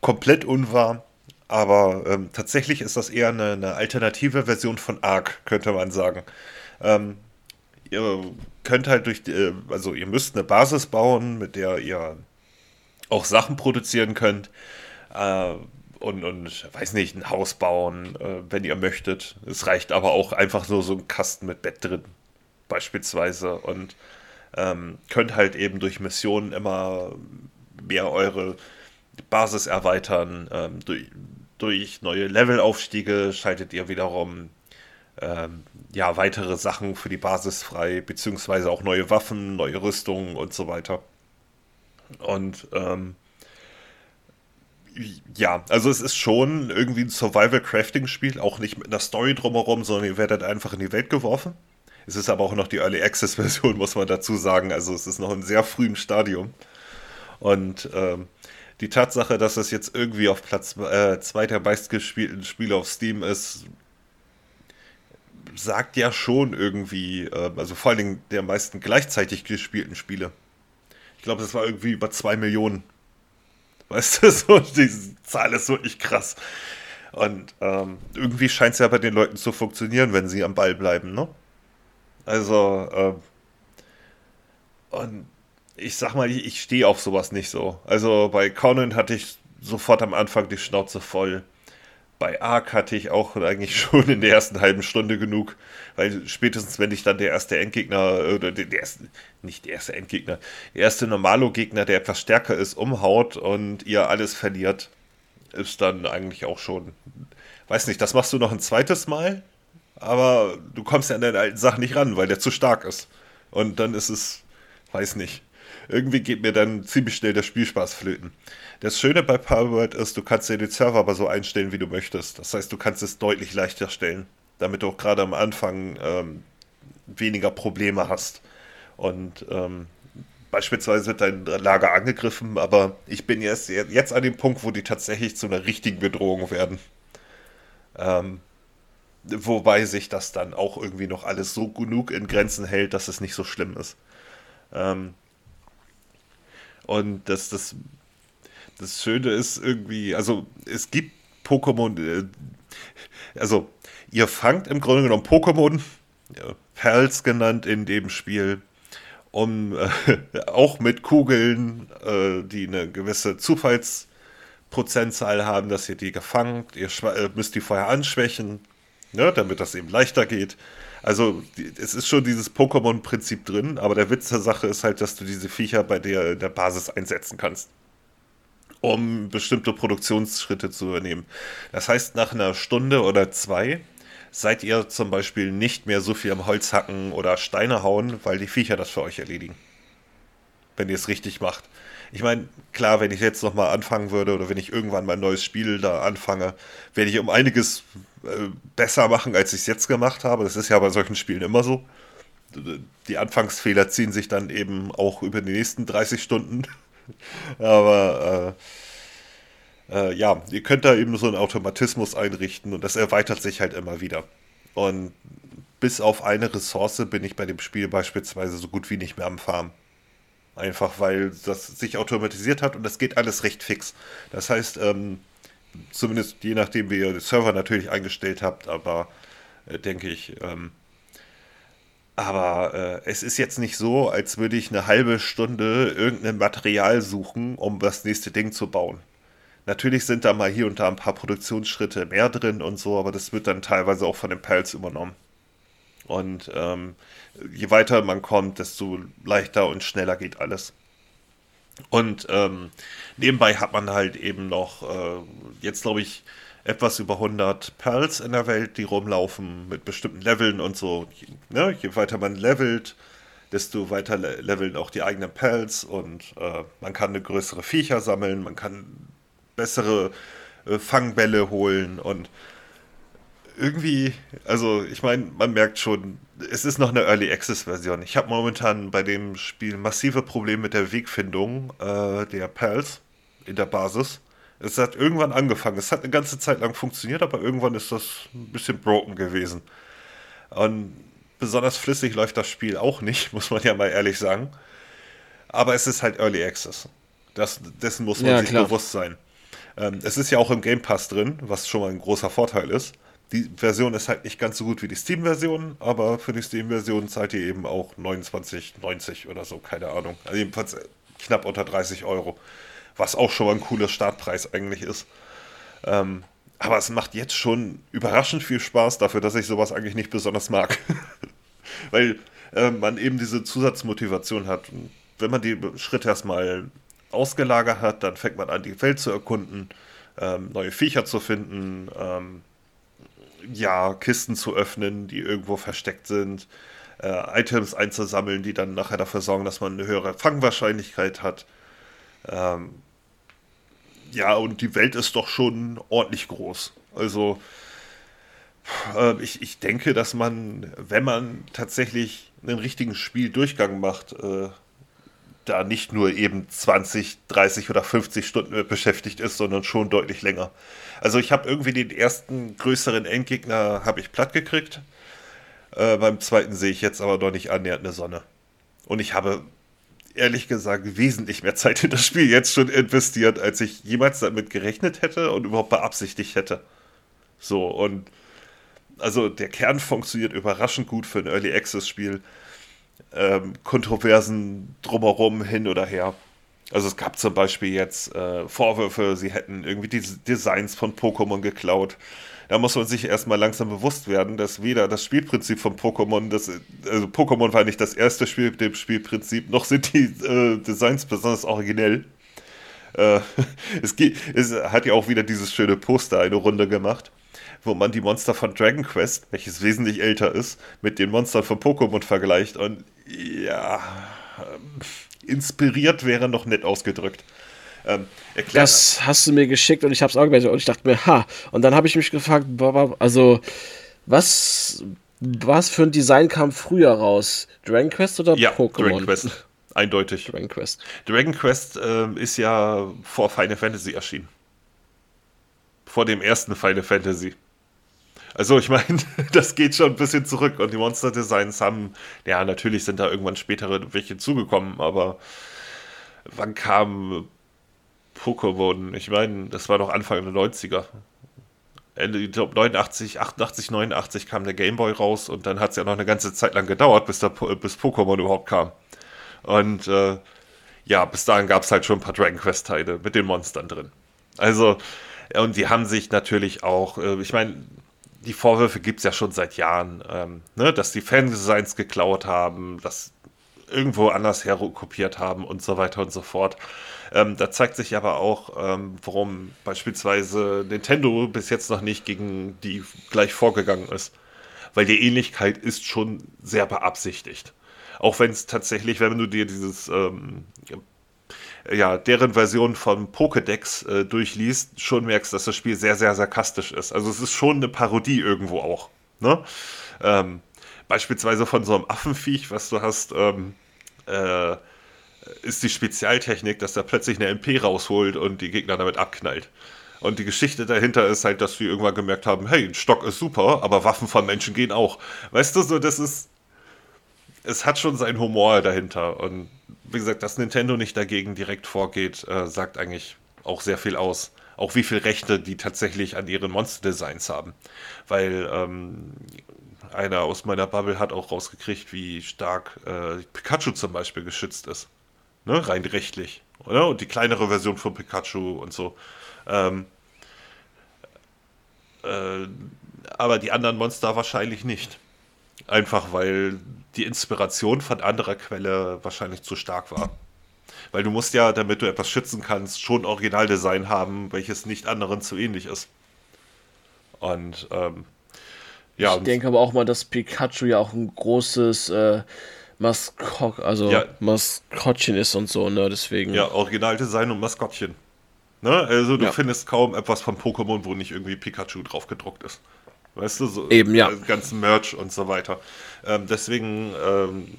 komplett unwahr, aber ähm, tatsächlich ist das eher eine, eine, alternative Version von Arc, könnte man sagen. Ähm, ihr könnt halt durch, die, äh, also ihr müsst eine Basis bauen, mit der ihr auch Sachen produzieren könnt. Äh, und, und, weiß nicht, ein Haus bauen, äh, wenn ihr möchtet. Es reicht aber auch einfach nur so ein Kasten mit Bett drin, beispielsweise. Und ähm, könnt halt eben durch Missionen immer mehr eure Basis erweitern, ähm, durch, durch neue Levelaufstiege schaltet ihr wiederum ähm, ja, weitere Sachen für die Basis frei, beziehungsweise auch neue Waffen, neue Rüstungen und so weiter. Und ähm, ja, also es ist schon irgendwie ein Survival-Crafting-Spiel, auch nicht mit einer Story drumherum, sondern ihr werdet einfach in die Welt geworfen. Es ist aber auch noch die Early Access-Version, muss man dazu sagen. Also es ist noch in sehr frühem Stadium. Und ähm, die Tatsache, dass es jetzt irgendwie auf Platz 2 äh, der meistgespielten Spiele auf Steam ist, sagt ja schon irgendwie, äh, also vor allen Dingen der meisten gleichzeitig gespielten Spiele. Ich glaube, das war irgendwie über 2 Millionen. Weißt du, so, diese Zahl ist wirklich krass. Und ähm, irgendwie scheint es ja bei den Leuten zu funktionieren, wenn sie am Ball bleiben, ne? Also, äh, und ich sag mal, ich, ich stehe auf sowas nicht so. Also bei Conan hatte ich sofort am Anfang die Schnauze voll. Bei Ark hatte ich auch eigentlich schon in der ersten halben Stunde genug, weil spätestens wenn ich dann der erste Endgegner oder der erste, nicht der erste Endgegner, der erste Normalo-Gegner, der etwas stärker ist, umhaut und ihr alles verliert, ist dann eigentlich auch schon, weiß nicht, das machst du noch ein zweites Mal, aber du kommst ja an deine alten Sachen nicht ran, weil der zu stark ist. Und dann ist es, weiß nicht irgendwie geht mir dann ziemlich schnell der Spielspaß flöten. Das Schöne bei Palworld ist, du kannst dir den Server aber so einstellen, wie du möchtest. Das heißt, du kannst es deutlich leichter stellen, damit du auch gerade am Anfang ähm, weniger Probleme hast. Und ähm, beispielsweise wird dein Lager angegriffen, aber ich bin jetzt, jetzt an dem Punkt, wo die tatsächlich zu einer richtigen Bedrohung werden. Ähm, wobei sich das dann auch irgendwie noch alles so genug in Grenzen hält, dass es nicht so schlimm ist. Ähm, und das, das, das Schöne ist irgendwie, also es gibt Pokémon, äh, also ihr fangt im Grunde genommen Pokémon, Perls genannt in dem Spiel, um äh, auch mit Kugeln, äh, die eine gewisse Zufallsprozentzahl haben, dass ihr die gefangen, ihr äh, müsst die vorher anschwächen, ne, damit das eben leichter geht. Also es ist schon dieses Pokémon-Prinzip drin, aber der Witz der Sache ist halt, dass du diese Viecher bei dir in der Basis einsetzen kannst. um bestimmte Produktionsschritte zu übernehmen. Das heißt, nach einer Stunde oder zwei seid ihr zum Beispiel nicht mehr so viel am Holz hacken oder Steine hauen, weil die Viecher das für euch erledigen. Wenn ihr es richtig macht. Ich meine, klar, wenn ich jetzt nochmal anfangen würde oder wenn ich irgendwann mal ein neues Spiel da anfange, werde ich um einiges äh, besser machen, als ich es jetzt gemacht habe. Das ist ja bei solchen Spielen immer so. Die Anfangsfehler ziehen sich dann eben auch über die nächsten 30 Stunden. Aber äh, äh, ja, ihr könnt da eben so einen Automatismus einrichten und das erweitert sich halt immer wieder. Und bis auf eine Ressource bin ich bei dem Spiel beispielsweise so gut wie nicht mehr am Farm. Einfach weil das sich automatisiert hat und das geht alles recht fix. Das heißt, ähm, zumindest je nachdem, wie ihr den Server natürlich eingestellt habt, aber äh, denke ich, ähm, aber äh, es ist jetzt nicht so, als würde ich eine halbe Stunde irgendein Material suchen, um das nächste Ding zu bauen. Natürlich sind da mal hier und da ein paar Produktionsschritte mehr drin und so, aber das wird dann teilweise auch von den Pals übernommen. Und ähm, je weiter man kommt, desto leichter und schneller geht alles. Und ähm, nebenbei hat man halt eben noch, äh, jetzt glaube ich, etwas über 100 Pearls in der Welt, die rumlaufen mit bestimmten Leveln und so. Ne? Je weiter man levelt, desto weiter leveln auch die eigenen Pelz und äh, man kann eine größere Viecher sammeln, man kann bessere äh, Fangbälle holen und irgendwie, also ich meine, man merkt schon, es ist noch eine Early Access Version. Ich habe momentan bei dem Spiel massive Probleme mit der Wegfindung äh, der Pals in der Basis. Es hat irgendwann angefangen. Es hat eine ganze Zeit lang funktioniert, aber irgendwann ist das ein bisschen broken gewesen. Und besonders flüssig läuft das Spiel auch nicht, muss man ja mal ehrlich sagen. Aber es ist halt Early Access. Das, dessen muss man ja, sich klar. bewusst sein. Ähm, es ist ja auch im Game Pass drin, was schon mal ein großer Vorteil ist. Die Version ist halt nicht ganz so gut wie die Steam-Version, aber für die Steam-Version zahlt ihr eben auch 29,90 oder so, keine Ahnung. Also jedenfalls knapp unter 30 Euro. Was auch schon mal ein cooler Startpreis eigentlich ist. Ähm, aber es macht jetzt schon überraschend viel Spaß dafür, dass ich sowas eigentlich nicht besonders mag. Weil äh, man eben diese Zusatzmotivation hat. Und wenn man die Schritte erstmal ausgelagert hat, dann fängt man an, die Welt zu erkunden, ähm, neue Viecher zu finden, ähm, ja, Kisten zu öffnen, die irgendwo versteckt sind, äh, Items einzusammeln, die dann nachher dafür sorgen, dass man eine höhere Fangwahrscheinlichkeit hat. Ähm, ja, und die Welt ist doch schon ordentlich groß. Also äh, ich, ich denke, dass man, wenn man tatsächlich einen richtigen Spieldurchgang macht, äh, da nicht nur eben 20, 30 oder 50 Stunden beschäftigt ist, sondern schon deutlich länger. Also ich habe irgendwie den ersten größeren Endgegner habe ich platt gekriegt. Äh, beim zweiten sehe ich jetzt aber noch nicht annähernd eine Sonne. Und ich habe ehrlich gesagt wesentlich mehr Zeit in das Spiel jetzt schon investiert, als ich jemals damit gerechnet hätte und überhaupt beabsichtigt hätte. So, und also der Kern funktioniert überraschend gut für ein Early Access Spiel ähm, Kontroversen drumherum hin oder her. Also es gab zum Beispiel jetzt äh, Vorwürfe, sie hätten irgendwie die Designs von Pokémon geklaut. Da muss man sich erstmal langsam bewusst werden, dass weder das Spielprinzip von Pokémon, das, also Pokémon war nicht das erste Spiel mit dem Spielprinzip, noch sind die äh, Designs besonders originell. Äh, es, geht, es hat ja auch wieder dieses schöne Poster eine Runde gemacht wo man die Monster von Dragon Quest, welches wesentlich älter ist, mit den Monstern von Pokémon vergleicht. Und ja, ähm, inspiriert wäre noch nett ausgedrückt. Ähm, das hast du mir geschickt und ich habe es auch gemerkt und ich dachte mir, ha. Und dann habe ich mich gefragt, also was, was für ein Design kam früher raus? Dragon Quest oder ja, Pokémon? Dragon Quest, eindeutig. Dragon Quest. Dragon Quest äh, ist ja vor Final Fantasy erschienen. Vor dem ersten Final Fantasy. Also ich meine, das geht schon ein bisschen zurück und die Monster-Designs haben, ja, natürlich sind da irgendwann spätere welche zugekommen, aber wann kam Pokémon? Ich meine, das war doch Anfang der 90er. Ende, ich glaube 89, 88, 89 kam der Gameboy raus und dann hat es ja noch eine ganze Zeit lang gedauert, bis, bis Pokémon überhaupt kam. Und äh, ja, bis dahin gab es halt schon ein paar Dragon Quest-Teile mit den Monstern drin. Also, und die haben sich natürlich auch, äh, ich meine, die Vorwürfe gibt es ja schon seit Jahren, ähm, ne, dass die Fandesigns geklaut haben, dass irgendwo anders her kopiert haben und so weiter und so fort. Ähm, da zeigt sich aber auch, ähm, warum beispielsweise Nintendo bis jetzt noch nicht gegen die gleich vorgegangen ist. Weil die Ähnlichkeit ist schon sehr beabsichtigt. Auch wenn es tatsächlich, wenn du dir dieses, ähm, ja, deren Version von Pokédex äh, durchliest, schon merkst, dass das Spiel sehr, sehr sarkastisch ist. Also es ist schon eine Parodie irgendwo auch. Ne? Ähm, beispielsweise von so einem Affenviech, was du hast, ähm, äh, ist die Spezialtechnik, dass er plötzlich eine MP rausholt und die Gegner damit abknallt. Und die Geschichte dahinter ist halt, dass wir irgendwann gemerkt haben, hey, ein Stock ist super, aber Waffen von Menschen gehen auch. Weißt du, so, das ist. Es hat schon seinen Humor dahinter. Und wie gesagt, dass Nintendo nicht dagegen direkt vorgeht, äh, sagt eigentlich auch sehr viel aus. Auch wie viel Rechte die tatsächlich an ihren Monster-Designs haben. Weil ähm, einer aus meiner Bubble hat auch rausgekriegt, wie stark äh, Pikachu zum Beispiel geschützt ist. Ne? Rein rechtlich. Oder? Und die kleinere Version von Pikachu und so. Ähm, äh, aber die anderen Monster wahrscheinlich nicht. Einfach weil die Inspiration von anderer Quelle wahrscheinlich zu stark war. Weil du musst ja, damit du etwas schützen kannst, schon Originaldesign haben, welches nicht anderen zu ähnlich ist. Und ähm, ja. Ich denke aber auch mal, dass Pikachu ja auch ein großes äh, Maskott, also ja. Maskottchen ist und so, ne? Deswegen. Ja, Originaldesign und Maskottchen. Ne? Also du ja. findest kaum etwas von Pokémon, wo nicht irgendwie Pikachu drauf gedruckt ist. Weißt du, so eben ja. ganzen Merch und so weiter. Ähm, deswegen ähm,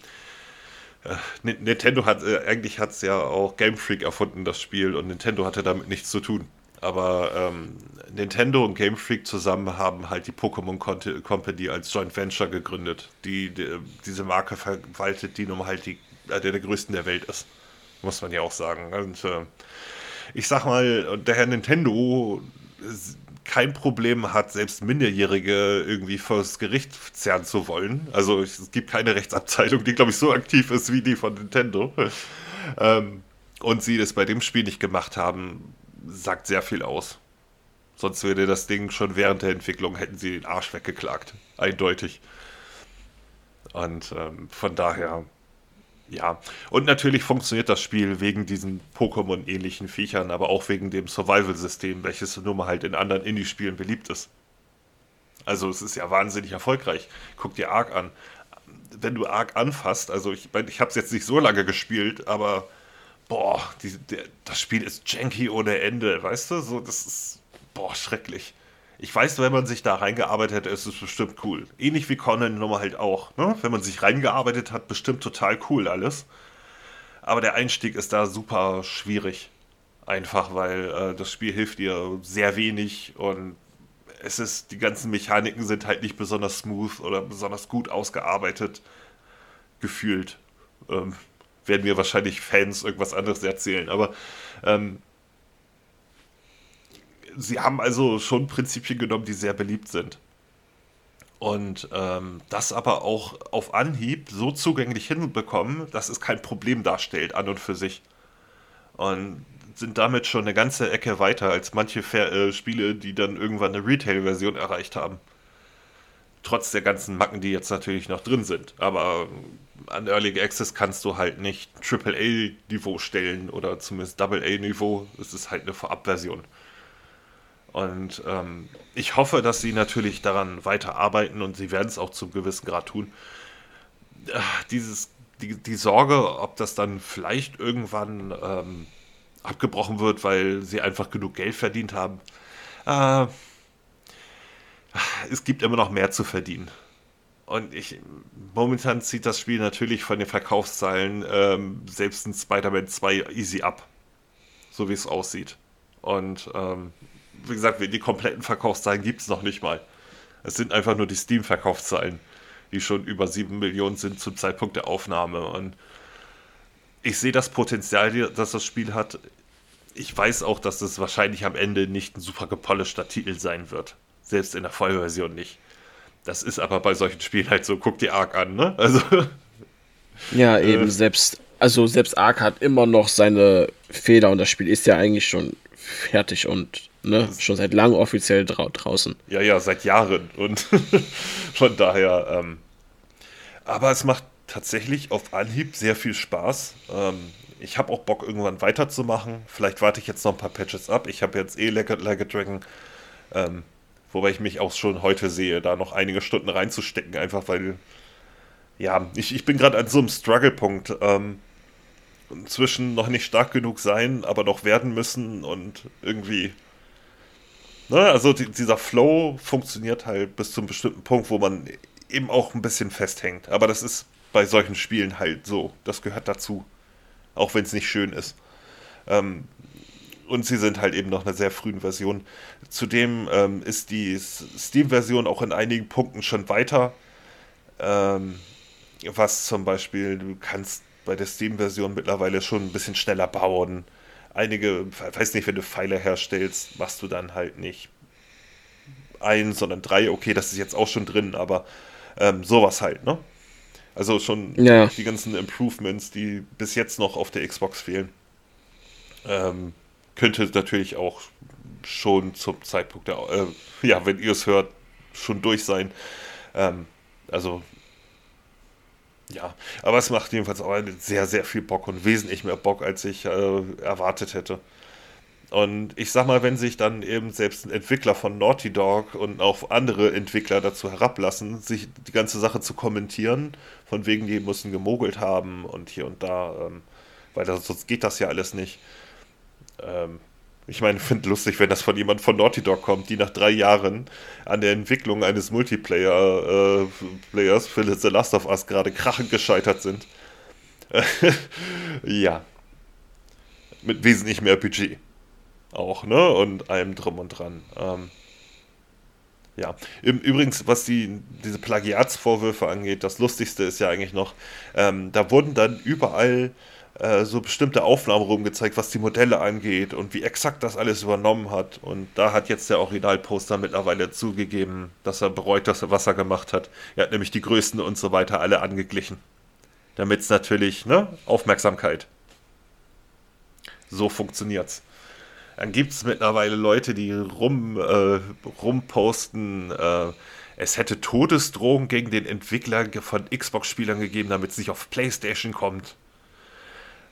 äh, Nintendo hat äh, eigentlich hat es ja auch Game Freak erfunden das Spiel und Nintendo hatte damit nichts zu tun. Aber ähm, Nintendo und Game Freak zusammen haben halt die Pokémon Company als Joint Venture gegründet, die, die diese Marke verwaltet, die nun halt die, äh, der, der größten der Welt ist. Muss man ja auch sagen. Und äh, ich sag mal, der Herr Nintendo kein Problem hat, selbst Minderjährige irgendwie vors Gericht zerren zu wollen. Also es gibt keine Rechtsabteilung, die, glaube ich, so aktiv ist wie die von Nintendo. ähm, und sie das bei dem Spiel nicht gemacht haben, sagt sehr viel aus. Sonst würde das Ding schon während der Entwicklung, hätten sie den Arsch weggeklagt. Eindeutig. Und ähm, von daher ja, und natürlich funktioniert das Spiel wegen diesen Pokémon-ähnlichen Viechern, aber auch wegen dem Survival-System, welches nun mal halt in anderen Indie-Spielen beliebt ist. Also es ist ja wahnsinnig erfolgreich. Guck dir Ark an. Wenn du Ark anfasst, also ich, ich habe es jetzt nicht so lange gespielt, aber boah, die, der, das Spiel ist janky ohne Ende, weißt du? So, das ist boah, schrecklich ich weiß, wenn man sich da reingearbeitet hat, ist es bestimmt cool. Ähnlich wie Conan Nummer halt auch. Ne? Wenn man sich reingearbeitet hat, bestimmt total cool alles. Aber der Einstieg ist da super schwierig. Einfach weil äh, das Spiel hilft dir sehr wenig und es ist, die ganzen Mechaniken sind halt nicht besonders smooth oder besonders gut ausgearbeitet gefühlt. Ähm, werden mir wahrscheinlich Fans irgendwas anderes erzählen, aber ähm, sie haben also schon Prinzipien genommen, die sehr beliebt sind. Und ähm, das aber auch auf Anhieb so zugänglich hinbekommen, dass es kein Problem darstellt an und für sich. Und sind damit schon eine ganze Ecke weiter als manche Fair äh, Spiele, die dann irgendwann eine Retail-Version erreicht haben. Trotz der ganzen Macken, die jetzt natürlich noch drin sind. Aber an Early Access kannst du halt nicht AAA-Niveau stellen oder zumindest AA-Niveau. Es ist halt eine Vorabversion. Und ähm, ich hoffe, dass sie natürlich daran weiterarbeiten und sie werden es auch zum gewissen Grad tun. Äh, dieses, die, die Sorge, ob das dann vielleicht irgendwann ähm, abgebrochen wird, weil sie einfach genug Geld verdient haben. Äh, es gibt immer noch mehr zu verdienen. Und ich, momentan zieht das Spiel natürlich von den Verkaufszahlen ähm, selbst in Spider-Man 2 easy ab. So wie es aussieht. Und ähm, wie gesagt, die kompletten Verkaufszahlen gibt es noch nicht mal. Es sind einfach nur die Steam-Verkaufszahlen, die schon über 7 Millionen sind zum Zeitpunkt der Aufnahme. Und ich sehe das Potenzial, das das Spiel hat. Ich weiß auch, dass es wahrscheinlich am Ende nicht ein super gepolischter Titel sein wird. Selbst in der Vollversion nicht. Das ist aber bei solchen Spielen halt so, guck dir Ark an, ne? Also. Ja, eben, äh, selbst, also selbst Ark hat immer noch seine Fehler und das Spiel ist ja eigentlich schon fertig und ne, schon seit langem offiziell drau draußen. Ja, ja, seit Jahren. Und von daher, ähm, aber es macht tatsächlich auf Anhieb sehr viel Spaß. Ähm, ich habe auch Bock, irgendwann weiterzumachen. Vielleicht warte ich jetzt noch ein paar Patches ab. Ich habe jetzt eh Like a, like a Dragon, ähm, wobei ich mich auch schon heute sehe, da noch einige Stunden reinzustecken, einfach weil, ja, ich, ich bin gerade an so einem Struggle-Punkt. Ähm, zwischen noch nicht stark genug sein, aber noch werden müssen und irgendwie. Ne, also die, dieser Flow funktioniert halt bis zu einem bestimmten Punkt, wo man eben auch ein bisschen festhängt. Aber das ist bei solchen Spielen halt so. Das gehört dazu. Auch wenn es nicht schön ist. Ähm, und sie sind halt eben noch eine sehr frühen Version. Zudem ähm, ist die Steam-Version auch in einigen Punkten schon weiter. Ähm, was zum Beispiel, du kannst bei der Steam-Version mittlerweile schon ein bisschen schneller bauen. Einige, weiß nicht, wenn du Pfeile herstellst, machst du dann halt nicht ein, sondern drei. Okay, das ist jetzt auch schon drin, aber ähm, sowas halt, ne? Also schon ja. die ganzen Improvements, die bis jetzt noch auf der Xbox fehlen. Ähm, könnte natürlich auch schon zum Zeitpunkt der, äh, ja, wenn ihr es hört, schon durch sein. Ähm, also, ja, aber es macht jedenfalls auch sehr, sehr viel Bock und wesentlich mehr Bock, als ich äh, erwartet hätte. Und ich sag mal, wenn sich dann eben selbst ein Entwickler von Naughty Dog und auch andere Entwickler dazu herablassen, sich die ganze Sache zu kommentieren, von wegen, die müssen gemogelt haben und hier und da, ähm, weil das, sonst geht das ja alles nicht. Ähm, ich meine, finde lustig, wenn das von jemand von Naughty Dog kommt, die nach drei Jahren an der Entwicklung eines Multiplayer-Players äh, für The Last of Us gerade krachend gescheitert sind. ja. Mit wesentlich mehr Budget auch, ne? Und allem drum und dran. Ähm, ja, übrigens, was die, diese Plagiatsvorwürfe angeht, das Lustigste ist ja eigentlich noch, ähm, da wurden dann überall äh, so bestimmte Aufnahmen rumgezeigt, was die Modelle angeht und wie exakt das alles übernommen hat. Und da hat jetzt der Originalposter mittlerweile zugegeben, dass er bereut, dass er was er gemacht hat. Er hat nämlich die Größen und so weiter alle angeglichen. Damit es natürlich, ne, Aufmerksamkeit. So funktioniert's. Dann gibt es mittlerweile Leute, die rum, äh, rumposten, äh, es hätte Todesdrohungen gegen den Entwickler von Xbox-Spielern gegeben, damit es nicht auf PlayStation kommt.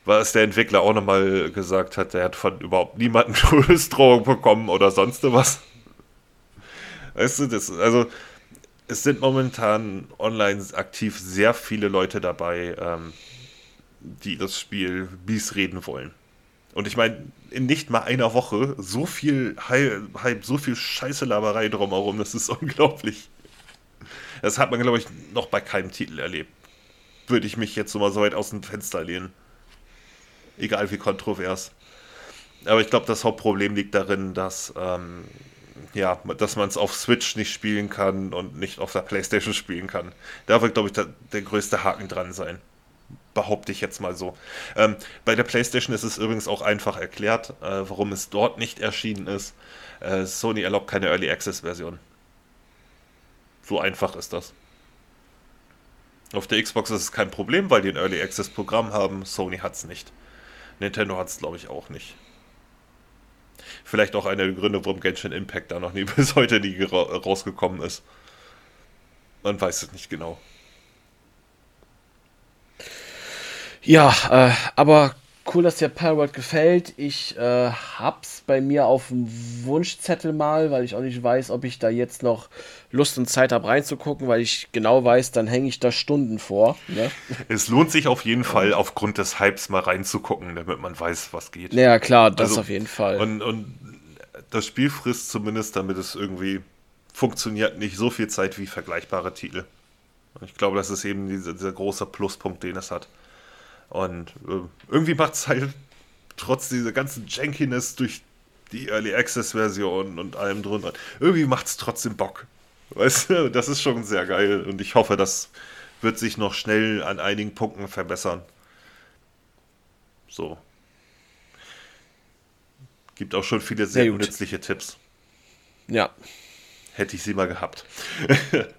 Was der Entwickler auch nochmal gesagt hat, er hat von überhaupt niemandem Todesdrohungen bekommen oder sonst was. Weißt du, das, also es sind momentan online aktiv sehr viele Leute dabei, ähm, die das Spiel Bies reden wollen. Und ich meine, in nicht mal einer Woche so viel Hype, so viel Scheißelaberei drumherum, das ist unglaublich. Das hat man, glaube ich, noch bei keinem Titel erlebt. Würde ich mich jetzt so mal so weit aus dem Fenster lehnen. Egal wie kontrovers. Aber ich glaube, das Hauptproblem liegt darin, dass, ähm, ja, dass man es auf Switch nicht spielen kann und nicht auf der Playstation spielen kann. Da wird, glaube ich, der, der größte Haken dran sein behaupte ich jetzt mal so. Ähm, bei der PlayStation ist es übrigens auch einfach erklärt, äh, warum es dort nicht erschienen ist. Äh, Sony erlaubt keine Early Access Version. So einfach ist das. Auf der Xbox ist es kein Problem, weil die ein Early Access Programm haben. Sony hat es nicht. Nintendo hat es, glaube ich, auch nicht. Vielleicht auch einer der Gründe, warum Genshin Impact da noch nie bis heute nie rausgekommen ist. Man weiß es nicht genau. Ja, äh, aber cool, dass dir Palworld gefällt. Ich äh, hab's bei mir auf dem Wunschzettel mal, weil ich auch nicht weiß, ob ich da jetzt noch Lust und Zeit habe reinzugucken, weil ich genau weiß, dann hänge ich da Stunden vor. Ne? Es lohnt sich auf jeden Fall, aufgrund des Hypes mal reinzugucken, damit man weiß, was geht. Ja, klar, das also, auf jeden Fall. Und, und das Spiel frisst zumindest, damit es irgendwie funktioniert, nicht so viel Zeit wie vergleichbare Titel. Ich glaube, das ist eben dieser, dieser große Pluspunkt, den es hat. Und äh, irgendwie macht es halt trotz dieser ganzen Jankiness durch die Early Access Version und allem drunter, irgendwie macht es trotzdem Bock. Weißt du, das ist schon sehr geil und ich hoffe, das wird sich noch schnell an einigen Punkten verbessern. So. Gibt auch schon viele sehr, sehr nützliche Tipps. Ja. Hätte ich sie mal gehabt.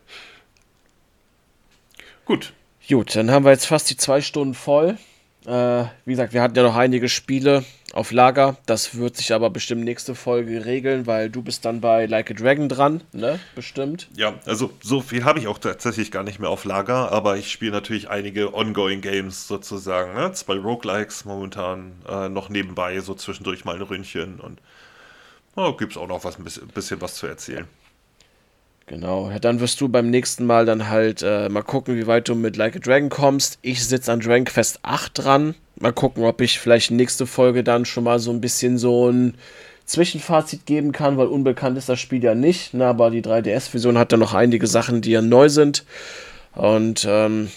gut. Gut, dann haben wir jetzt fast die zwei Stunden voll. Äh, wie gesagt, wir hatten ja noch einige Spiele auf Lager. Das wird sich aber bestimmt nächste Folge regeln, weil du bist dann bei Like a Dragon dran, ne? Bestimmt. Ja, also so viel habe ich auch tatsächlich gar nicht mehr auf Lager, aber ich spiele natürlich einige Ongoing Games sozusagen, ne? Zwei Roguelikes momentan äh, noch nebenbei, so zwischendurch mal ein Ründchen und oh, gibt es auch noch was ein bisschen, bisschen was zu erzählen. Genau, ja, dann wirst du beim nächsten Mal dann halt äh, mal gucken, wie weit du mit Like a Dragon kommst. Ich sitze an Dragon Quest 8 dran. Mal gucken, ob ich vielleicht nächste Folge dann schon mal so ein bisschen so ein Zwischenfazit geben kann, weil unbekannt ist das Spiel ja nicht. Ne, aber die 3DS-Version hat da noch einige Sachen, die ja neu sind. Und ähm,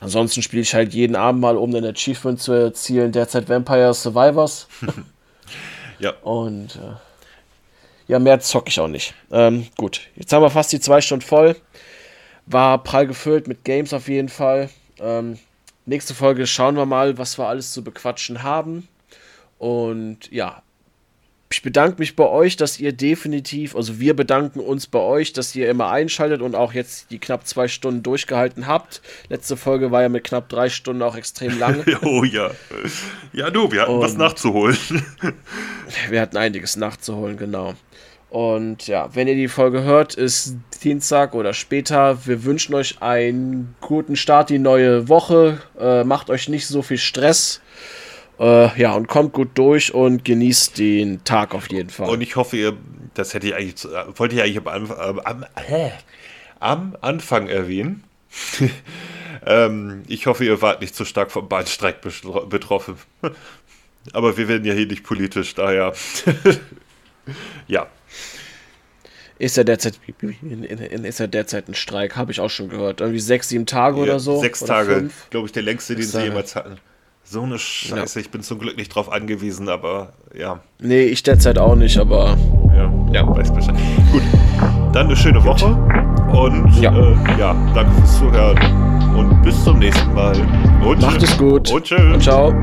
ansonsten spiele ich halt jeden Abend mal, um ein Achievement zu erzielen, derzeit Vampire Survivors. ja. Und äh, ja, mehr zocke ich auch nicht. Ähm, gut, jetzt haben wir fast die zwei Stunden voll. War prall gefüllt mit Games auf jeden Fall. Ähm, nächste Folge schauen wir mal, was wir alles zu bequatschen haben. Und ja, ich bedanke mich bei euch, dass ihr definitiv, also wir bedanken uns bei euch, dass ihr immer einschaltet und auch jetzt die knapp zwei Stunden durchgehalten habt. Letzte Folge war ja mit knapp drei Stunden auch extrem lang. oh ja. Ja, du, wir hatten und was nachzuholen. wir hatten einiges nachzuholen, genau. Und ja, wenn ihr die Folge hört, ist Dienstag oder später. Wir wünschen euch einen guten Start, die neue Woche. Äh, macht euch nicht so viel Stress. Äh, ja, und kommt gut durch und genießt den Tag auf jeden Fall. Und ich hoffe, ihr, das hätte ich eigentlich, wollte ich eigentlich am, am, äh, am Anfang erwähnen. ähm, ich hoffe, ihr wart nicht zu stark vom Bahnstreik betroffen. Aber wir werden ja hier nicht politisch, daher. ja. Ist ja derzeit, ist ja derzeit ein Streik, habe ich auch schon gehört. Irgendwie sechs, sieben Tage ja, oder so. Sechs oder Tage, glaube ich, der längste, den sie jemals hatten. So eine Scheiße, ja. ich bin zum Glück nicht drauf angewiesen, aber ja. Nee, ich derzeit auch nicht, aber. Ja, ja weiß Bescheid. Gut, dann eine schöne Woche und ja, äh, ja danke fürs Zuhören und bis zum nächsten Mal. Und Macht es gut. Und tschüss. Ciao.